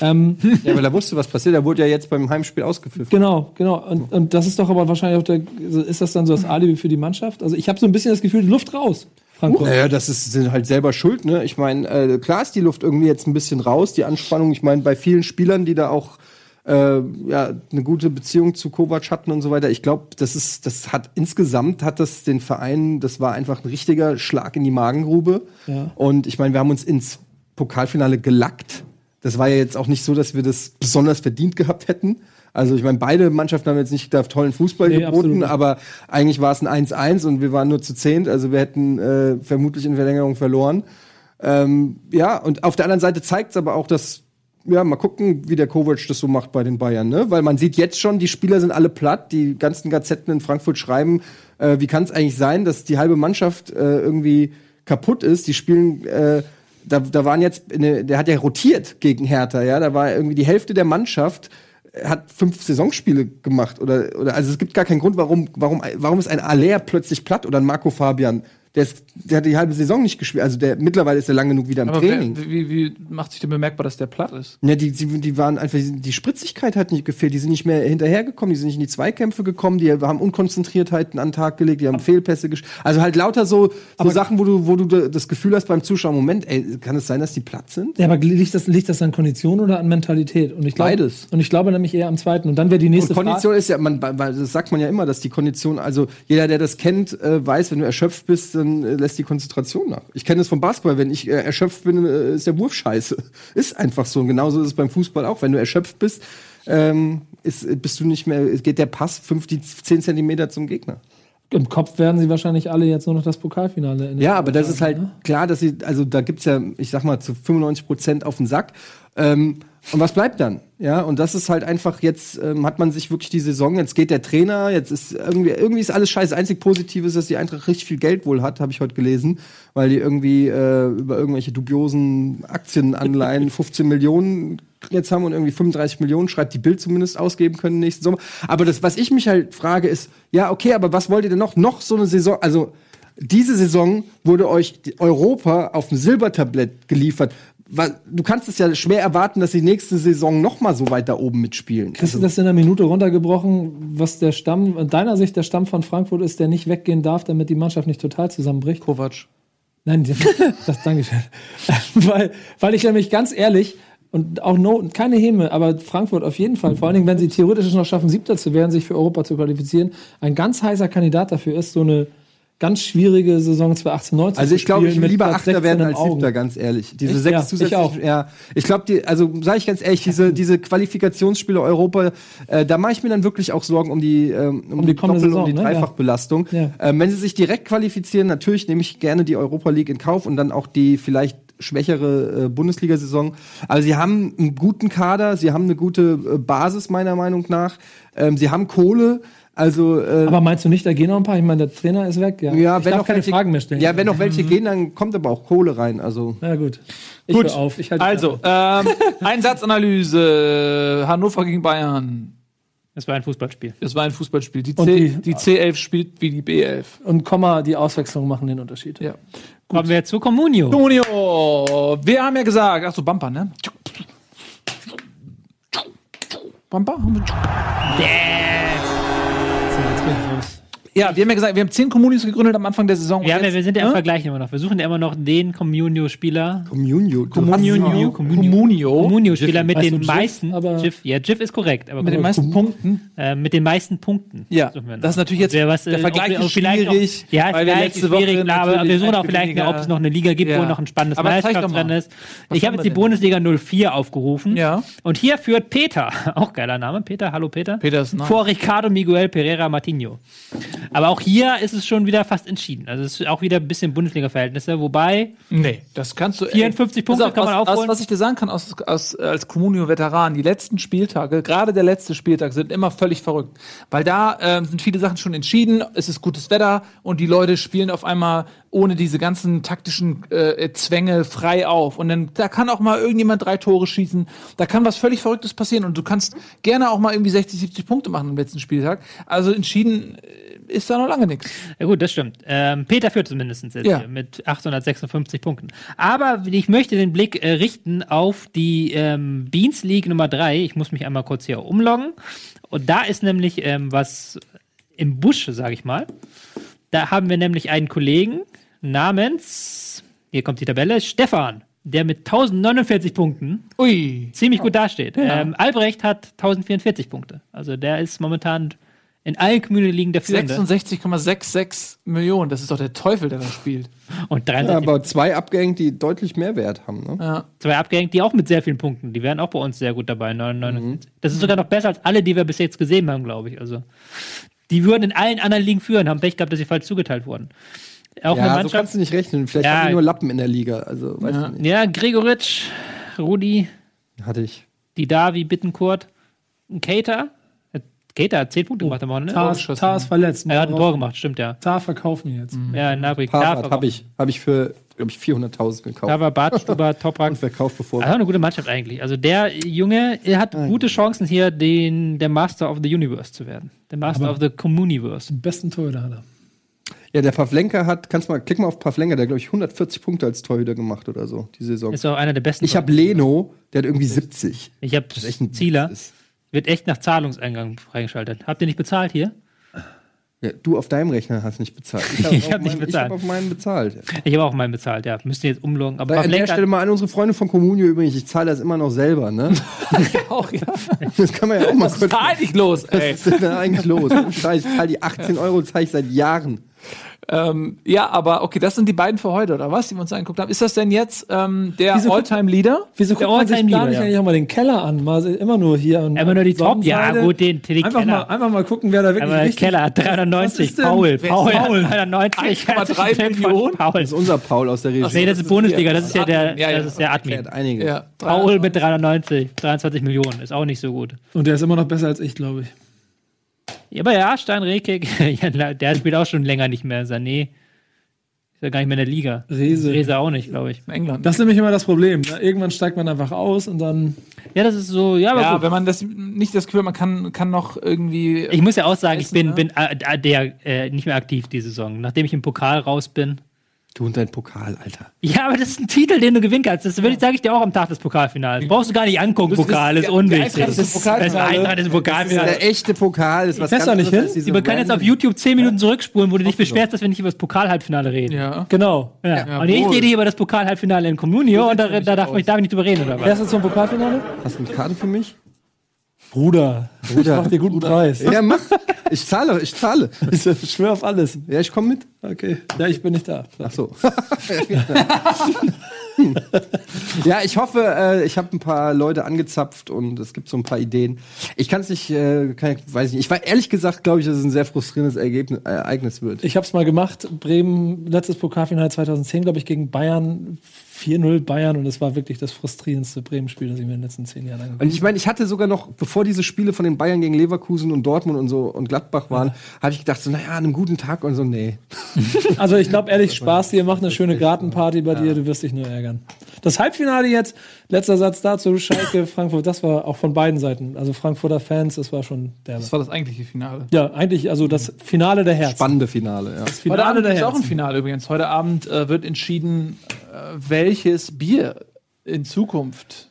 Ähm, Ja, weil er wusste, was passiert. Er wurde ja jetzt beim Heimspiel ausgepfiffen. genau, genau. Und, und das ist doch aber wahrscheinlich auch der, ist das dann so das Alibi für die Mannschaft? Also ich habe so ein bisschen das Gefühl, Luft raus, Frankfurt. Naja, das ist, sind halt selber schuld, ne? Ich meine, äh, klar ist die Luft irgendwie jetzt ein bisschen raus, die Anspannung. Ich meine, bei vielen Spielern, die da auch äh, ja, eine gute Beziehung zu Kovac hatten und so weiter. Ich glaube, das ist, das hat insgesamt hat das den Verein, das war einfach ein richtiger Schlag in die Magengrube. Ja. Und ich meine, wir haben uns ins Pokalfinale gelackt. Das war ja jetzt auch nicht so, dass wir das besonders verdient gehabt hätten. Also ich meine, beide Mannschaften haben jetzt nicht da tollen Fußball Nee, geboten, aber eigentlich war es ein 1-1 und wir waren nur zu zehnt. Also wir hätten äh, vermutlich in Verlängerung verloren. Ähm, ja, und auf der anderen Seite zeigt es aber auch, dass, ja, mal gucken, wie der Kovac das so macht bei den Bayern, ne? Weil man sieht jetzt schon, die Spieler sind alle platt, die ganzen Gazetten in Frankfurt schreiben, äh, wie kann es eigentlich sein, dass die halbe Mannschaft äh, irgendwie kaputt ist? Die spielen, äh, da, da waren jetzt, eine, der hat ja rotiert gegen Hertha, ja, da war irgendwie die Hälfte der Mannschaft äh, hat fünf Saisonspiele gemacht oder, oder also es gibt gar keinen Grund, warum, warum, warum ist ein Aller plötzlich platt oder ein Marco Fabian? Der, ist, der hat die halbe Saison nicht gespielt. Also der mittlerweile ist er lang genug wieder im Aber Training. wer, wie, wie macht sich denn bemerkbar, dass der platt ist? Ja, die, die, die waren einfach, die Spritzigkeit hat nicht gefehlt, die sind nicht mehr hinterhergekommen, die sind nicht in die Zweikämpfe gekommen, die haben Unkonzentriertheiten an den Tag gelegt, die haben Fehlpässe gesch Also halt lauter so, so Sachen, wo du, wo du da- das Gefühl hast beim Zuschauer, Moment, ey, kann es sein, dass die platt sind? Ja, aber liegt das, liegt das an Kondition oder an Mentalität? Und ich glaub, Beides. Und ich glaube nämlich eher am zweiten. Und dann wäre die Und nächste Kondition ist ja, man, weil das sagt man ja immer, dass die Kondition, also jeder, der das kennt, äh, weiß, wenn du erschöpft bist, dann äh, lässt die Konzentration nach. Ich kenne das vom Basketball, wenn ich äh, erschöpft bin, äh, ist der Wurf scheiße. Ist einfach so. Und genauso ist es beim Fußball auch. Wenn du erschöpft bist, ähm, ist, bist du nicht mehr, geht der Pass 5, die 10 Zentimeter zum Gegner. Im Kopf werden sie wahrscheinlich alle jetzt nur noch das Pokalfinale. in Ja, aber das ist halt ne? klar, dass sie, also da gibt's ja, ich sag mal, zu 95 Prozent auf den Sack. Ähm, und was bleibt dann? Ja, und das ist halt einfach, jetzt ähm, hat man sich wirklich die Saison, jetzt geht der Trainer, jetzt ist irgendwie, irgendwie ist alles scheiße. Einzig Positiv ist, dass die Eintracht richtig viel Geld wohl hat, habe ich heute gelesen, weil die irgendwie äh, über irgendwelche dubiosen Aktienanleihen 15 Millionen jetzt haben und irgendwie 35 Millionen, schreibt die Bild zumindest, ausgeben können nächsten Sommer. Aber das, was ich mich halt frage, ist, ja, okay, aber was wollt ihr denn noch? Noch so eine Saison, also diese Saison wurde euch Europa auf dem Silbertablett geliefert. Du kannst es ja schwer erwarten, dass die nächste Saison noch mal so weit da oben mitspielen. Kriegst du das in einer Minute runtergebrochen, was der Stamm, in deiner Sicht der Stamm von Frankfurt ist, der nicht weggehen darf, damit die Mannschaft nicht total zusammenbricht? Kovac. Nein, das, das Dankeschön. weil, weil ich nämlich ganz ehrlich, und auch no, keine Häme, aber Frankfurt auf jeden Fall, vor allen Dingen, wenn sie theoretisch noch schaffen, Siebter zu werden, sich für Europa zu qualifizieren, ein ganz heißer Kandidat dafür ist, so eine ganz schwierige Saison 2018, 19 Also ich glaube, ich will lieber Achter 16 werden als. Siebter, ganz ehrlich. Diese Echt? sechs Ja, ich zusätzlichen, auch. ja. Ich glaube, die, also sage ich ganz ehrlich, diese, diese Qualifikationsspiele Europa, äh, da mache ich mir dann wirklich auch Sorgen um die, ähm, um, die die kommende Doppel- und die Saison, ne? Dreifachbelastung. Ja. Ähm, wenn sie sich direkt qualifizieren, natürlich nehme ich gerne die Europa League in Kauf und dann auch die vielleicht schwächere äh, Bundesliga-Saison. Aber sie haben einen guten Kader, sie haben eine gute äh, Basis meiner Meinung nach. Ähm, sie haben Kohle. Also äh, Aber meinst du nicht, da gehen noch ein paar? Ich meine, der Trainer ist weg, ja. ja, ich wenn darf noch keine welche, Fragen mehr stellen. Ja, wenn noch welche gehen, dann kommt aber auch Kohle rein. Also Na gut. Ich Gut. auf. Ich halte die Also, ähm, Einsatzanalyse. Hannover gegen Bayern. Das war ein Fußballspiel. Es war ein Fußballspiel. Die, C, die- die C11 spielt wie die B11. Und Komma, die Auswechslung machen den Unterschied. Ja. Kommen wir zu Comunio. Tonio, wir haben ja gesagt, ach so, Bumper, ne? Bumper? Haben Ja, wir haben ja gesagt, wir haben zehn Communities gegründet am Anfang der Saison. Wir, ja, Und wir sind ja im ne? Vergleich immer noch. Wir suchen ja immer noch den Communio-Spieler. Communio. Communio, Communio. Communio-Spieler mit Weißt den meisten. aber- Jiff, ja, Jiff ist korrekt, aber Mit den meisten Punkten. äh, mit den meisten Punkten. Ja, wir das ist natürlich jetzt der äh, Vergleich ob wir- ist schwierig, ja, weil wir letzte ist schwierig, Woche aber wir suchen auch vielleicht, ob es noch eine Liga gibt, Ja. wo noch ein spannendes Meisterschaft drin ist. Ich habe wir jetzt die? Bundesliga 04 aufgerufen. Ja. Und hier führt Peter, auch geiler Name, Peter, hallo Peter. Peter ist. Vor Ricardo Miguel Pereira Martinho. Aber auch hier ist es schon wieder fast entschieden. Also es ist auch wieder ein bisschen Bundesliga-Verhältnisse, wobei Nee, das kannst du. 54 ey, Punkte auf, kann man aufholen. Aus, was ich dir sagen kann aus, aus, als Comunio-Veteran, die letzten Spieltage, gerade der letzte Spieltag, sind immer völlig verrückt. Weil da ähm, sind viele Sachen schon entschieden, es ist gutes Wetter und die Leute spielen auf einmal ohne diese ganzen taktischen äh, Zwänge frei auf. Und dann da kann auch mal irgendjemand drei Tore schießen. Da kann was völlig Verrücktes passieren. Und du kannst gerne auch mal irgendwie 60, 70 Punkte machen am letzten Spieltag. Also entschieden äh, ist da noch lange nichts. Ja gut, das stimmt. Ähm, Peter führt zumindest jetzt Ja. mit 856 Punkten. Aber ich möchte den Blick äh, richten auf die ähm, Beans League Nummer 3. Ich muss mich einmal kurz hier umloggen. Und da ist nämlich ähm, was im Busch, sage ich mal. Da haben wir nämlich einen Kollegen namens, hier kommt die Tabelle, Stefan, der mit 1049 Punkten Ui. ziemlich gut dasteht. Ähm, Albrecht hat 1044 Punkte. Also der ist momentan in allen Community-Ligen der Führende. 66,66 Millionen. Das ist doch der Teufel, der da spielt. Und Ja, 63 aber zwei abgehängt, die deutlich mehr Wert haben. Ne? Ja. zwei abgehängt, die auch mit sehr vielen Punkten. Die wären auch bei uns sehr gut dabei. 99. Das ist sogar noch besser als alle, die wir bis jetzt gesehen haben, glaube ich. Also die würden in allen anderen Ligen führen, haben Pech gehabt, dass sie falsch zugeteilt wurden. Auch eine Ja, so kannst du nicht rechnen. Vielleicht Ja. haben die nur Lappen in der Liga. Also, weiß Ja. ich nicht. ja, Gregoritsch, Rudi, Hatte ich. die Davi, Bittenkurt, ein Cater. Cater hat 10 Punkte gemacht am Wochenende. Tar. Tar ist verletzt. Er hat ein Tor gemacht, stimmt ja. Tar verkaufen wir jetzt. Ja, Nabri, Harvard habe ich, hab ich für, glaube ich, 400.000 gekauft. Da war Bartstuber, Toprak. und verkauft, bevor. Also eine gute Mannschaft eigentlich. Also der Junge er hat gute Chancen hier, den, der Master of the Universe zu werden. Der Master of the Communiverse. Den besten Torhüter hat er. Ja, der Pavlenka hat, kannst mal, klick mal auf Pavlenka, der hat, glaube ich, 140 Punkte als Torhüter gemacht oder so, die Saison. Ist auch einer der besten. Ich habe Leno, der hat irgendwie 70. ich habe Das ist echt ein Zieler. das ist- Wird echt nach Zahlungseingang freigeschaltet. Habt ihr nicht bezahlt hier? Ja, du auf deinem Rechner hast nicht bezahlt. Ich auf hab nicht bezahlt. Ich habe auf meinen bezahlt. Ich habe auch meinen bezahlt, ja. Müsst ihr jetzt umloggen. Aber an der Stelle mal an unsere Freunde von Comunio übrigens, ich zahle das immer noch selber, ne? Auch, ja. Das kann man ja auch mal Was ist da eigentlich los, ey? Was ist denn da eigentlich los? Ich zahle die 18 Euro, zahle ich seit Jahren. Ähm, ja, aber okay, das sind die beiden für heute, oder was, die wir uns angeguckt haben. Ist das denn jetzt ähm, der All-Time-Leader? Wieso guckt man sich da Leader, nicht ja. eigentlich auch mal den Keller an? Mal immer nur hier. Und Immer nur die Top, ja, gut, den- den einfach Keller. mal, einfach mal gucken, wer da wirklich Aber richtig... Keller hat Was 390. ist denn- Paul, Paul, Paul? 390. 1,3 Millionen? Paul. Das ist unser Paul aus der Regie. Nee, das ist Bundesliga, das ist ja der, Ja, ja. das ist der Admin. einige. Ja. Paul mit 390, 23 Millionen, ist auch nicht so gut. Und der ist immer noch besser als ich, glaube ich. Ja, aber ja, Stein Rekik, der spielt auch schon länger nicht mehr. Sané ist ja gar nicht mehr in der Liga. Rese. Rese auch nicht, glaube ich. In England. Das ist nämlich immer das Problem. Ne? Irgendwann steigt man einfach aus und dann... Ja, das ist so, ja, aber ja, gut. wenn man das nicht das Gefühl, hat, man kann, kann noch irgendwie. Ich muss ja auch sagen, ich Essen, bin, ne? bin äh, der äh, nicht mehr aktiv die Saison. Nachdem ich im Pokal raus bin. Du und dein Pokal, Alter. Ja, aber das ist ein Titel, den du gewinnen kannst. Das würde ich, sage ich dir auch am Tag des Pokalfinals. Brauchst du gar nicht angucken, bist- Pokal ist die- unwichtig. Eintracht ist Das ist Eintracht ist ein Das ist Pokalfinale. der echte Pokal. Ist was fährst ganz doch nicht anderes hin? Wir können jetzt auf YouTube 10 Minuten zurückspulen, wo du dich beschwerst, dass wir nicht über das Pokal-Halbfinale reden. ja. Genau. Ja. Ja, und ich rede hier über das Pokal-Halbfinale in Communio und da, da darf, ich, darf ich nicht drüber reden, oder was? Fährst du zum Pokalfinale? Hast du eine Karte für mich? Bruder. Bruder. Ich mach dir guten Preis. Ja, mach. Ich zahle, ich zahle. Ich schwöre auf alles. Ja, ich komme mit. Okay. Ja, ich bin nicht da. Ach so. ja, ich hoffe, äh, ich habe ein paar Leute angezapft und es gibt so ein paar Ideen. Ich kann es nicht, äh, kann, weiß ich nicht. Ich war ehrlich gesagt, glaube ich, dass es ein sehr frustrierendes Ergebnis, äh, Ereignis wird. Ich habe es mal gemacht. Bremen, letztes Pokalfinale 2010, glaube ich, gegen Bayern. 4-0 Bayern und es war wirklich das frustrierendste Bremen-Spiel, das ich mir in den letzten zehn Jahren angeguckt Und ich meine, ich hatte sogar noch, bevor diese Spiele von den Bayern gegen Leverkusen und Dortmund und so und Gladbach waren, hatte ich gedacht, so, naja, an einem guten Tag und so, nee. Also ich glaube ehrlich, Spaß dir, mach eine schöne Gartenparty bei dir, du wirst dich nur ärgern. Das Halbfinale jetzt, letzter Satz dazu, Schalke, Frankfurt, das war auch von beiden Seiten. Also Frankfurter Fans, das war schon der. Das war das eigentliche Finale. Ja, eigentlich, also das Finale der Herzen. Spannende Finale, ja. Heute Finale Abend der ist auch ein Herzen. Finale übrigens. Heute Abend äh, wird entschieden, äh, welches Bier in Zukunft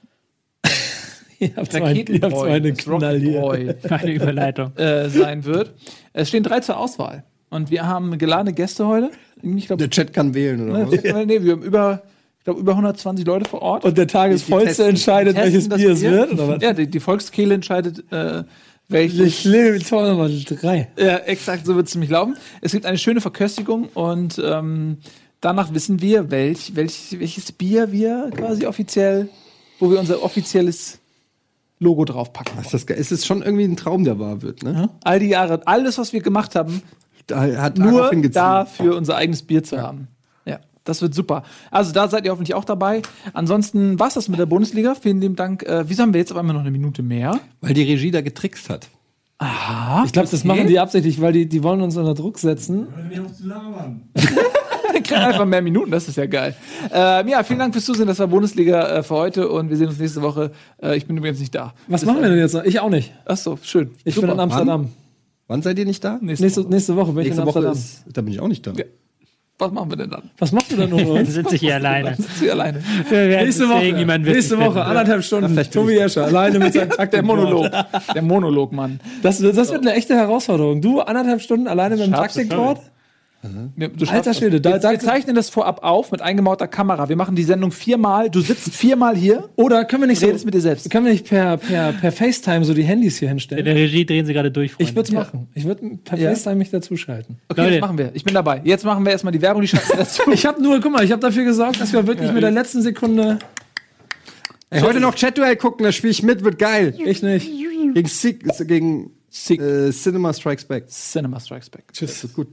Ich habe zwar, ich hab zwar eine das Knall hier. Rocketbräu, Meine Überleitung. äh, sein wird. Es stehen drei zur Auswahl. Und wir haben geladene Gäste heute. Ich glaube, Der Chat kann wählen, oder was? nee, wir haben über, ich glaube, über 120 Leute vor Ort. Und der Tagesvollste testen- entscheidet, testen welches Bier es wird, oder was? Ja, die, die Volkskehle entscheidet, äh, welches. Ich lebe Tor Nummer drei. Ja, exakt, so wird es nämlich laufen. Es gibt eine schöne Verköstigung und ähm, danach wissen wir, welch, welch, welches Bier wir quasi offiziell, wo wir unser offizielles Logo draufpacken. Ist das geil? Es ist schon irgendwie ein Traum, der wahr wird, ne? All die Jahre, alles, was wir gemacht haben, da hat nur dafür unser eigenes Bier zu haben. Ja, das wird super. Also da seid ihr hoffentlich auch dabei. Ansonsten war's das mit der Bundesliga. Vielen lieben Dank. Äh, wieso haben wir jetzt auf einmal noch eine Minute mehr? Weil die Regie da getrickst hat. Aha. Ich glaube, das machen die absichtlich, weil die, die wollen uns unter Druck setzen. Wir kriegen einfach mehr Minuten, das ist ja geil. Ähm, ja, vielen Dank fürs Zusehen. Das war Bundesliga äh, für heute und wir sehen uns nächste Woche. Äh, ich bin übrigens nicht da. Was machen wir denn jetzt? noch? Ich auch nicht. Ach so, schön. Ich Super. bin in Amsterdam. Wann seid ihr nicht da? Nächste, Nächste, nächste Woche bin ich Nächste in Woche ist, da bin ich auch nicht da. Ja. Was machen wir denn dann? Was machst du denn nur? Dann sitze ich hier alleine. Sitzt sie alleine? Nächste Woche, nächste Woche, finden. anderthalb Stunden. Tobi Escher, alleine mit seinem Takt. Der Monolog. Der Monolog, Mann. Das, das wird eine echte Herausforderung. Du anderthalb Stunden alleine mit dem Taktikboard? Wir- du Alter das. Schwede, da- wir, da- wir zeichnen das vorab auf mit eingemauter Kamera. Wir machen die Sendung viermal. Du sitzt viermal hier. Oder können wir nicht so, Redest mit dir selbst. können wir nicht per, per, per FaceTime so die Handys hier In hinstellen? der Regie drehen sie gerade durch. Freunde. Ich würde es machen. Ich würde per Ja. FaceTime mich dazuschalten. Okay, Leute. das machen wir. Ich bin dabei. Jetzt machen wir erstmal die Werbung, die dazu. Ich habe nur, guck mal, ich habe dafür gesorgt, dass wir wirklich mit der letzten Sekunde. Ey, heute noch Chat-Duell gucken, da spiele ich mit, wird geil. Ich nicht. Gegen, Sig, gegen Sick. äh, Cinema Strikes Back. Cinema Strikes Back. Das ist gut.